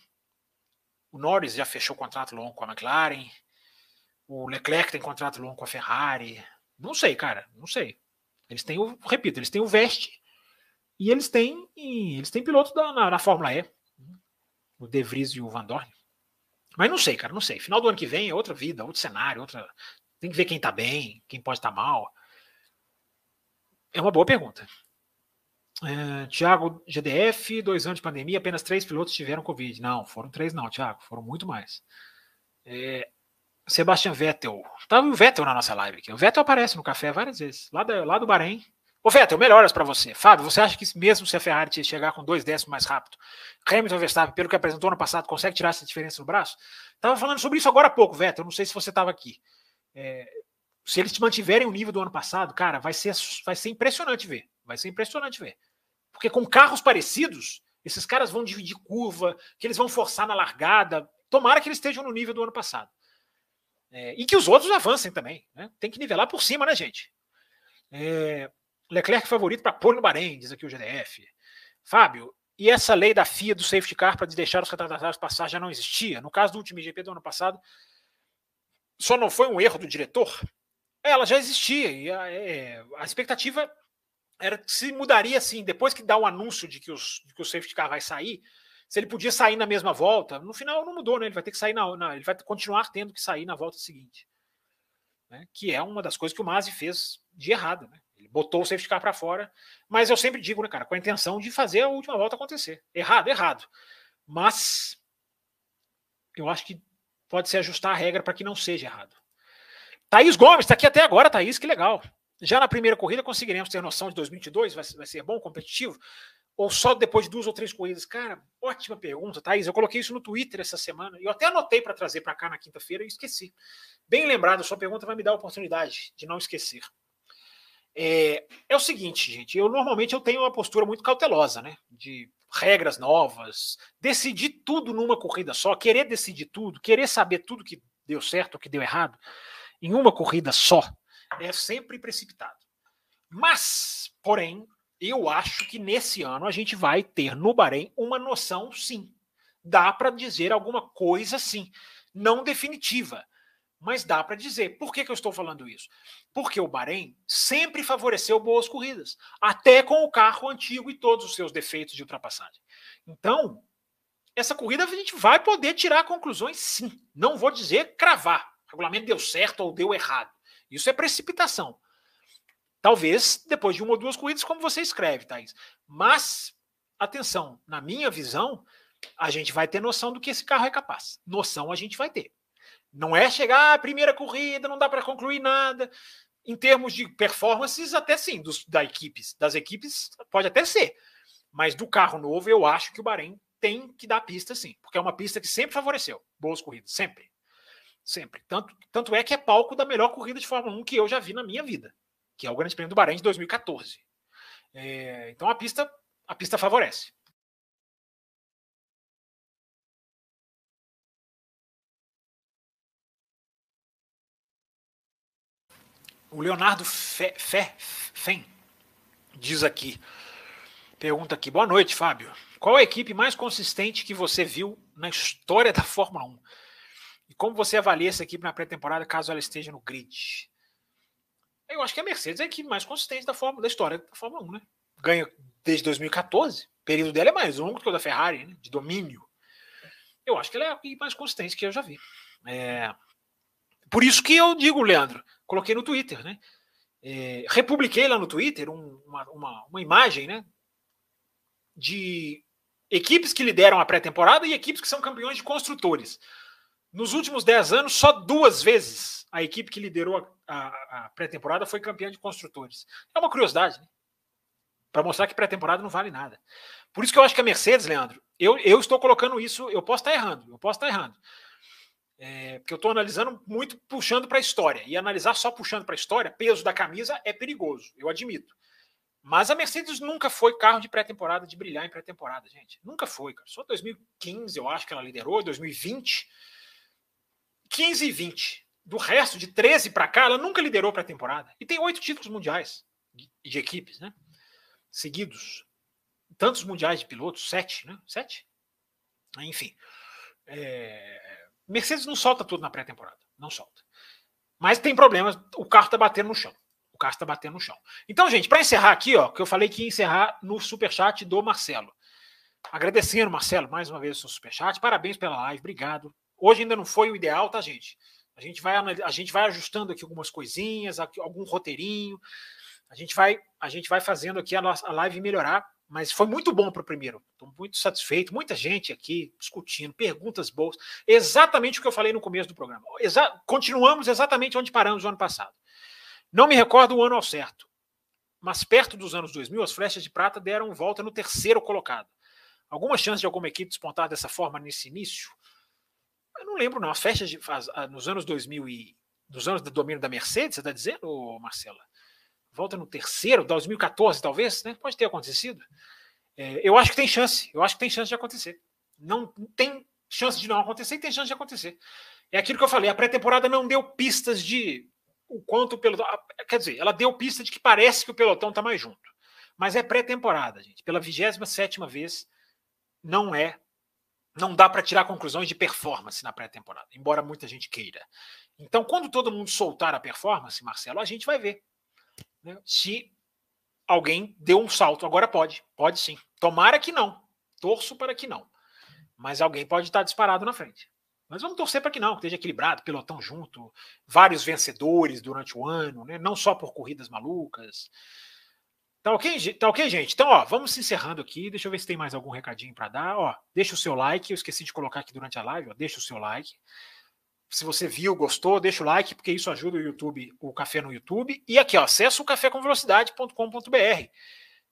O Norris já fechou contrato longo com a McLaren. O Leclerc tem contrato longo com a Ferrari. Não sei, cara, não sei. Eles têm o, repito, eles têm o Veste e eles têm eles têm pilotos da, na, na Fórmula E. o De Vries e o Van Dorn. Mas não sei, cara, não sei. Final do ano que vem é outra vida, outro cenário, outra. Tem que ver quem tá bem, quem pode estar tá mal. É uma boa pergunta. É, Tiago GDF, dois anos de pandemia, apenas três pilotos tiveram Covid. Não, foram três, não, Tiago, foram muito mais. É, Sebastian Vettel. Tava o Vettel na nossa live aqui. O Vettel aparece no café várias vezes, lá, da, lá do Bahrein. Ô, Vettel, melhoras para você. Fábio, você acha que mesmo se a Ferrari chegar com dois décimos mais rápido, Hamilton Verstappen, pelo que apresentou no passado, consegue tirar essa diferença no braço? Tava falando sobre isso agora há pouco, Vettel. Não sei se você estava aqui. É, se eles mantiverem o nível do ano passado, cara, vai ser, vai ser impressionante ver. Vai ser impressionante ver. Porque com carros parecidos, esses caras vão dividir curva, que eles vão forçar na largada. Tomara que eles estejam no nível do ano passado. É, e que os outros avancem também. Né? Tem que nivelar por cima, né, gente? É, Leclerc favorito para pôr no Bahrein, diz aqui o GDF. Fábio, e essa lei da FIA do safety car para deixar os retardatários passar já não existia? No caso do último GP do ano passado, só não foi um erro do diretor? Ela já existia e a, é, a expectativa era que se mudaria assim, depois que dá o anúncio de que, os, de que o safety car vai sair, se ele podia sair na mesma volta, no final não mudou, né? Ele vai ter que sair na, na ele vai continuar tendo que sair na volta seguinte. Né? Que é uma das coisas que o Masi fez de errado, né? Botou o safety car para fora, mas eu sempre digo, né, cara, com a intenção de fazer a última volta acontecer. Errado, errado. Mas eu acho que pode se ajustar a regra para que não seja errado. Thaís Gomes está aqui até agora, Thaís, que legal. Já na primeira corrida conseguiremos ter noção de 2022? Vai, vai ser bom, competitivo? Ou só depois de duas ou três corridas? Cara, ótima pergunta, Thaís. Eu coloquei isso no Twitter essa semana eu até anotei para trazer para cá na quinta-feira e esqueci. Bem lembrado, sua pergunta vai me dar a oportunidade de não esquecer. É, é, o seguinte, gente. Eu normalmente eu tenho uma postura muito cautelosa, né? De regras novas, decidir tudo numa corrida só, querer decidir tudo, querer saber tudo que deu certo ou que deu errado em uma corrida só é sempre precipitado. Mas, porém, eu acho que nesse ano a gente vai ter no Bahrein uma noção, sim. Dá para dizer alguma coisa, sim. Não definitiva, mas dá para dizer. Por que, que eu estou falando isso? Porque o Bahrein sempre favoreceu boas corridas, até com o carro antigo e todos os seus defeitos de ultrapassagem. Então, essa corrida a gente vai poder tirar conclusões, sim. Não vou dizer cravar. O regulamento deu certo ou deu errado. Isso é precipitação. Talvez depois de uma ou duas corridas, como você escreve, Thaís. Mas, atenção, na minha visão, a gente vai ter noção do que esse carro é capaz. Noção a gente vai ter. Não é chegar à primeira corrida, não dá para concluir nada. Em termos de performances, até sim, dos, da equipes, das equipes, pode até ser. Mas do carro novo, eu acho que o Bahrein tem que dar pista, sim, porque é uma pista que sempre favoreceu boas corridas, sempre. Sempre. Tanto, tanto é que é palco da melhor corrida de Fórmula 1 que eu já vi na minha vida, que é o Grande Prêmio do Bahrein de 2014. É, então a pista, a pista favorece. O Leonardo Fe, Fe, Fen diz aqui, pergunta aqui, boa noite, Fábio. Qual a equipe mais consistente que você viu na história da Fórmula 1? E como você avalia essa equipe na pré-temporada, caso ela esteja no grid? Eu acho que a Mercedes é a equipe mais consistente da, Fórmula, da história da Fórmula 1, né? Ganha desde 2014. O período dela é mais longo que o da Ferrari, né? de domínio. Eu acho que ela é a equipe mais consistente que eu já vi. É... Por isso que eu digo, Leandro, coloquei no Twitter, né? É... republiquei lá no Twitter um, uma, uma, uma imagem, né? De equipes que lideram a pré-temporada e equipes que são campeões de construtores. Nos últimos 10 anos, só duas vezes a equipe que liderou a, a, a pré-temporada foi campeã de construtores. É uma curiosidade, né? Para mostrar que pré-temporada não vale nada. Por isso que eu acho que a Mercedes, Leandro, eu, eu estou colocando isso, eu posso estar errando, eu posso estar errando. É, porque eu estou analisando muito puxando para a história. E analisar só puxando para a história, peso da camisa é perigoso, eu admito. Mas a Mercedes nunca foi carro de pré-temporada, de brilhar em pré-temporada, gente. Nunca foi, cara. Só 2015 eu acho que ela liderou, 2020 15 e 20. Do resto, de 13 para cá, ela nunca liderou para a temporada. E tem oito títulos mundiais de, de, equipes, né? Seguidos. Tantos mundiais de pilotos, sete, né? Sete? Enfim. É... Mercedes não solta tudo na pré-temporada. Não solta. Mas tem problemas. O carro está batendo no chão. O carro está batendo no chão. Então, gente, para encerrar aqui, ó, que eu falei que ia encerrar no superchat do Marcelo. Agradecendo, Marcelo, mais uma vez o seu superchat. Parabéns pela live, obrigado. Hoje ainda não foi o ideal, tá, gente? A gente vai, a gente vai ajustando aqui algumas coisinhas, algum roteirinho. A gente vai, a gente vai fazendo aqui a, nossa, a live melhorar, mas foi muito bom para o primeiro. Estou muito satisfeito. Muita gente aqui discutindo, perguntas boas. Exatamente o que eu falei no começo do programa. Exa continuamos exatamente onde paramos no ano passado. Não me recordo o ano ao certo, mas perto dos anos 2000, as flechas de prata deram volta no terceiro colocado. Alguma chance de alguma equipe despontar dessa forma nesse início? Eu não lembro, não. As festas de, as, nos anos 2000 e nos anos do domínio da Mercedes, você está dizendo, Marcela? Volta no terceiro, 2014, talvez, né? Pode ter acontecido. É, eu acho que tem chance. Eu acho que tem chance de acontecer. Não tem chance de não acontecer e tem chance de acontecer. É aquilo que eu falei. A pré-temporada não deu pistas de o quanto o pelotão. Quer dizer, ela deu pista de que parece que o pelotão está mais junto. Mas é pré-temporada, gente. Pela 27 vez, não é não dá para tirar conclusões de performance na pré-temporada, embora muita gente queira. Então, quando todo mundo soltar a performance, Marcelo, a gente vai ver né, se alguém deu um salto. Agora pode, pode sim. Tomara que não. Torço para que não. Mas alguém pode estar disparado na frente. Mas vamos torcer para que não, que esteja equilibrado, pelotão junto, vários vencedores durante o ano, né, não só por corridas malucas. Tá ok, tá ok, gente? Então, ó, vamos encerrando aqui. Deixa eu ver se tem mais algum recadinho para dar. Ó, deixa o seu like. Eu esqueci de colocar aqui durante a live. Ó, deixa o seu like. Se você viu, gostou, deixa o like, porque isso ajuda o YouTube, o café no YouTube. E aqui, ó, acessa o cafécomvelocidade.com.br.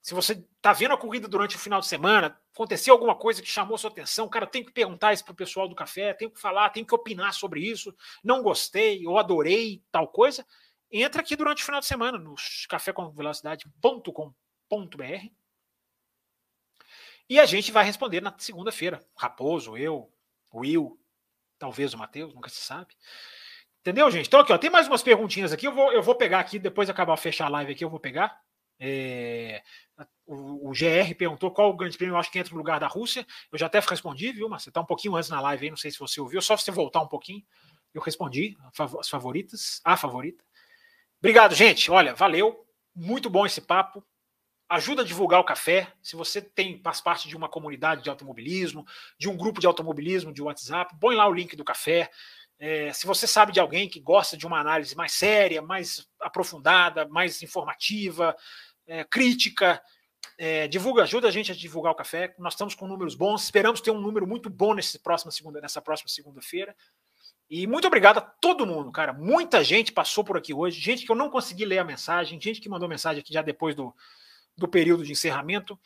Se você tá vendo a corrida durante o final de semana, aconteceu alguma coisa que chamou sua atenção, cara, tem que perguntar isso pro pessoal do café, tem que falar, tem que opinar sobre isso. Não gostei, ou adorei tal coisa entra aqui durante o final de semana no cafécomvelocidade.com.br e a gente vai responder na segunda-feira. Raposo, eu, Will, talvez o Matheus, nunca se sabe. Entendeu, gente? Então aqui, ó, tem mais umas perguntinhas aqui. Eu vou, eu vou pegar aqui, depois de acabar fechar a live aqui, eu vou pegar. É, o, o, GR perguntou qual o grande prêmio eu acho que entra no lugar da Rússia. Eu já até respondi, viu, mas você está um pouquinho antes na live aí, não sei se você ouviu, só você voltar um pouquinho. Eu respondi as favoritas, a favorita. Obrigado, gente. Olha, valeu. Muito bom esse papo. Ajuda a divulgar o café. Se você tem faz parte de uma comunidade de automobilismo, de um grupo de automobilismo de WhatsApp, põe lá o link do café. É, se você sabe de alguém que gosta de uma análise mais séria, mais aprofundada, mais informativa, é, crítica, é, divulga, ajuda a gente a divulgar o café. Nós estamos com números bons, esperamos ter um número muito bom nesse próximo segunda, nessa próxima segunda-feira. E muito obrigado a todo mundo, cara. Muita gente passou por aqui hoje, gente que eu não consegui ler a mensagem, gente que mandou mensagem aqui já depois do, do período de encerramento.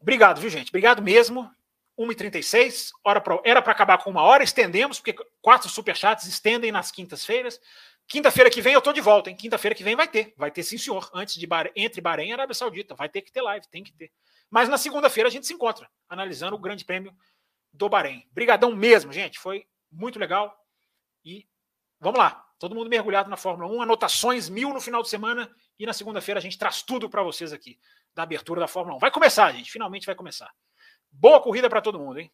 Obrigado, viu, gente? Obrigado mesmo. 1h36, hora pra, era para acabar com uma hora, estendemos, porque quatro superchats estendem nas quintas-feiras. Quinta-feira que vem eu tô de volta, hein? Quinta-feira que vem vai ter, vai ter sim, senhor. Antes de Bahrein, entre Bahrein e Arábia Saudita, vai ter que ter live, tem que ter. Mas na segunda-feira a gente se encontra, analisando o Grande Prêmio do Bahrein. Brigadão mesmo, gente, foi muito legal. E vamos lá, todo mundo mergulhado na Fórmula 1, anotações mil no final de semana e na segunda-feira a gente traz tudo para vocês aqui da abertura da Fórmula 1. Vai começar, gente, finalmente vai começar. Boa corrida para todo mundo, hein?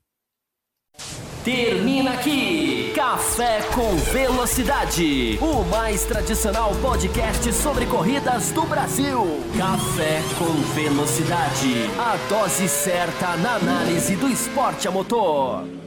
Termina aqui Café com Velocidade, o mais tradicional podcast sobre corridas do Brasil. Café com Velocidade, a dose certa na análise do esporte a motor.